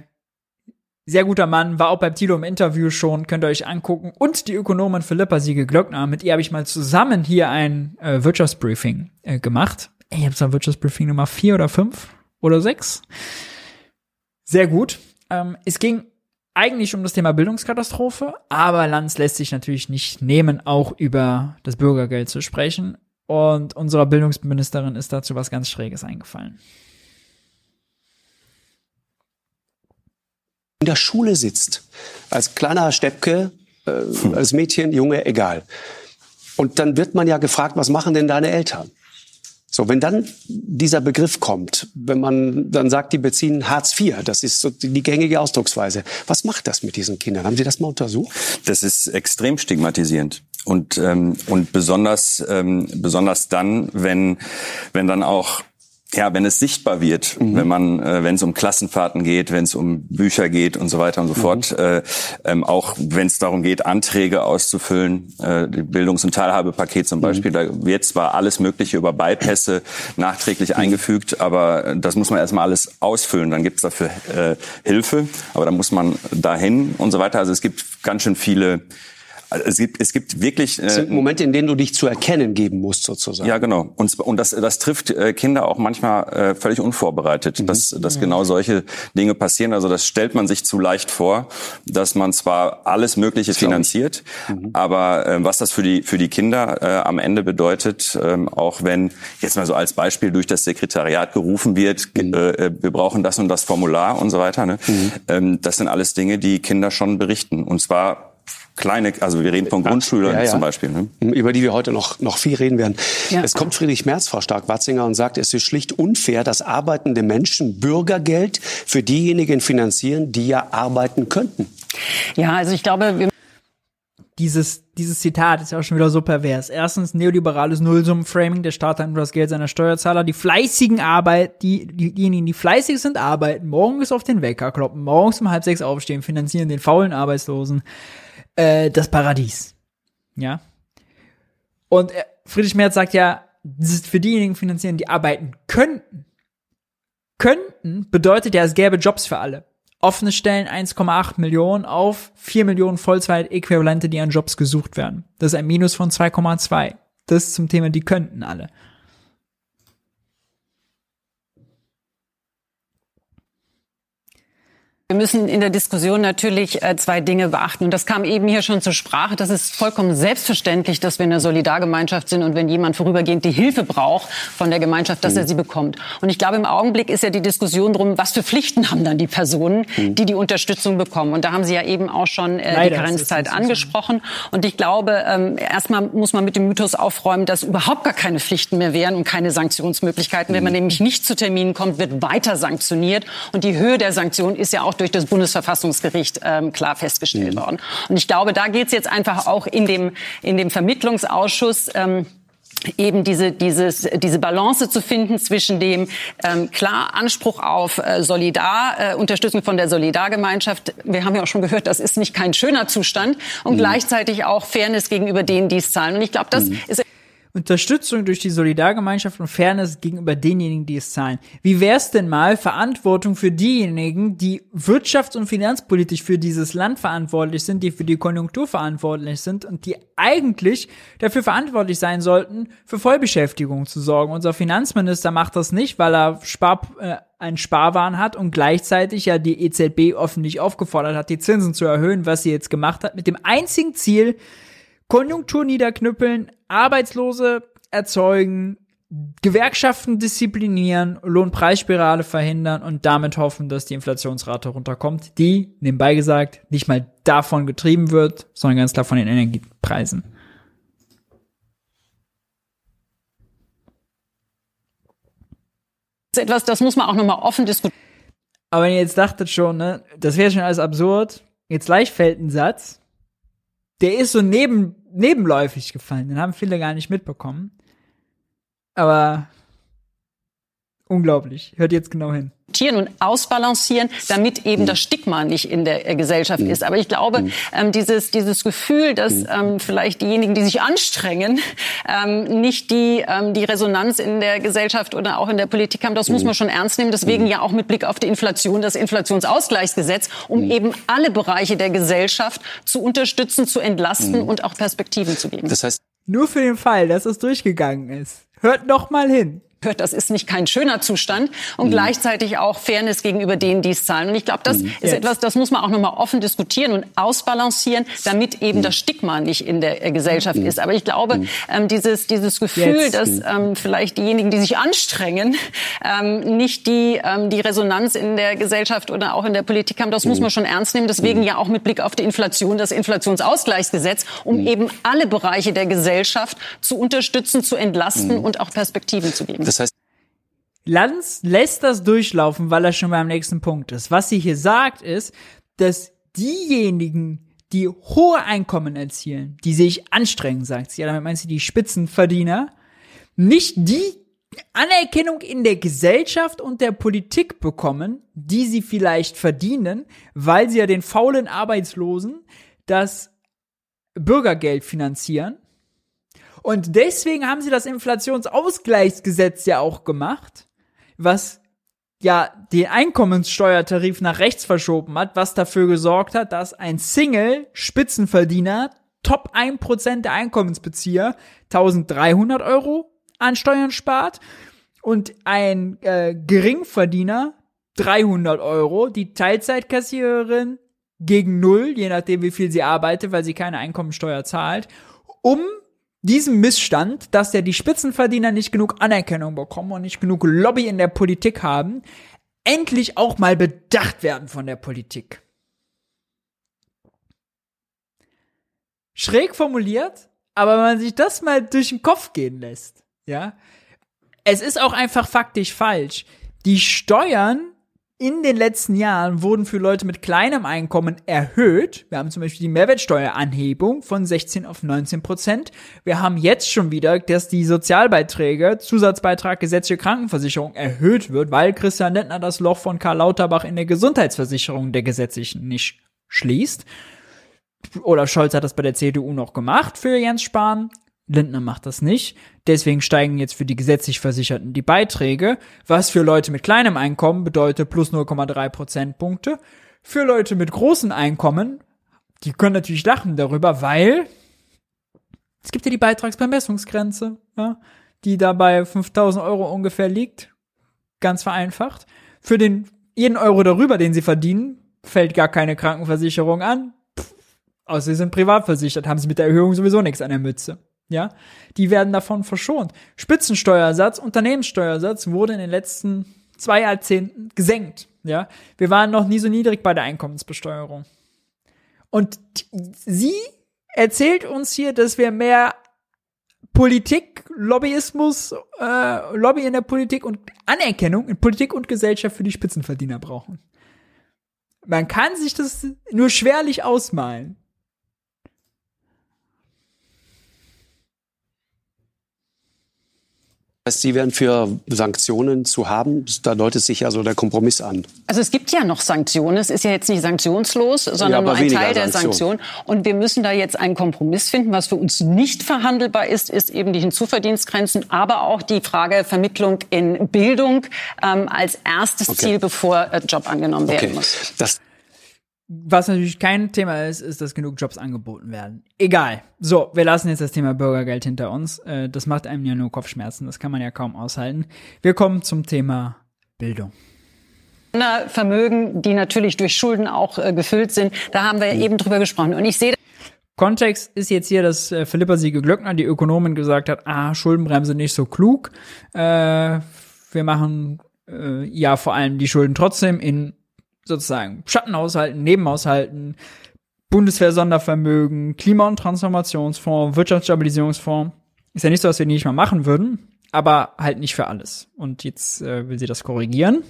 sehr guter Mann, war auch beim Tilo im Interview schon, könnt ihr euch angucken. Und die Ökonomin Philippa Siegel-Glöckner, mit ihr habe ich mal zusammen hier ein äh, Wirtschaftsbriefing äh, gemacht. Ich habe zwar Wirtschaftsbriefing Nummer vier oder fünf oder sechs. Sehr gut. Ähm, es ging eigentlich um das Thema Bildungskatastrophe, aber Lanz lässt sich natürlich nicht nehmen, auch über das Bürgergeld zu sprechen. Und unserer Bildungsministerin ist dazu was ganz Schräges eingefallen. In der Schule sitzt, als kleiner Steppke, äh, als Mädchen, Junge, egal. Und dann wird man ja gefragt, was machen denn deine Eltern? So, wenn dann dieser Begriff kommt, wenn man dann sagt, die beziehen Hartz IV, das ist so die gängige Ausdrucksweise. Was macht das mit diesen Kindern? Haben Sie das mal untersucht? Das ist extrem stigmatisierend und ähm, und besonders ähm, besonders dann, wenn wenn dann auch ja, wenn es sichtbar wird, mhm. wenn man, äh, wenn es um Klassenfahrten geht, wenn es um Bücher geht und so weiter und so mhm. fort, äh, ähm, auch wenn es darum geht, Anträge auszufüllen, äh, Bildungs- und Teilhabepaket zum mhm. Beispiel, mhm. da wird zwar alles Mögliche über Bypässe nachträglich mhm. eingefügt, aber das muss man erstmal alles ausfüllen. Dann gibt es dafür äh, Hilfe, aber dann muss man dahin und so weiter. Also es gibt ganz schön viele also es gibt, es gibt wirklich. Äh, es sind Momente, in denen du dich zu erkennen geben musst, sozusagen. Ja, genau. Und, und das, das trifft äh, Kinder auch manchmal äh, völlig unvorbereitet, mhm. dass, dass mhm. genau solche Dinge passieren. Also das stellt man sich zu leicht vor, dass man zwar alles Mögliche finanziert, mhm. aber äh, was das für die, für die Kinder äh, am Ende bedeutet, äh, auch wenn jetzt mal so als Beispiel durch das Sekretariat gerufen wird, mhm. äh, wir brauchen das und das Formular und so weiter. Ne? Mhm. Ähm, das sind alles Dinge, die Kinder schon berichten. Und zwar kleine, also wir reden von Grundschülern ja, ja. zum Beispiel. Ne? Über die wir heute noch, noch viel reden werden. Ja. Es kommt Friedrich Merz, Frau Stark-Watzinger, und sagt, es ist schlicht unfair, dass arbeitende Menschen Bürgergeld für diejenigen finanzieren, die ja arbeiten könnten. Ja, also ich glaube, wir dieses, dieses Zitat ist ja auch schon wieder so pervers. Erstens, neoliberales Nullsummenframing, der Staat hat nur das Geld seiner Steuerzahler. Die fleißigen Arbeit, die, die, diejenigen, die fleißig sind, arbeiten, morgens auf den Wecker kloppen, morgens um halb sechs aufstehen, finanzieren den faulen Arbeitslosen äh, das Paradies. Ja. Und äh, Friedrich Merz sagt ja, das ist für diejenigen finanzieren, die arbeiten könnten. Könnten bedeutet ja, es gäbe Jobs für alle. Offene Stellen 1,8 Millionen auf 4 Millionen Vollzeit-Äquivalente, die an Jobs gesucht werden. Das ist ein Minus von 2,2. Das zum Thema, die könnten alle. Wir müssen in der Diskussion natürlich äh, zwei Dinge beachten. Und das kam eben hier schon zur Sprache. Das ist vollkommen selbstverständlich, dass wir in einer Solidargemeinschaft sind und wenn jemand vorübergehend die Hilfe braucht von der Gemeinschaft, dass er sie bekommt. Und ich glaube, im Augenblick ist ja die Diskussion drum, was für Pflichten haben dann die Personen, mhm. die die Unterstützung bekommen. Und da haben Sie ja eben auch schon äh, die Karenzzeit angesprochen. Und ich glaube, ähm, erstmal muss man mit dem Mythos aufräumen, dass überhaupt gar keine Pflichten mehr wären und keine Sanktionsmöglichkeiten. Wenn man mhm. nämlich nicht zu Terminen kommt, wird weiter sanktioniert. Und die Höhe der Sanktionen ist ja auch durch das Bundesverfassungsgericht ähm, klar festgestellt mhm. worden. Und ich glaube, da geht es jetzt einfach auch in dem, in dem Vermittlungsausschuss. Ähm, eben diese, dieses, diese Balance zu finden zwischen dem ähm, klar Anspruch auf äh, Solidar, äh, Unterstützung von der Solidargemeinschaft. Wir haben ja auch schon gehört, das ist nicht kein schöner Zustand und mhm. gleichzeitig auch Fairness gegenüber denen, die es zahlen. Und ich glaube, das mhm. ist Unterstützung durch die Solidargemeinschaft und Fairness gegenüber denjenigen, die es zahlen. Wie wär's denn mal Verantwortung für diejenigen, die wirtschafts- und finanzpolitisch für dieses Land verantwortlich sind, die für die Konjunktur verantwortlich sind und die eigentlich dafür verantwortlich sein sollten, für Vollbeschäftigung zu sorgen. Unser Finanzminister macht das nicht, weil er Spar, äh, einen Sparwahn hat und gleichzeitig ja die EZB öffentlich aufgefordert hat, die Zinsen zu erhöhen, was sie jetzt gemacht hat, mit dem einzigen Ziel, Konjunktur niederknüppeln, Arbeitslose erzeugen, Gewerkschaften disziplinieren, Lohnpreisspirale verhindern und damit hoffen, dass die Inflationsrate runterkommt, die, nebenbei gesagt, nicht mal davon getrieben wird, sondern ganz klar von den Energiepreisen. Das ist etwas, das muss man auch nochmal offen diskutieren. Aber wenn ihr jetzt dachtet schon, ne, das wäre schon alles absurd, jetzt gleich fällt ein Satz, der ist so neben, nebenläufig gefallen, den haben viele gar nicht mitbekommen. Aber unglaublich. Hört jetzt genau hin und ausbalancieren, damit eben das Stigma nicht in der Gesellschaft ist. Aber ich glaube, ähm, dieses, dieses Gefühl, dass ähm, vielleicht diejenigen, die sich anstrengen, ähm, nicht die, ähm, die Resonanz in der Gesellschaft oder auch in der Politik haben, das muss man schon ernst nehmen. Deswegen ja auch mit Blick auf die Inflation das Inflationsausgleichsgesetz, um eben alle Bereiche der Gesellschaft zu unterstützen, zu entlasten und auch Perspektiven zu geben. Das heißt, nur für den Fall, dass es durchgegangen ist. Hört noch mal hin hört, das ist nicht kein schöner Zustand und mhm. gleichzeitig auch Fairness gegenüber denen, die es zahlen. Und ich glaube, das mhm. ist etwas, das muss man auch nochmal offen diskutieren und ausbalancieren, damit eben mhm. das Stigma nicht in der Gesellschaft mhm. ist. Aber ich glaube, mhm. ähm, dieses, dieses Gefühl, Jetzt. dass mhm. ähm, vielleicht diejenigen, die sich anstrengen, ähm, nicht die, ähm, die Resonanz in der Gesellschaft oder auch in der Politik haben, das muss man schon ernst nehmen. Deswegen ja auch mit Blick auf die Inflation das Inflationsausgleichsgesetz, um eben alle Bereiche der Gesellschaft zu unterstützen, zu entlasten und auch Perspektiven zu geben. Lanz lässt das durchlaufen, weil er schon beim nächsten Punkt ist. Was sie hier sagt, ist, dass diejenigen, die hohe Einkommen erzielen, die sich anstrengen, sagt sie, ja, damit meint sie die Spitzenverdiener, nicht die Anerkennung in der Gesellschaft und der Politik bekommen, die sie vielleicht verdienen, weil sie ja den faulen Arbeitslosen das Bürgergeld finanzieren und deswegen haben sie das Inflationsausgleichsgesetz ja auch gemacht, was ja den Einkommenssteuertarif nach rechts verschoben hat, was dafür gesorgt hat, dass ein Single-Spitzenverdiener, Top 1% der Einkommensbezieher, 1300 Euro an Steuern spart und ein äh, Geringverdiener 300 Euro, die Teilzeitkassiererin gegen null, je nachdem wie viel sie arbeitet, weil sie keine Einkommensteuer zahlt, um diesem Missstand, dass ja die Spitzenverdiener nicht genug Anerkennung bekommen und nicht genug Lobby in der Politik haben, endlich auch mal bedacht werden von der Politik. Schräg formuliert, aber wenn man sich das mal durch den Kopf gehen lässt, ja, es ist auch einfach faktisch falsch. Die Steuern in den letzten Jahren wurden für Leute mit kleinem Einkommen erhöht. Wir haben zum Beispiel die Mehrwertsteueranhebung von 16 auf 19 Prozent. Wir haben jetzt schon wieder, dass die Sozialbeiträge, Zusatzbeitrag, gesetzliche Krankenversicherung erhöht wird, weil Christian Lindner das Loch von Karl Lauterbach in der Gesundheitsversicherung der gesetzlichen nicht schließt. Oder Scholz hat das bei der CDU noch gemacht für Jens Spahn. Lindner macht das nicht. Deswegen steigen jetzt für die gesetzlich Versicherten die Beiträge, was für Leute mit kleinem Einkommen bedeutet plus 0,3 Prozentpunkte. Für Leute mit großen Einkommen, die können natürlich lachen darüber, weil es gibt ja die Beitragsbemessungsgrenze, ja, die da bei 5000 Euro ungefähr liegt. Ganz vereinfacht. Für den jeden Euro darüber, den sie verdienen, fällt gar keine Krankenversicherung an. Außer sie sind privat versichert, haben sie mit der Erhöhung sowieso nichts an der Mütze ja, die werden davon verschont. Spitzensteuersatz, Unternehmenssteuersatz wurde in den letzten zwei Jahrzehnten gesenkt, ja. Wir waren noch nie so niedrig bei der Einkommensbesteuerung. Und sie erzählt uns hier, dass wir mehr Politik, Lobbyismus, äh, Lobby in der Politik und Anerkennung in Politik und Gesellschaft für die Spitzenverdiener brauchen. Man kann sich das nur schwerlich ausmalen. Heißt, Sie wären für Sanktionen zu haben. Da deutet sich ja so der Kompromiss an. Also es gibt ja noch Sanktionen. Es ist ja jetzt nicht sanktionslos, sondern ja, nur ein Teil der Sanktionen. Und wir müssen da jetzt einen Kompromiss finden. Was für uns nicht verhandelbar ist, ist eben die Hinzuverdienstgrenzen, aber auch die Frage Vermittlung in Bildung ähm, als erstes okay. Ziel, bevor äh, Job angenommen okay. werden muss. Das was natürlich kein Thema ist, ist, dass genug Jobs angeboten werden. Egal. So, wir lassen jetzt das Thema Bürgergeld hinter uns. Äh, das macht einem ja nur Kopfschmerzen. Das kann man ja kaum aushalten. Wir kommen zum Thema Bildung. Vermögen, die natürlich durch Schulden auch äh, gefüllt sind. Da haben wir eben drüber gesprochen. Und ich sehe Kontext ist jetzt hier, dass äh, Philippa Siege-Glöckner, die Ökonomin, gesagt hat, ah, Schuldenbremse nicht so klug. Äh, wir machen äh, ja vor allem die Schulden trotzdem in sozusagen Schattenhaushalten, Nebenhaushalten, Bundeswehr-Sondervermögen, Klima- und Transformationsfonds, Wirtschaftsstabilisierungsfonds. Ist ja nicht so, dass wir die nicht mal machen würden, aber halt nicht für alles. Und jetzt äh, will sie das korrigieren.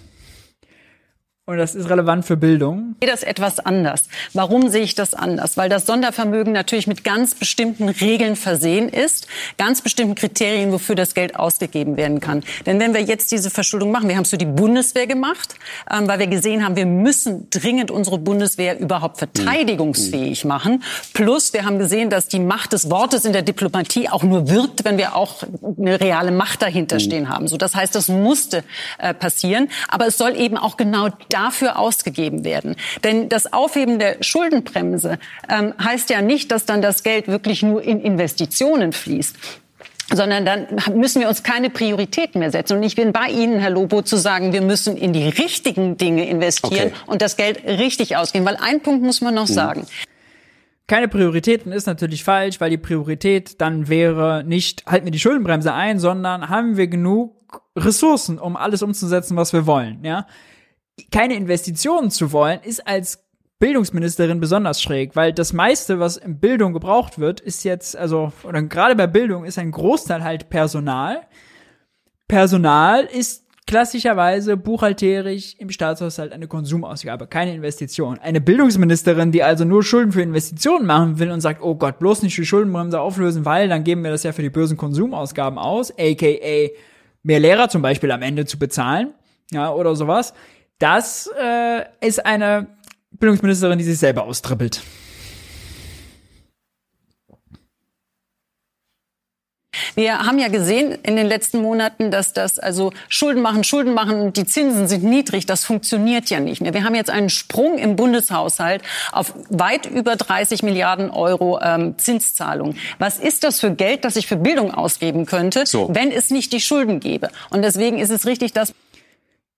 Und das ist relevant für Bildung. Ich sehe das etwas anders. Warum sehe ich das anders? Weil das Sondervermögen natürlich mit ganz bestimmten Regeln versehen ist, ganz bestimmten Kriterien, wofür das Geld ausgegeben werden kann. Denn wenn wir jetzt diese Verschuldung machen, wir haben es für die Bundeswehr gemacht, ähm, weil wir gesehen haben, wir müssen dringend unsere Bundeswehr überhaupt verteidigungsfähig machen. Plus wir haben gesehen, dass die Macht des Wortes in der Diplomatie auch nur wirkt, wenn wir auch eine reale Macht dahinter stehen haben. So, das heißt, das musste äh, passieren. Aber es soll eben auch genau dafür ausgegeben werden. Denn das Aufheben der Schuldenbremse ähm, heißt ja nicht, dass dann das Geld wirklich nur in Investitionen fließt sondern dann müssen wir uns keine Prioritäten mehr setzen. Und ich bin bei Ihnen, Herr Lobo, zu sagen, wir müssen in die richtigen Dinge investieren okay. und das Geld richtig ausgeben. Weil ein Punkt muss man noch mhm. sagen. Keine Prioritäten ist natürlich falsch, weil die Priorität dann wäre nicht, halten wir die Schuldenbremse ein, sondern haben wir genug Ressourcen, um alles umzusetzen, was wir wollen, ja keine Investitionen zu wollen, ist als Bildungsministerin besonders schräg, weil das meiste, was in Bildung gebraucht wird, ist jetzt, also, oder gerade bei Bildung ist ein Großteil halt Personal. Personal ist klassischerweise buchhalterisch im Staatshaushalt eine Konsumausgabe, keine Investition. Eine Bildungsministerin, die also nur Schulden für Investitionen machen will und sagt, oh Gott, bloß nicht die Schuldenbremse auflösen, weil dann geben wir das ja für die bösen Konsumausgaben aus, aka mehr Lehrer zum Beispiel am Ende zu bezahlen, ja, oder sowas das äh, ist eine Bildungsministerin, die sich selber austribbelt. Wir haben ja gesehen in den letzten Monaten, dass das also Schulden machen, Schulden machen und die Zinsen sind niedrig. Das funktioniert ja nicht mehr. Wir haben jetzt einen Sprung im Bundeshaushalt auf weit über 30 Milliarden Euro ähm, Zinszahlungen. Was ist das für Geld, das ich für Bildung ausgeben könnte, so. wenn es nicht die Schulden gäbe? Und deswegen ist es richtig, dass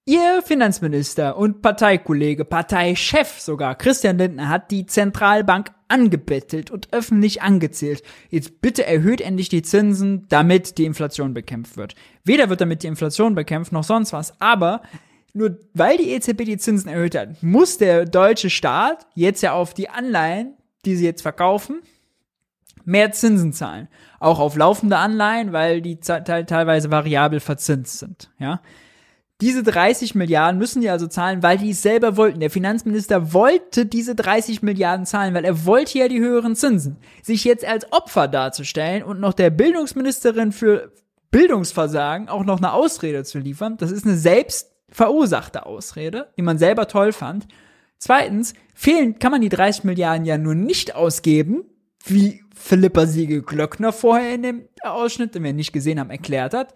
Ihr Finanzminister und Parteikollege, Parteichef sogar, Christian Lindner, hat die Zentralbank angebettelt und öffentlich angezählt. Jetzt bitte erhöht endlich die Zinsen, damit die Inflation bekämpft wird. Weder wird damit die Inflation bekämpft, noch sonst was, aber nur weil die EZB die Zinsen erhöht hat, muss der deutsche Staat jetzt ja auf die Anleihen, die sie jetzt verkaufen, mehr Zinsen zahlen. Auch auf laufende Anleihen, weil die teilweise variabel verzinst sind, ja. Diese 30 Milliarden müssen die also zahlen, weil die es selber wollten. Der Finanzminister wollte diese 30 Milliarden zahlen, weil er wollte ja die höheren Zinsen. Sich jetzt als Opfer darzustellen und noch der Bildungsministerin für Bildungsversagen auch noch eine Ausrede zu liefern, das ist eine selbst verursachte Ausrede, die man selber toll fand. Zweitens, fehlen kann man die 30 Milliarden ja nur nicht ausgeben, wie Philippa Siegel-Glöckner vorher in dem Ausschnitt, den wir nicht gesehen haben, erklärt hat,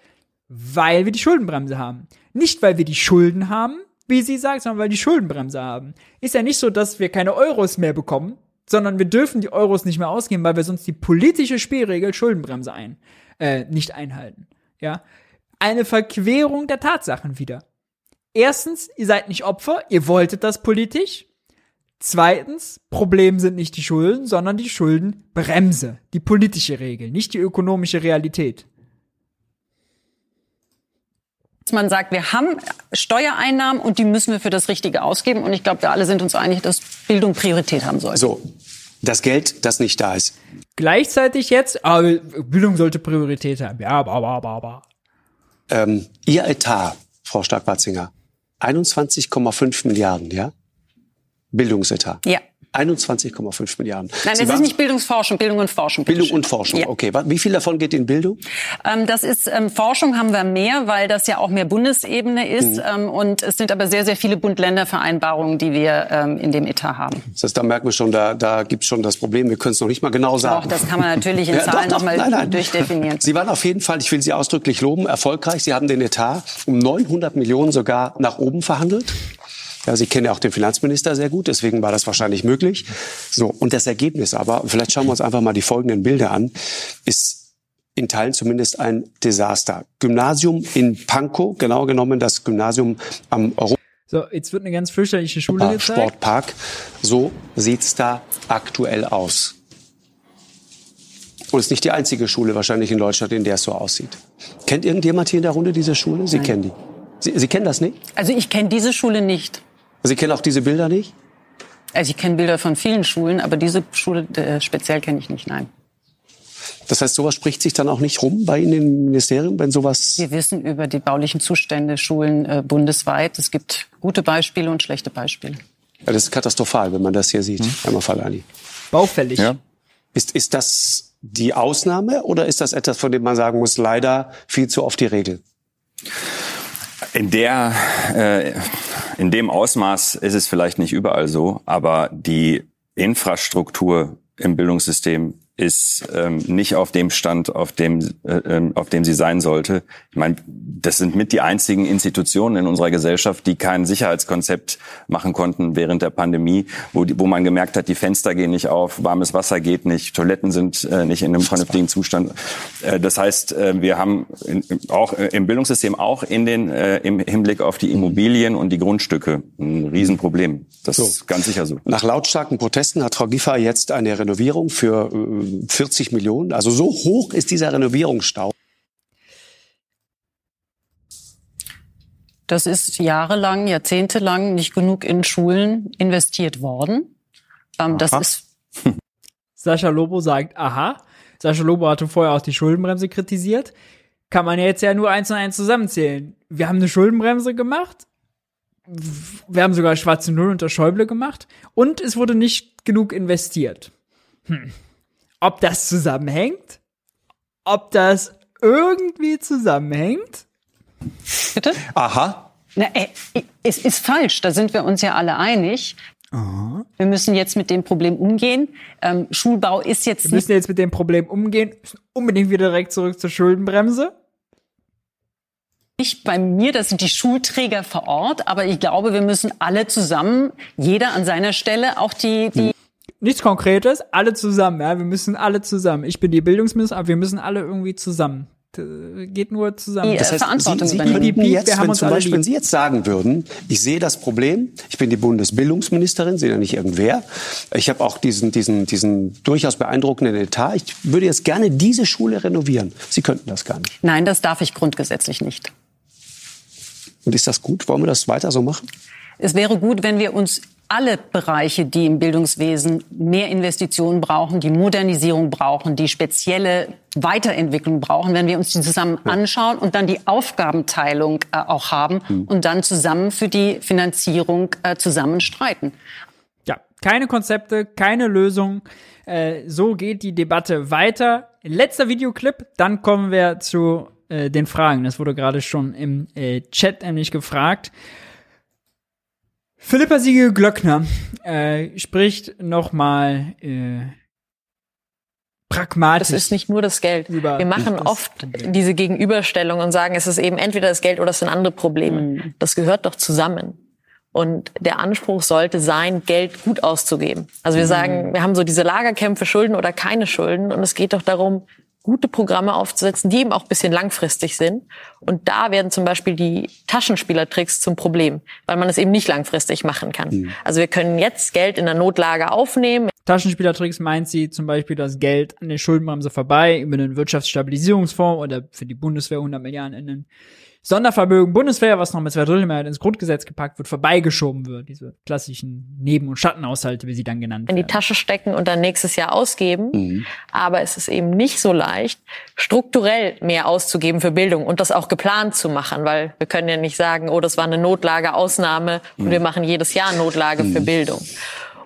weil wir die Schuldenbremse haben. Nicht, weil wir die Schulden haben, wie sie sagt, sondern weil wir die Schuldenbremse haben. Ist ja nicht so, dass wir keine Euros mehr bekommen, sondern wir dürfen die Euros nicht mehr ausgeben, weil wir sonst die politische Spielregel Schuldenbremse ein, äh, nicht einhalten. Ja. Eine Verquerung der Tatsachen wieder. Erstens, ihr seid nicht Opfer, ihr wolltet das politisch. Zweitens, Problem sind nicht die Schulden, sondern die Schuldenbremse, die politische Regel, nicht die ökonomische Realität. Man sagt, wir haben Steuereinnahmen und die müssen wir für das Richtige ausgeben. Und ich glaube, wir alle sind uns einig, dass Bildung Priorität haben soll. So, das Geld, das nicht da ist. Gleichzeitig jetzt, aber Bildung sollte Priorität haben. Ja, aber, aber, aber, aber. Ähm, Ihr Etat, Frau Stark-Watzinger, 21,5 Milliarden, ja? Bildungsetat. Ja. 21,5 Milliarden. Nein, Sie es ist nicht Bildungsforschung, Bildung und Forschung. Bildung und Forschung, ja. okay. Wie viel davon geht in Bildung? Ähm, das ist ähm, Forschung haben wir mehr, weil das ja auch mehr Bundesebene ist. Mhm. Ähm, und es sind aber sehr, sehr viele Bund-Länder-Vereinbarungen, die wir ähm, in dem Etat haben. Das heißt, da merken wir schon, da, da gibt es schon das Problem. Wir können es noch nicht mal genau sagen. Doch, das kann man natürlich in ja, Zahlen nochmal durchdefinieren. Sie waren auf jeden Fall, ich will Sie ausdrücklich loben, erfolgreich. Sie haben den Etat um 900 Millionen sogar nach oben verhandelt. Ja, Sie kennen ja auch den Finanzminister sehr gut, deswegen war das wahrscheinlich möglich. So, und das Ergebnis aber, vielleicht schauen wir uns einfach mal die folgenden Bilder an, ist in Teilen zumindest ein Desaster. Gymnasium in Pankow, genau genommen das Gymnasium am Europa so, jetzt wird eine ganz fürchterliche Schule gezeigt. Sportpark. So sieht's da aktuell aus. Und es ist nicht die einzige Schule wahrscheinlich in Deutschland, in der es so aussieht. Kennt irgendjemand hier in der Runde diese Schule? Sie Nein. kennen die. Sie, Sie kennen das nicht? Also ich kenne diese Schule nicht. Sie kennen auch diese Bilder nicht? Also ich kenne Bilder von vielen Schulen, aber diese Schule äh, speziell kenne ich nicht, nein. Das heißt, sowas spricht sich dann auch nicht rum bei Ihnen im Ministerium, wenn sowas... Wir wissen über die baulichen Zustände Schulen äh, bundesweit. Es gibt gute Beispiele und schlechte Beispiele. Ja, das ist katastrophal, wenn man das hier sieht, Hm. Herr Mafalani. Baufällig. Ja. Ist, ist das die Ausnahme oder ist das etwas, von dem man sagen muss, leider viel zu oft die Regel? In der, äh, in dem Ausmaß ist es vielleicht nicht überall so, aber die Infrastruktur im Bildungssystem ist ähm, nicht auf dem Stand, auf dem, äh, ähm, auf dem sie sein sollte. Ich meine, das sind mit die einzigen Institutionen in unserer Gesellschaft, die kein Sicherheitskonzept machen konnten während der Pandemie, wo, die, wo man gemerkt hat, die Fenster gehen nicht auf, warmes Wasser geht nicht, Toiletten sind äh, nicht in einem vernünftigen Zustand. Äh, das heißt, äh, wir haben in, auch äh, im Bildungssystem, auch in den, äh, im Hinblick auf die Immobilien und die Grundstücke ein Riesenproblem. Das ist ganz sicher so. Nach lautstarken Protesten hat Frau Giffey jetzt eine Renovierung für äh, 40 Millionen. Also so hoch ist dieser Renovierungsstau. Das ist jahrelang, jahrzehntelang nicht genug in Schulen investiert worden. Ähm, das ist Sascha Lobo sagt, aha. Sascha Lobo hatte vorher auch die Schuldenbremse kritisiert. Kann man ja jetzt ja nur eins und eins zusammenzählen. Wir haben eine Schuldenbremse gemacht. Wir haben sogar schwarze Null unter Schäuble gemacht. Und es wurde nicht genug investiert. Hm. Ob das zusammenhängt? Ob das irgendwie zusammenhängt? Bitte? Aha. Na, äh, es ist falsch, da sind wir uns ja alle einig. Wir müssen jetzt mit dem Problem umgehen. Ähm, Schulbau ist jetzt Wir müssen jetzt mit dem Problem umgehen. Unbedingt wieder direkt zurück zur Schuldenbremse. nicht bei mir, das sind die Schulträger vor Ort, aber ich glaube, wir müssen alle zusammen, jeder an seiner Stelle, auch die, die Nichts Konkretes, alle zusammen, ja. Wir müssen alle zusammen. Ich bin die Bildungsministerin, aber wir müssen alle irgendwie zusammen. Geht nur zusammen. Die, Das heißt, Verantwortung Sie, Sie könnten jetzt, wenn, zum Beispiel, lieb. wenn Sie jetzt sagen würden, ich sehe das Problem, ich bin die Bundesbildungsministerin, sind ja nicht irgendwer, ich habe auch diesen, diesen, diesen durchaus beeindruckenden Etat, ich würde jetzt gerne diese Schule renovieren. Sie könnten das gar nicht. Nein, das darf ich grundgesetzlich nicht. Und ist das gut? Wollen wir das weiter so machen? Es wäre gut, wenn wir uns alle Bereiche, die im Bildungswesen mehr Investitionen brauchen, die Modernisierung brauchen, die spezielle Weiterentwicklung brauchen, wenn wir uns die zusammen anschauen und dann die Aufgabenteilung äh, auch haben und dann zusammen für die Finanzierung äh, zusammen streiten. Ja, keine Konzepte, keine Lösung. Äh, so geht die Debatte weiter. Letzter Videoclip, dann kommen wir zu äh, den Fragen. Das wurde gerade schon im äh, Chat nämlich gefragt. Philippa Siegel Glöckner äh, spricht nochmal äh, pragmatisch. Das ist nicht nur das Geld. Wir machen oft Problem. diese Gegenüberstellung und sagen, es ist eben entweder das Geld oder es sind andere Probleme. Mhm. Das gehört doch zusammen. Und der Anspruch sollte sein, Geld gut auszugeben. Also wir Mhm. sagen, wir haben so diese Lagerkämpfe, Schulden oder keine Schulden. Und es geht doch darum, gute Programme aufzusetzen, die eben auch ein bisschen langfristig sind. Und da werden zum Beispiel die Taschenspielertricks zum Problem, weil man es eben nicht langfristig machen kann. Mhm. Also wir können jetzt Geld in der Notlage aufnehmen. Taschenspielertricks meint sie zum Beispiel das Geld an der Schuldenbremse vorbei über den Wirtschaftsstabilisierungsfonds oder für die Bundeswehr 100 Milliarden in den Sondervermögen Bundeswehr, was noch mit zwei Drittel Mehrheit ins Grundgesetz gepackt wird, vorbeigeschoben wird. Diese klassischen Neben- und Schattenhaushalte, wie sie dann genannt in die werden. Tasche stecken und dann nächstes Jahr ausgeben. Mhm. Aber es ist eben nicht so leicht, strukturell mehr auszugeben für Bildung und das auch geplant zu machen, weil wir können ja nicht sagen, oh, das war eine Notlage, Ausnahme und wir machen jedes Jahr Notlage für Bildung.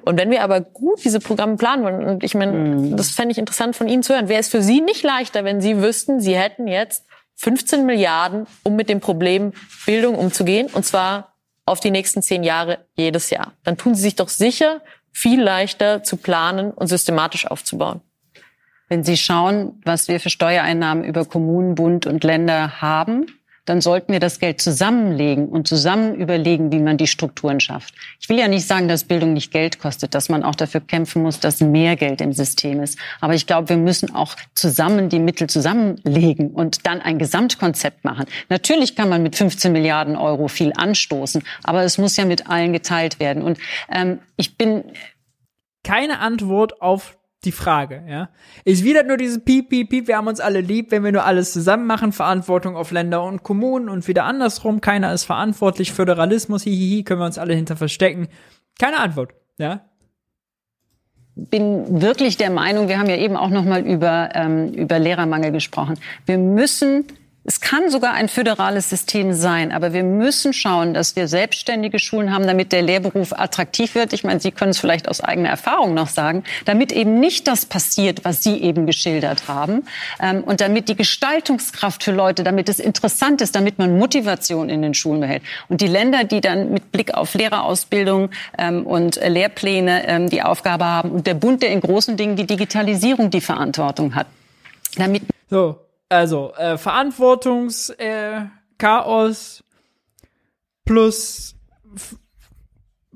Und wenn wir aber gut diese Programme planen wollen, und ich meine, das fände ich interessant von Ihnen zu hören, wäre es für Sie nicht leichter, wenn Sie wüssten, Sie hätten jetzt 15 Milliarden, um mit dem Problem Bildung umzugehen, und zwar auf die nächsten zehn Jahre jedes Jahr. Dann tun Sie sich doch sicher viel leichter zu planen und systematisch aufzubauen. Wenn Sie schauen, was wir für Steuereinnahmen über Kommunen, Bund und Länder haben, dann sollten wir das Geld zusammenlegen und zusammen überlegen, wie man die Strukturen schafft. Ich will ja nicht sagen, dass Bildung nicht Geld kostet, dass man auch dafür kämpfen muss, dass mehr Geld im System ist. Aber ich glaube, wir müssen auch zusammen die Mittel zusammenlegen und dann ein Gesamtkonzept machen. Natürlich kann man mit 15 Milliarden Euro viel anstoßen, aber es muss ja mit allen geteilt werden. Und ähm, ich bin Keine Antwort auf die Frage, ja. Ist wieder nur dieses Piep, Piep, Piep, wir haben uns alle lieb, wenn wir nur alles zusammen machen, Verantwortung auf Länder und Kommunen und wieder andersrum, keiner ist verantwortlich, Föderalismus, hihihi, können wir uns alle hinter verstecken. Keine Antwort, ja bin wirklich der Meinung, wir haben ja eben auch noch mal über, ähm, über Lehrermangel gesprochen. Wir müssen es kann sogar ein föderales System sein, aber wir müssen schauen, dass wir selbstständige Schulen haben, damit der Lehrberuf attraktiv wird. Ich meine, Sie können es vielleicht aus eigener Erfahrung noch sagen, damit eben nicht das passiert, was Sie eben geschildert haben, ähm, und damit die Gestaltungskraft für Leute, damit es interessant ist, damit man Motivation in den Schulen behält. Und die Länder, die dann mit Blick auf Lehrerausbildung ähm, und Lehrpläne ähm, die Aufgabe haben, und der Bund, der in großen Dingen die Digitalisierung die Verantwortung hat, damit so also, äh, Verantwortungschaos äh, plus F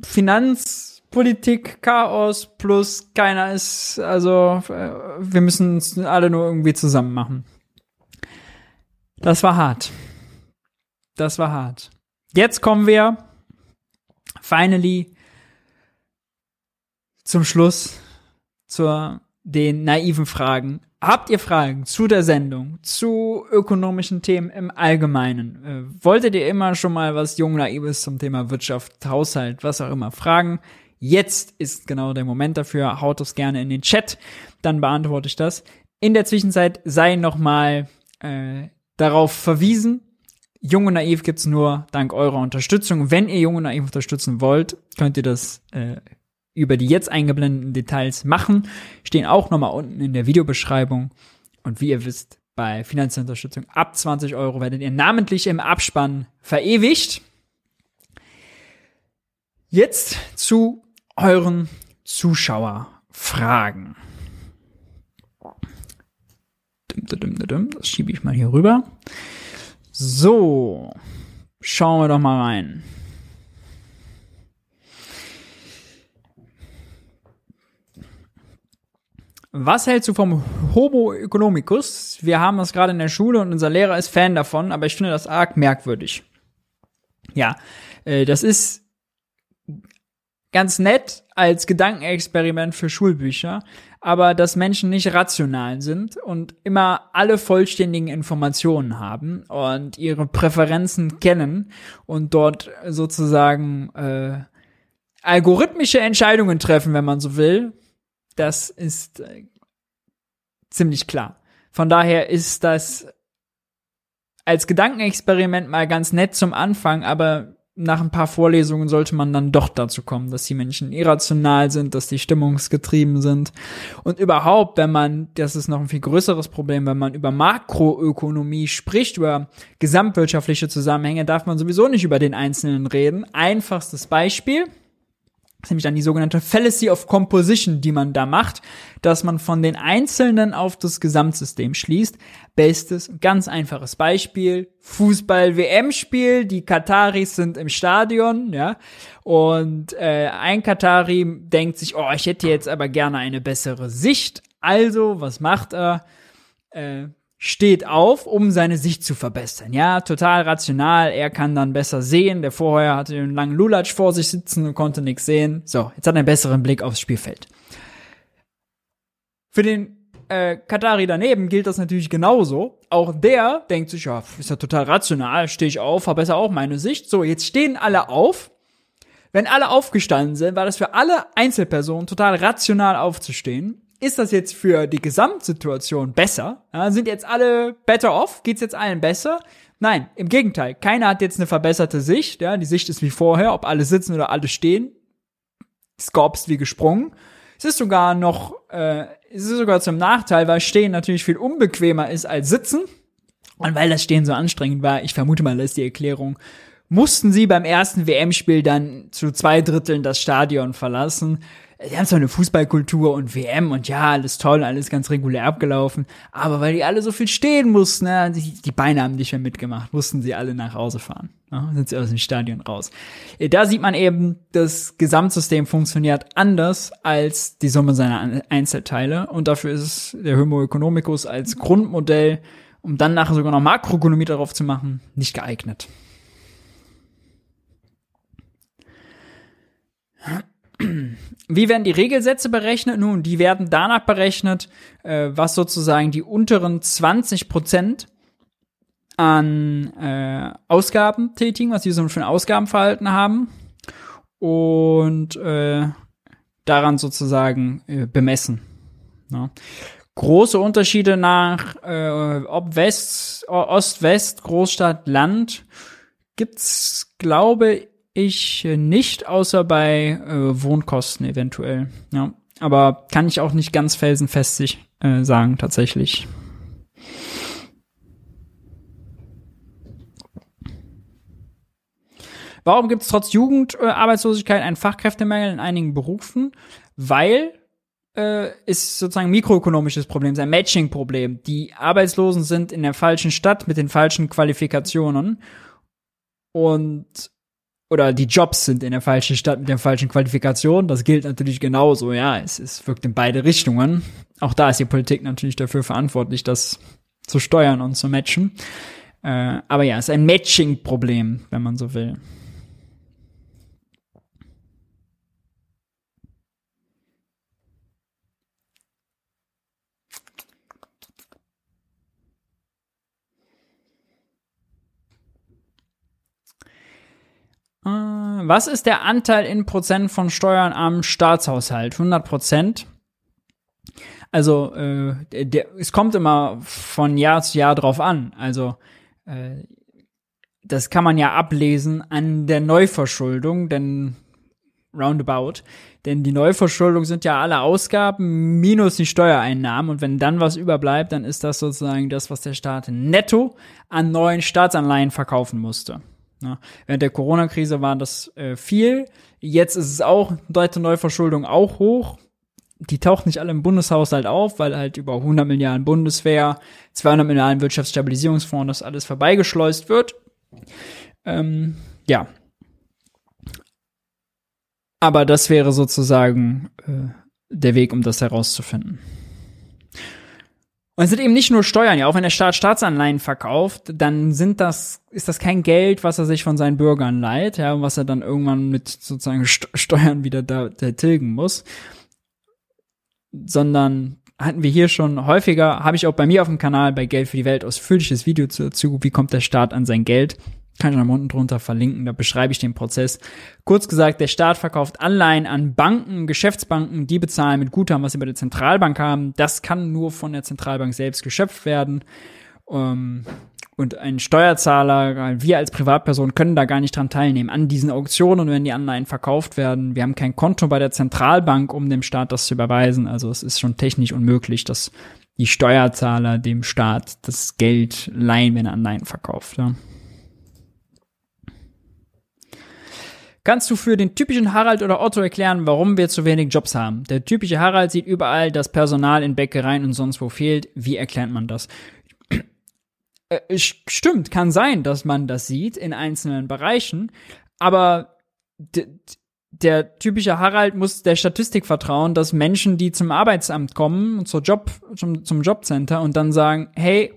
Finanzpolitik Chaos plus keiner ist, also äh, wir müssen es alle nur irgendwie zusammen machen. Das war hart. Das war hart. Jetzt kommen wir finally zum Schluss zu den naiven Fragen Habt ihr Fragen zu der Sendung, zu ökonomischen Themen im Allgemeinen? Äh, wolltet ihr immer schon mal was jung naives zum Thema Wirtschaft, Haushalt, was auch immer fragen? Jetzt ist genau der Moment dafür. Haut es gerne in den Chat, dann beantworte ich das. In der Zwischenzeit sei noch mal äh, darauf verwiesen, Jung und Naiv gibt's nur dank eurer Unterstützung. Wenn ihr Jung und Naiv unterstützen wollt, könnt ihr das äh, über die jetzt eingeblendeten Details machen, stehen auch nochmal unten in der Videobeschreibung. Und wie ihr wisst, bei finanzieller Unterstützung ab 20 Euro werdet ihr namentlich im Abspann verewigt. Jetzt zu euren Zuschauerfragen. Das schiebe ich mal hier rüber. So, schauen wir doch mal rein. Was hältst du vom Homo economicus? Wir haben das gerade in der Schule und unser Lehrer ist Fan davon, aber ich finde das arg merkwürdig. Ja, äh, das ist ganz nett als Gedankenexperiment für Schulbücher, aber dass Menschen nicht rational sind und immer alle vollständigen Informationen haben und ihre Präferenzen kennen und dort sozusagen äh, algorithmische Entscheidungen treffen, wenn man so will, das ist äh, ziemlich klar. Von daher ist das als Gedankenexperiment mal ganz nett zum Anfang, aber nach ein paar Vorlesungen sollte man dann doch dazu kommen, dass die Menschen irrational sind, dass die stimmungsgetrieben sind. Und überhaupt, wenn man, das ist noch ein viel größeres Problem, wenn man über Makroökonomie spricht, über gesamtwirtschaftliche Zusammenhänge, darf man sowieso nicht über den Einzelnen reden. Einfachstes Beispiel ist nämlich dann die sogenannte Fallacy of Composition, die man da macht, dass man von den Einzelnen auf das Gesamtsystem schließt. Bestes, ganz einfaches Beispiel, Fußball-WM-Spiel, die Kataris sind im Stadion, ja, und äh, ein Katari denkt sich, oh, ich hätte jetzt aber gerne eine bessere Sicht. Also, was macht er? Äh, steht auf, um seine Sicht zu verbessern. Ja, total rational. Er kann dann besser sehen. Der vorher hatte einen langen Lulatsch vor sich sitzen und konnte nichts sehen. So, jetzt hat er einen besseren Blick aufs Spielfeld. Für den äh, Katari daneben gilt das natürlich genauso. Auch der denkt sich, ja, ist ja total rational, stehe ich auf, verbessere auch meine Sicht. So, jetzt stehen alle auf. Wenn alle aufgestanden sind, war das für alle Einzelpersonen total rational aufzustehen ist das jetzt für die Gesamtsituation besser? Ja, sind jetzt alle better off? Geht's jetzt allen besser? Nein, im Gegenteil. Keiner hat jetzt eine verbesserte Sicht. Ja, die Sicht ist wie vorher, ob alle sitzen oder alle stehen. Scorps wie gesprungen. Es ist sogar noch, äh, es ist sogar zum Nachteil, weil Stehen natürlich viel unbequemer ist als Sitzen. Und weil das Stehen so anstrengend war, ich vermute mal, das ist die Erklärung, mussten sie beim ersten WM-Spiel dann zu zwei Dritteln das Stadion verlassen die haben zwar eine Fußballkultur und WM und ja, alles toll, alles ganz regulär abgelaufen, aber weil die alle so viel stehen mussten, ne, die, die Beine haben nicht mehr mitgemacht, mussten sie alle nach Hause fahren. Ja, sind sie aus dem Stadion raus. Äh, da sieht man eben, das Gesamtsystem funktioniert anders als die Summe seiner Einzelteile und dafür ist es der Homo economicus als Grundmodell, um dann nachher sogar noch Makroökonomie darauf zu machen, nicht geeignet. wie werden die Regelsätze berechnet? Nun, die werden danach berechnet, äh, was sozusagen die unteren 20 Prozent an äh, Ausgaben tätigen, was sie so für ein Ausgabenverhalten haben und äh, daran sozusagen äh, bemessen. Ja. Große Unterschiede nach äh, ob West, Ost, West, Großstadt, Land gibt's, glaube ich, nicht, außer bei äh, Wohnkosten eventuell. Ja, aber kann ich auch nicht ganz felsenfest äh, sagen tatsächlich. Warum gibt es trotz Jugendarbeitslosigkeit einen Fachkräftemangel in einigen Berufen? Weil äh, ist sozusagen ein mikroökonomisches Problem, ein Matching-Problem. Die Arbeitslosen sind in der falschen Stadt mit den falschen Qualifikationen und oder die Jobs sind in der falschen Stadt mit den falschen Qualifikationen. Das gilt natürlich genauso. Ja, es, es wirkt in beide Richtungen. Auch da ist die Politik natürlich dafür verantwortlich, das zu steuern und zu matchen. Äh, aber ja, es ist ein Matching-Problem, wenn man so will. Was ist der Anteil in Prozent von Steuern am Staatshaushalt? 100 Prozent. Also äh, der, es kommt immer von Jahr zu Jahr drauf an. Also äh, das kann man ja ablesen an der Neuverschuldung, denn roundabout. Denn die Neuverschuldung sind ja alle Ausgaben minus die Steuereinnahmen. Und wenn dann was überbleibt, dann ist das sozusagen das, was der Staat netto an neuen Staatsanleihen verkaufen musste. Ja, während der Corona-Krise war das äh, viel. Jetzt ist es auch, deutsche Neuverschuldung auch hoch. Die taucht nicht alle im Bundeshaushalt auf, weil halt über 100 Milliarden Bundeswehr, 200 Milliarden Wirtschaftsstabilisierungsfonds, das alles vorbeigeschleust wird. Ähm, ja. Aber das wäre sozusagen äh, der Weg, um das herauszufinden. Und es sind eben nicht nur Steuern, ja, auch wenn der Staat Staatsanleihen verkauft, dann sind das, ist das kein Geld, was er sich von seinen Bürgern leiht, ja, was er dann irgendwann mit sozusagen Steuern wieder da, da tilgen muss. Sondern hatten wir hier schon häufiger, habe ich auch bei mir auf dem Kanal bei Geld für die Welt ausführliches Video dazu, wie kommt der Staat an sein Geld. Kann ich noch unten drunter verlinken, da beschreibe ich den Prozess. Kurz gesagt, der Staat verkauft Anleihen an Banken, Geschäftsbanken, die bezahlen mit Guthaben, was sie bei der Zentralbank haben. Das kann nur von der Zentralbank selbst geschöpft werden. Ähm, und ein Steuerzahler, wir als Privatperson können da gar nicht dran teilnehmen an diesen Auktionen, wenn die Anleihen verkauft werden. Wir haben kein Konto bei der Zentralbank, um dem Staat das zu überweisen. Also es ist schon technisch unmöglich, dass die Steuerzahler dem Staat das Geld leihen, wenn er Anleihen verkauft. Ja. Kannst du für den typischen Harald oder Otto erklären, warum wir zu wenig Jobs haben? Der typische Harald sieht überall, dass Personal in Bäckereien und sonst wo fehlt. Wie erklärt man das? Äh, stimmt, kann sein, dass man das sieht in einzelnen Bereichen, aber der typische Harald muss der Statistik vertrauen, dass Menschen, die zum Arbeitsamt kommen, zur Job, zum, zum Jobcenter und dann sagen, hey,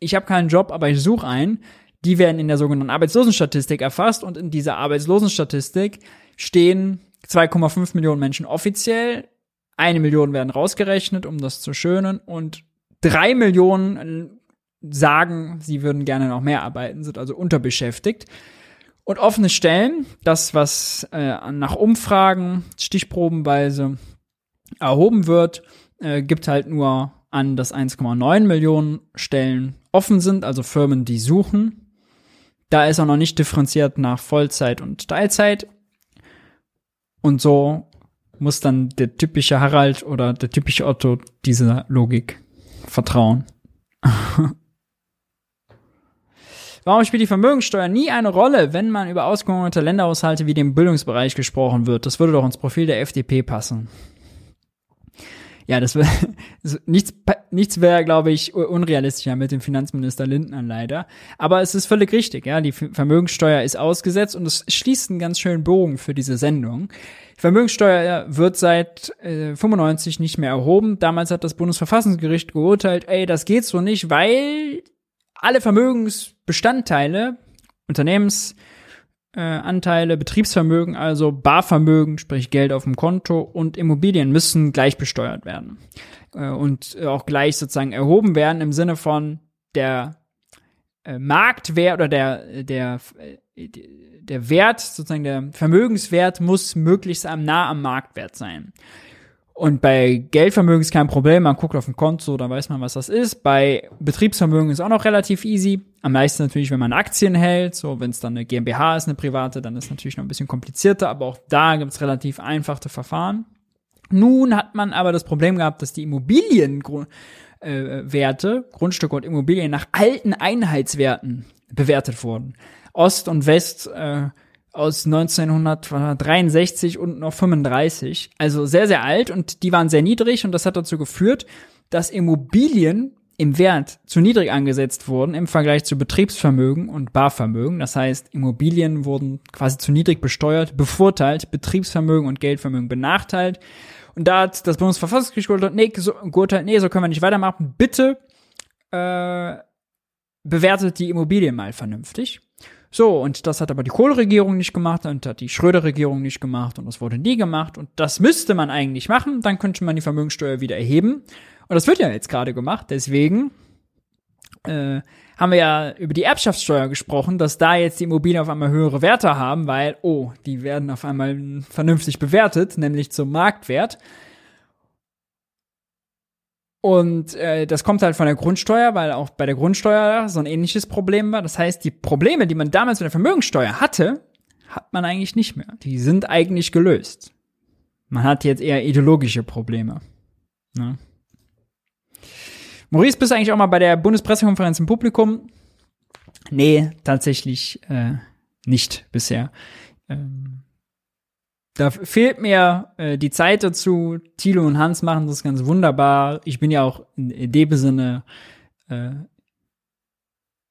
ich habe keinen Job, aber ich suche einen, die werden in der sogenannten Arbeitslosenstatistik erfasst und in dieser Arbeitslosenstatistik stehen 2,5 Millionen Menschen offiziell, eine Million werden rausgerechnet, um das zu schönen und drei Millionen sagen, sie würden gerne noch mehr arbeiten, sind also unterbeschäftigt. Und offene Stellen, das, was äh, nach Umfragen stichprobenweise erhoben wird, äh, gibt halt nur an, dass 1,9 Millionen Stellen offen sind, also Firmen, die suchen. Da ist auch noch nicht differenziert nach Vollzeit und Teilzeit. Und so muss dann der typische Harald oder der typische Otto dieser Logik vertrauen. Warum spielt die Vermögenssteuer nie eine Rolle, wenn man über ausgehungerte Länderhaushalte wie dem Bildungsbereich gesprochen wird? Das würde doch ins Profil der FDP passen. Ja, das wäre nichts, nichts wäre, glaube ich, unrealistischer mit dem Finanzminister Lindner leider. Aber es ist völlig richtig, ja. Die Vermögenssteuer ist ausgesetzt und es schließt einen ganz schönen Bogen für diese Sendung. Die Vermögenssteuer wird seit äh, 95 nicht mehr erhoben. Damals hat das Bundesverfassungsgericht geurteilt, ey, das geht so nicht, weil alle Vermögensbestandteile, Unternehmens, äh, Anteile, Betriebsvermögen, also Barvermögen, sprich Geld auf dem Konto und Immobilien müssen gleich besteuert werden äh, und auch gleich sozusagen erhoben werden im Sinne von der äh, Marktwert oder der der äh, der Wert sozusagen der Vermögenswert muss möglichst am nah am Marktwert sein. Und bei Geldvermögen ist kein Problem, man guckt auf ein Konto, da weiß man, was das ist. Bei Betriebsvermögen ist auch noch relativ easy. Am meisten natürlich, wenn man Aktien hält, so wenn es dann eine GmbH ist, eine private, dann ist natürlich noch ein bisschen komplizierter, aber auch da gibt es relativ einfache Verfahren. Nun hat man aber das Problem gehabt, dass die Immobilienwerte, äh, Grundstücke und Immobilien nach alten Einheitswerten bewertet wurden. Ost und West äh, aus 1963 und noch 35, also sehr, sehr alt und die waren sehr niedrig und das hat dazu geführt, dass Immobilien im Wert zu niedrig angesetzt wurden im Vergleich zu Betriebsvermögen und Barvermögen. Das heißt, Immobilien wurden quasi zu niedrig besteuert, bevorteilt, Betriebsvermögen und Geldvermögen benachteilt. Und da hat das Bundesverfassungsgericht geurteilt, nee, so, nee, so können wir nicht weitermachen. Bitte äh, bewertet die Immobilien mal vernünftig. So, und das hat aber die Kohl-Regierung nicht gemacht und hat die Schröder-Regierung nicht gemacht und das wurde nie gemacht und das müsste man eigentlich machen, dann könnte man die Vermögenssteuer wieder erheben. Und das wird ja jetzt gerade gemacht, deswegen äh, haben wir ja über die Erbschaftssteuer gesprochen, dass da jetzt die Immobilien auf einmal höhere Werte haben, weil, oh, die werden auf einmal vernünftig bewertet, nämlich zum Marktwert. Und äh, das kommt halt von der Grundsteuer, weil auch bei der Grundsteuer so ein ähnliches Problem war. Das heißt, die Probleme, die man damals mit der Vermögensteuer hatte, hat man eigentlich nicht mehr. Die sind eigentlich gelöst. Man hat jetzt eher ideologische Probleme. Ne? Maurice, bist du eigentlich auch mal bei der Bundespressekonferenz im Publikum? Nee, tatsächlich äh, nicht bisher. Ähm, da fehlt mir äh, die Zeit dazu. Thilo und Hans machen das ganz wunderbar. Ich bin ja auch in, in dem Sinne, äh,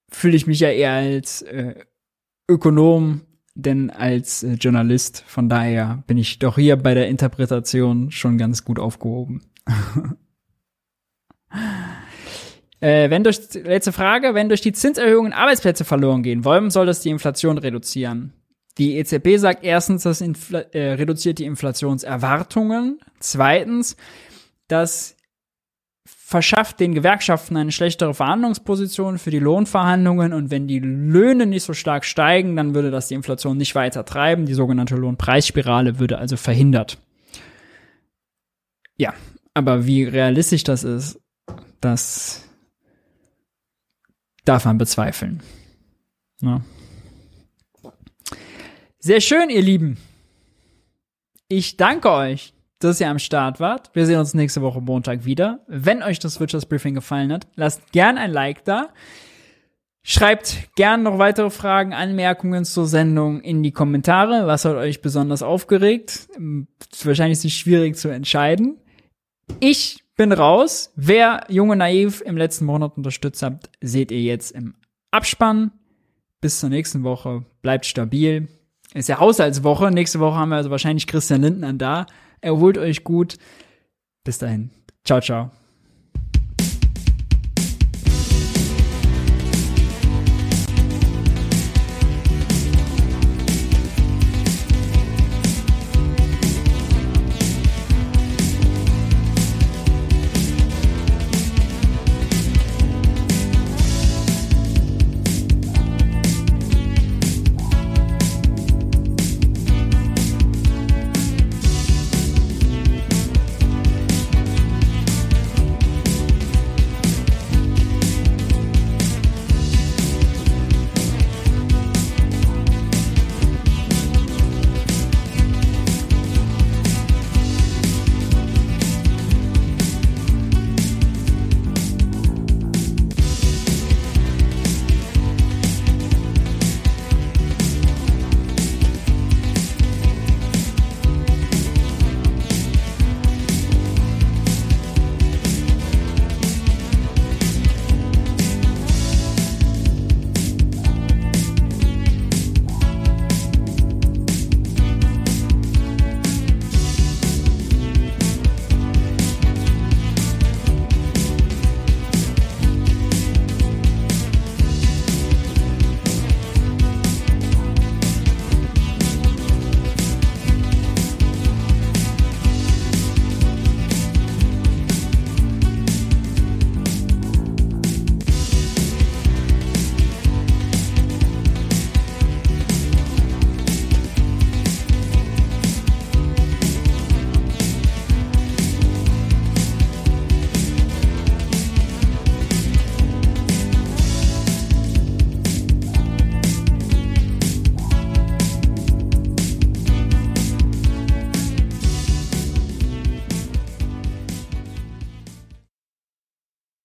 fühle ich mich ja eher als äh, Ökonom denn als äh, Journalist. Von daher bin ich doch hier bei der Interpretation schon ganz gut aufgehoben. Äh, wenn durch, letzte Frage, wenn durch die Zinserhöhungen Arbeitsplätze verloren gehen, warum soll das die Inflation reduzieren? Die EZB sagt erstens, das Infl äh, reduziert die Inflationserwartungen. Zweitens, das verschafft den Gewerkschaften eine schlechtere Verhandlungsposition für die Lohnverhandlungen und wenn die Löhne nicht so stark steigen, dann würde das die Inflation nicht weiter treiben. Die sogenannte Lohnpreisspirale würde also verhindert. Ja, aber wie realistisch das ist, das darf man bezweifeln. Ja. Sehr schön, ihr Lieben. Ich danke euch, dass ihr am Start wart. Wir sehen uns nächste Woche Montag wieder. Wenn euch das Wirtschaftsbriefing gefallen hat, lasst gern ein Like da. Schreibt gern noch weitere Fragen, Anmerkungen zur Sendung in die Kommentare. Was hat euch besonders aufgeregt? Wahrscheinlich ist es schwierig zu entscheiden. Ich bin raus. Wer Junge Naiv im letzten Monat unterstützt habt, seht ihr jetzt im Abspann. Bis zur nächsten Woche. Bleibt stabil. Ist ja Haushaltswoche. Nächste Woche haben wir also wahrscheinlich Christian Lindner da. Erholt euch gut. Bis dahin. Ciao, ciao.